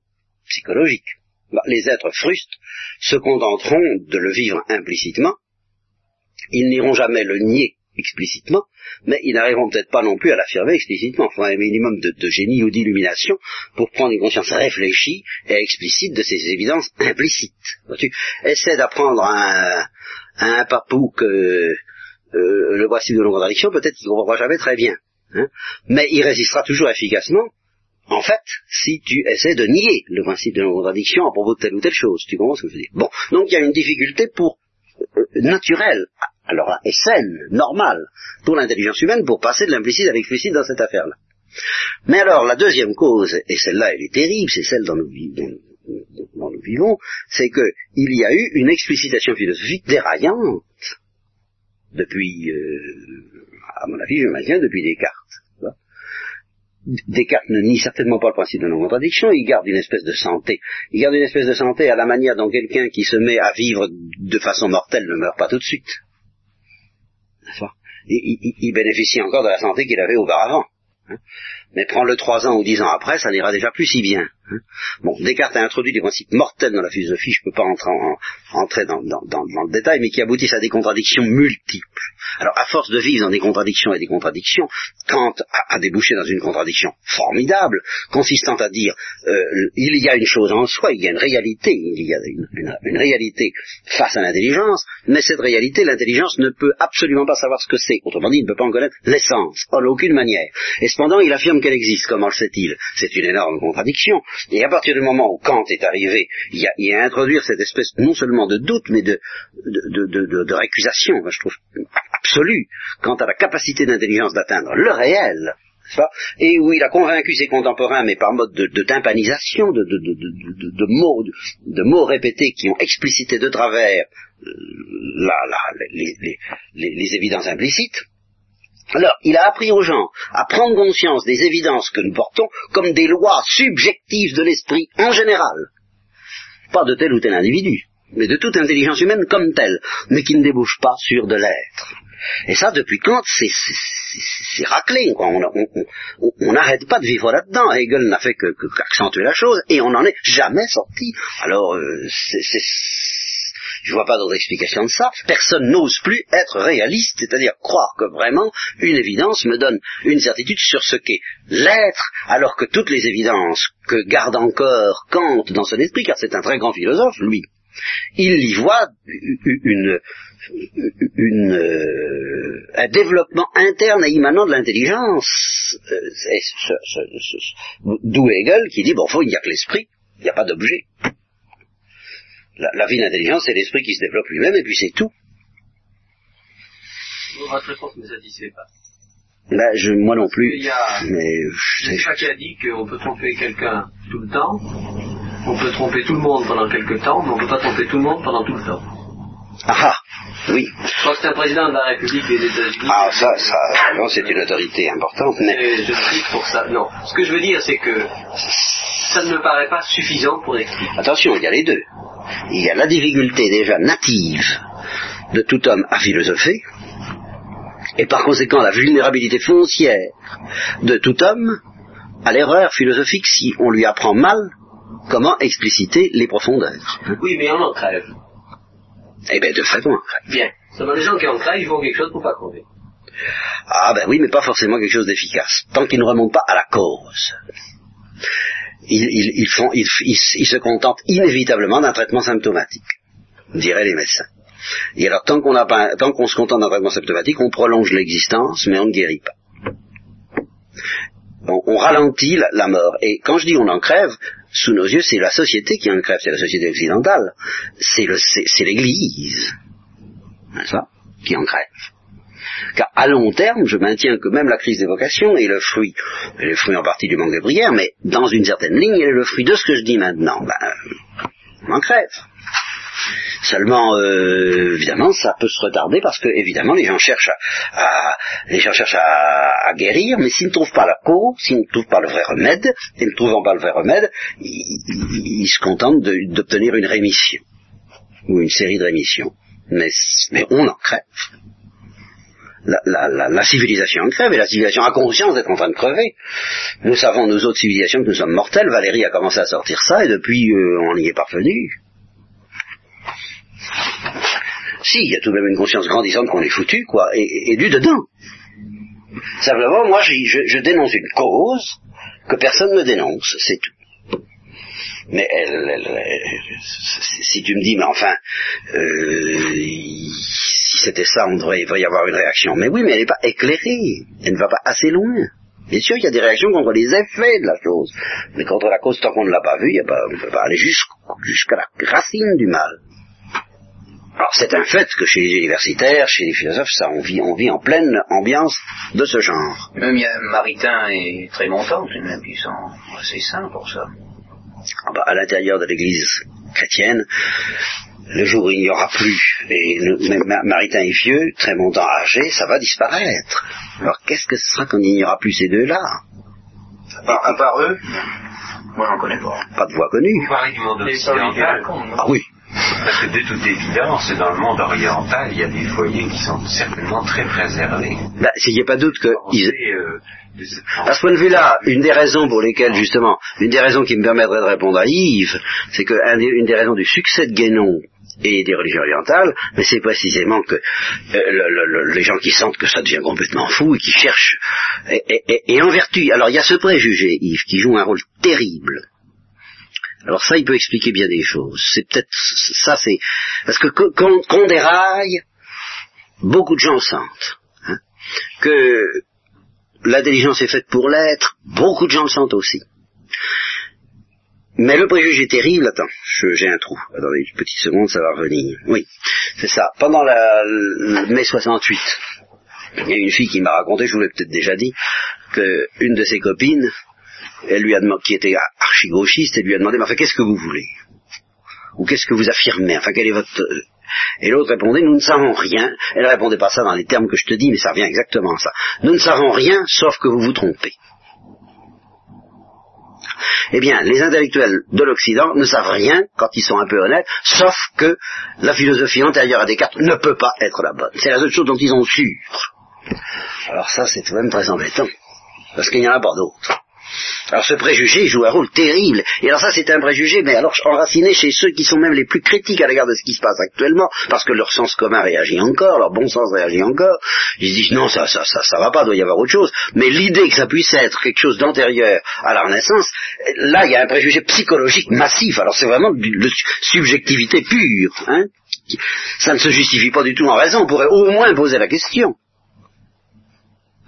psychologique. Bah, les êtres frustes se contenteront de le vivre implicitement, ils n'iront jamais le nier explicitement, mais ils n'arriveront peut-être pas non plus à l'affirmer explicitement. Il faut un minimum de, génie ou d'illumination pour prendre une conscience réfléchie et explicite de ces évidences implicites. Tu essaies d'apprendre à un, papou que euh, le principe de la contradiction, peut-être qu'il ne comprendra jamais très bien. Hein. mais il résistera toujours efficacement, en fait, si tu essaies de nier le principe de la contradiction à propos de telle ou telle chose. Tu comprends ce que je veux dire Bon, donc il y a une difficulté pour euh, naturelle, alors et saine, normale, pour l'intelligence humaine pour passer de l'implicite à l'explicite dans cette affaire-là. Mais alors, la deuxième cause, et celle-là elle est terrible, c'est celle dont nous vivons, c'est qu'il y a eu une explicitation philosophique déraillante depuis, euh, à mon avis, je maintiens, depuis Descartes. Descartes ne nie certainement pas le principe de non-contradiction, il garde une espèce de santé. Il garde une espèce de santé à la manière dont quelqu'un qui se met à vivre de façon mortelle ne meurt pas tout de suite. Il, il bénéficie encore de la santé qu'il avait auparavant. Hein. Mais prends-le trois ans ou dix ans après, ça n'ira déjà plus si bien. Bon, Descartes a introduit des principes mortels dans la philosophie, je ne peux pas entrer, dans, le détail, mais qui aboutissent à des contradictions multiples. Alors, à force de vivre dans des contradictions et des contradictions, Kant a, débouché dans une contradiction formidable, consistant à dire, euh, il y a une chose en soi, il y a une réalité, il y a une, réalité face à l'intelligence, mais cette réalité, l'intelligence ne peut absolument pas savoir ce que c'est. Autrement dit, il ne peut pas en connaître l'essence, en aucune manière. Et cependant, il affirme qu'elle existe. Comment le sait-il? C'est une énorme contradiction. Et à partir du moment où Kant est arrivé, il y a, il a introduire cette espèce non seulement de doute, mais de, de, de, de, récusation, je trouve, absolue, quant à la capacité d'intelligence d'atteindre le réel, et où il a convaincu ses contemporains, mais par mode de, de tympanisation, de, de, de, mots, de, mots répétés qui ont explicité de travers euh, la, la, les, les, les, évidences implicites, alors, il a appris aux gens à prendre conscience des évidences que nous portons comme des lois subjectives de l'esprit en général. Pas de tel ou tel individu, mais de toute intelligence humaine comme telle, mais qui ne débouche pas sur de l'être. Et ça, depuis Kant, c'est raclé. On n'arrête pas de vivre là-dedans. Hegel n'a fait que, qu'accentuer la chose, et on n'en est jamais sorti. Alors, euh, c'est je vois pas d'autre explication de ça. Personne n'ose plus être réaliste, c'est-à-dire croire que vraiment une évidence me donne une certitude sur ce qu'est l'être, alors que toutes les évidences que garde encore Kant dans son esprit, car c'est un très grand philosophe, lui, il y voit une, euh, un développement interne et immanent de l'intelligence. Euh, d'où Hegel qui dit, bon, il n'y a que l'esprit, il n'y a pas d'objet. La, vie d'intelligence, c'est l'esprit qui se développe lui-même, et puis c'est tout. Votre réponse ne me satisfait pas. Ben, je, moi non plus. Il y a, mais je qui a dit qu'on peut tromper quelqu'un tout le temps, on peut tromper tout le monde pendant quelque temps, mais on ne peut pas tromper tout le monde pendant tout le temps. Ah, ah oui. Je crois que c'est un président de la République des États-Unis. Ah ça, ça, non, c'est une autorité importante. Mais... je cite pour ça. Non. Ce que je veux dire, c'est que ça ne me paraît pas suffisant pour expliquer. Attention, il y a les deux il y a la difficulté déjà native de tout homme à philosopher, et par conséquent la vulnérabilité foncière de tout homme à l'erreur philosophique si on lui apprend mal comment expliciter les profondeurs. Oui, mais on en crève. Eh bien, de fait, on en crève. Bien. Seulement les gens qui en crèvent, ils font quelque chose pour pas crever. Ah ben oui, mais pas forcément quelque chose d'efficace, tant qu'ils ne remontent pas à la cause ils, font, ils, se contentent inévitablement d'un traitement symptomatique, diraient les médecins. Et alors, tant qu'on, qu'on se contente d'un traitement symptomatique, on prolonge l'existence, mais on ne guérit pas. On, ralentit la, mort. Et quand je dis on en crève, sous nos yeux, c'est la société qui en crève, c'est la société occidentale, c'est l'Église, n'est-ce pas, qui en crève. Car à long terme, je maintiens que même la crise des vocations est le fruit, est le fruit en partie du manque de prière, mais dans une certaine ligne, elle est le fruit de ce que je dis maintenant. Ben, on en crève. Seulement, euh, évidemment, ça peut se retarder parce que, évidemment, les gens cherchent à, les gens cherchent à, guérir, mais s'ils ne trouvent pas la cause, s'ils ne trouvent pas le vrai remède, et ne trouvant pas le vrai remède, ils, se contentent d'obtenir une rémission ou une série de rémissions. Mais on en crève. La, civilisation en crève et la civilisation a conscience d'être en train de crever. Nous savons, nous autres civilisations, que nous sommes mortels. Valérie a commencé à sortir ça et depuis, euh, on y est parvenu. Si, il y a tout de même une conscience grandissante qu'on est foutu, quoi, et, et- et du dedans. Simplement, moi, je, je- je dénonce une cause que personne ne dénonce, c'est tout. Mais elle, elle- elle- si tu me dis, mais enfin, euh, si c'était ça, on devrait, il devrait y avoir une réaction. Mais oui, mais elle n'est pas éclairée, elle ne va pas assez loin. Bien sûr, il y a des réactions contre les effets de la chose, mais contre la cause, tant qu'on ne l'a pas vue, on ne peut pas aller jusqu'à la racine du mal. Alors c'est un fait que chez les universitaires, chez les philosophes, ça on vit, on vit en pleine ambiance de ce genre. Même il y a Maritain et de même, qui sont assez sains pour ça. Ah bah, à l'intérieur de l'Église chrétienne, le jour où il n'y aura plus, et le- même Ma- Maritain est vieux, très longtemps âgé, ça va disparaître. Alors qu'est-ce que ce sera quand il n'y aura plus ces deux-là? À part, à part eux, moi j'en connais pas. Pas de voix connue. Vous parlez du monde occidental, Ah oui. parce que de toute évidence, dans le monde oriental, il y a des foyers qui sont certainement très préservés. Bah, s'il n'y a pas doute que... ils- euh, À ce point de vue-là, une des raisons pour lesquelles, justement, une des raisons qui me permettrait de répondre à Yves, c'est que un des- raisons du succès de Guénon et des religions orientales, mais c'est précisément que euh, le- le- le- les gens qui sentent que ça devient complètement fou et qui cherchent, et, en vertu, alors il y a ce préjugé, Yves, qui joue un rôle terrible. Alors ça, il peut expliquer bien des choses. C'est peut-être ça, c'est parce que qu'on qu'on déraille, beaucoup de gens sentent hein, que l'intelligence est faite pour l'être, beaucoup de gens le sentent aussi. Mais le préjugé terrible, attends, j'ai un trou, attendez une petite seconde, ça va revenir. Oui, c'est ça. Pendant la, le mai 68, il y a une fille qui m'a raconté, je vous l'ai peut-être déjà dit, que une de ses copines, elle lui a demandé, qui était archi-gauchiste, elle lui a demandé, mais enfin, qu'est-ce que vous voulez? Ou qu'est-ce que vous affirmez? Enfin, quel est votre... Et l'autre répondait, nous ne savons rien. Elle répondait pas ça dans les termes que je te dis, mais ça revient exactement à ça. Nous ne savons rien, sauf que vous vous trompez. Eh bien, les intellectuels de l'Occident ne savent rien, quand ils sont un peu honnêtes, sauf que la philosophie antérieure à Descartes ne peut pas être la bonne. C'est la seule chose dont ils ont sûr. Alors ça, c'est tout de même très embêtant, parce qu'il n'y en a pas d'autres. Alors ce préjugé joue un rôle terrible. Et alors ça c'est un préjugé, mais alors enraciné chez ceux qui sont même les plus critiques à l'égard de ce qui se passe actuellement, parce que leur sens commun réagit encore, leur bon sens réagit encore. Ils se disent non ça ça ça ça va pas, doit y avoir autre chose. Mais l'idée que ça puisse être quelque chose d'antérieur à la Renaissance, là il y a un préjugé psychologique massif. Alors c'est vraiment de subjectivité pure. Hein ça ne se justifie pas du tout en raison. On pourrait au moins poser la question.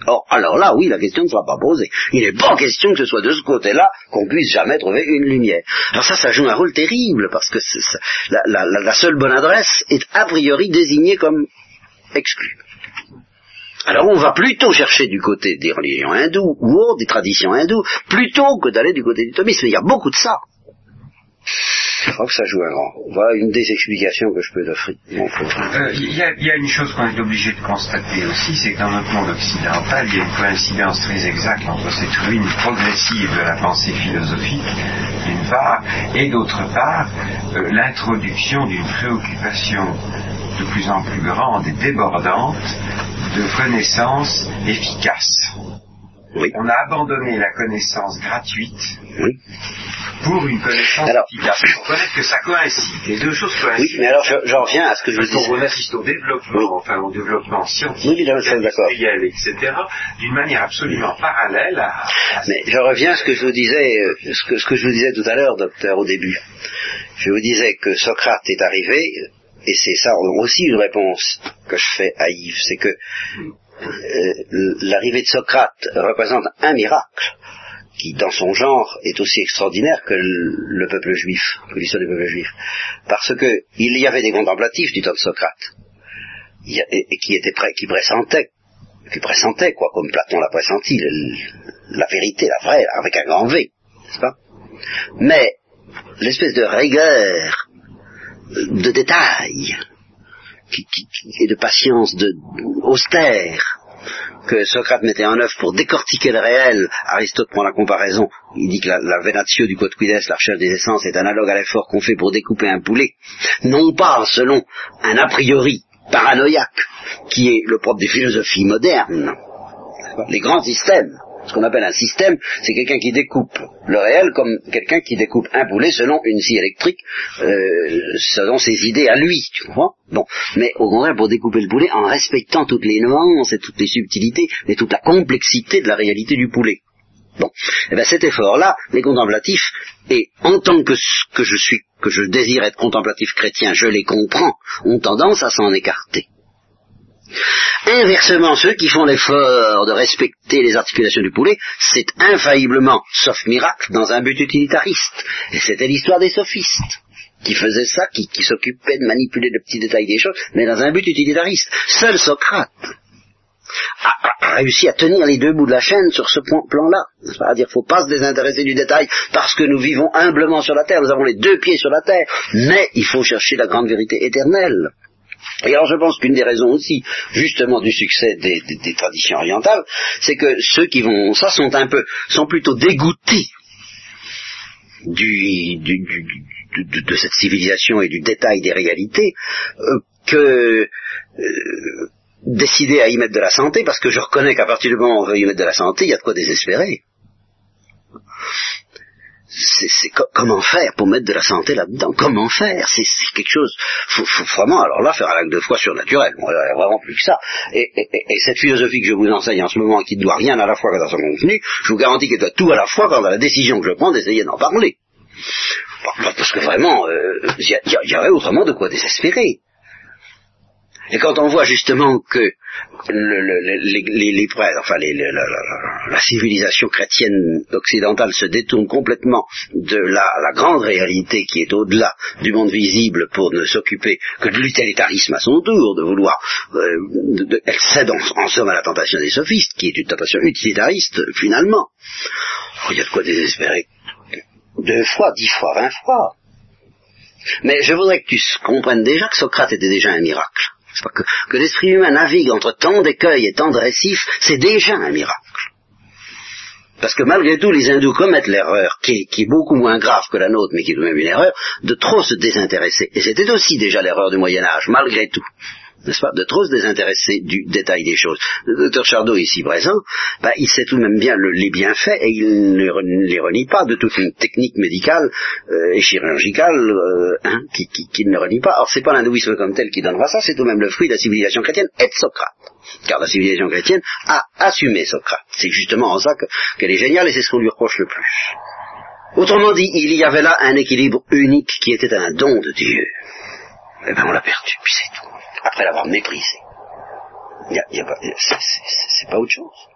Or, alors là, oui, la question ne sera pas posée. Il n'est pas question que ce soit de ce côté-là qu'on puisse jamais trouver une lumière. Alors ça, ça joue un rôle terrible, parce que la- la seule bonne adresse est a priori désignée comme exclue. Alors on va plutôt chercher du côté des religions hindoues ou autres, des traditions hindoues, plutôt que d'aller du côté du thomisme. Il y a beaucoup de ça. Je crois que ça joue un grand rôle. Voilà une des explications que je peux frère. Euh, Il y, a- il y a une chose qu'on est obligé de constater aussi, c'est que dans notre monde occidental, il y a une coïncidence très exacte entre cette ruine progressive de la pensée philosophique, d'une part, et d'autre part, euh, l'introduction d'une préoccupation de plus en plus grande et débordante de connaissances efficaces. Oui. On a abandonné la connaissance gratuite Oui. pour une connaissance Alors-. Il faut reconnaître que ça coïncide. Les deux choses coïncident. Oui, mais alors je- j'en reviens à ce que je vous disais. assiste au développement, enfin au développement scientifique, industriel, etc., d'une manière absolument parallèle à... à- Mais je reviens à ce que je vous disais, euh, ce que, ce que je vous disais tout à l'heure, docteur, au début. Je vous disais que Socrate est arrivé, et c'est ça aussi une réponse que je fais à Yves, c'est que l'arrivée de Socrate représente un miracle qui, dans son genre, est aussi extraordinaire que le, peuple juif, que l'histoire du peuple juif. Parce que il y avait des contemplatifs du temps de Socrate, qui étaient prêts, qui pressentaient, qui pressentaient, quoi, comme Platon l'a pressenti, la vérité, la vraie, avec un grand V, n'est-ce pas? Mais l'espèce de rigueur, de détail, et de patience de, austère, que Socrate mettait en œuvre pour décortiquer le réel, Aristote prend la comparaison, il dit que la, la venatio du quodquides, la recherche des essences, est analogue à l'effort qu'on fait pour découper un poulet, non pas selon un a priori paranoïaque, qui est le propre des philosophies modernes, les grands systèmes, ce qu'on appelle un système, c'est quelqu'un qui découpe le réel comme quelqu'un qui découpe un poulet selon une scie électrique, euh, selon ses idées à lui, tu comprends Bon, mais au contraire pour découper le poulet en respectant toutes les nuances et toutes les subtilités et toute la complexité de la réalité du poulet. Bon, et eh bien cet effort-là, les contemplatifs, et en tant que, que je suis, que je désire être contemplatif chrétien, je les comprends, ont tendance à s'en écarter. Inversement, ceux qui font l'effort de respecter les articulations du poulet, c'est infailliblement, sauf miracle, dans un but utilitariste. Et c'était l'histoire des sophistes qui faisaient ça, qui, s'occupaient de manipuler le petits détails des choses, mais dans un but utilitariste. Seul Socrate a, réussi à tenir les deux bouts de la chaîne sur ce plan-là. C'est-à-dire, faut pas se désintéresser du détail parce que nous vivons humblement sur la terre, nous avons les deux pieds sur la terre, mais il faut chercher la grande vérité éternelle. Et alors je pense qu'une des raisons aussi, justement, du succès des, traditions orientales, c'est que ceux qui vont ça sont un peu, sont plutôt dégoûtés du, de, cette civilisation et du détail des réalités euh, que euh, décider à y mettre de la santé, parce que je reconnais qu'à partir du moment où on veut y mettre de la santé, il y a de quoi désespérer comment faire pour mettre de la santé là-dedans? Comment faire? C'est quelque chose, faut, faut, vraiment, alors là, faire un acte de foi surnaturel. Bon, il n'y a vraiment plus que ça. Et, cette philosophie que je vous enseigne en ce moment, qui ne doit rien à la fois dans son contenu, je vous garantis qu'elle doit tout à la fois dans la décision que je prends d'essayer d'en parler. Parce que vraiment, euh, il y, y, aurait autrement de quoi désespérer. Et quand on voit justement que les, prêtres, enfin la, civilisation chrétienne occidentale se détourne complètement de la, grande réalité qui est au-delà du monde visible pour ne s'occuper que de l'utilitarisme à son tour, de vouloir, euh, elle cède en, somme à la tentation des sophistes, qui est une tentation utilitariste finalement. Oh, il y a de quoi désespérer deux fois, dix fois, vingt fois. Mais je voudrais que tu comprennes déjà que Socrate était déjà un miracle que, l'esprit humain navigue entre tant d'écueils et tant de récifs, c'est déjà un miracle. Parce que malgré tout, les hindous commettent l'erreur, qui, qui, est beaucoup moins grave que la nôtre, mais qui est tout de même une erreur, de trop se désintéresser. Et c'était aussi déjà l'erreur du Moyen Âge, malgré tout n'est-ce pas, de trop se désintéresser du détail des choses. Le docteur Chardot, ici présent, bah, il sait tout de même bien les bienfaits et il ne les renie pas de toute une technique médicale euh, et chirurgicale euh, hein, qu'il qui, ne renie pas. Or, c'est pas l'hindouisme comme tel qui donnera ça, c'est tout de même le fruit de la civilisation chrétienne et de Socrate. Car la civilisation chrétienne a assumé Socrate. C'est justement en ça qu'elle est géniale et c'est ce qu'on lui reproche le plus. Autrement dit, il y avait là un équilibre unique qui était un don de Dieu. Eh bien, on l'a perdu, puis c'est tout après l'avoir méprisé. C'est pas autre chose.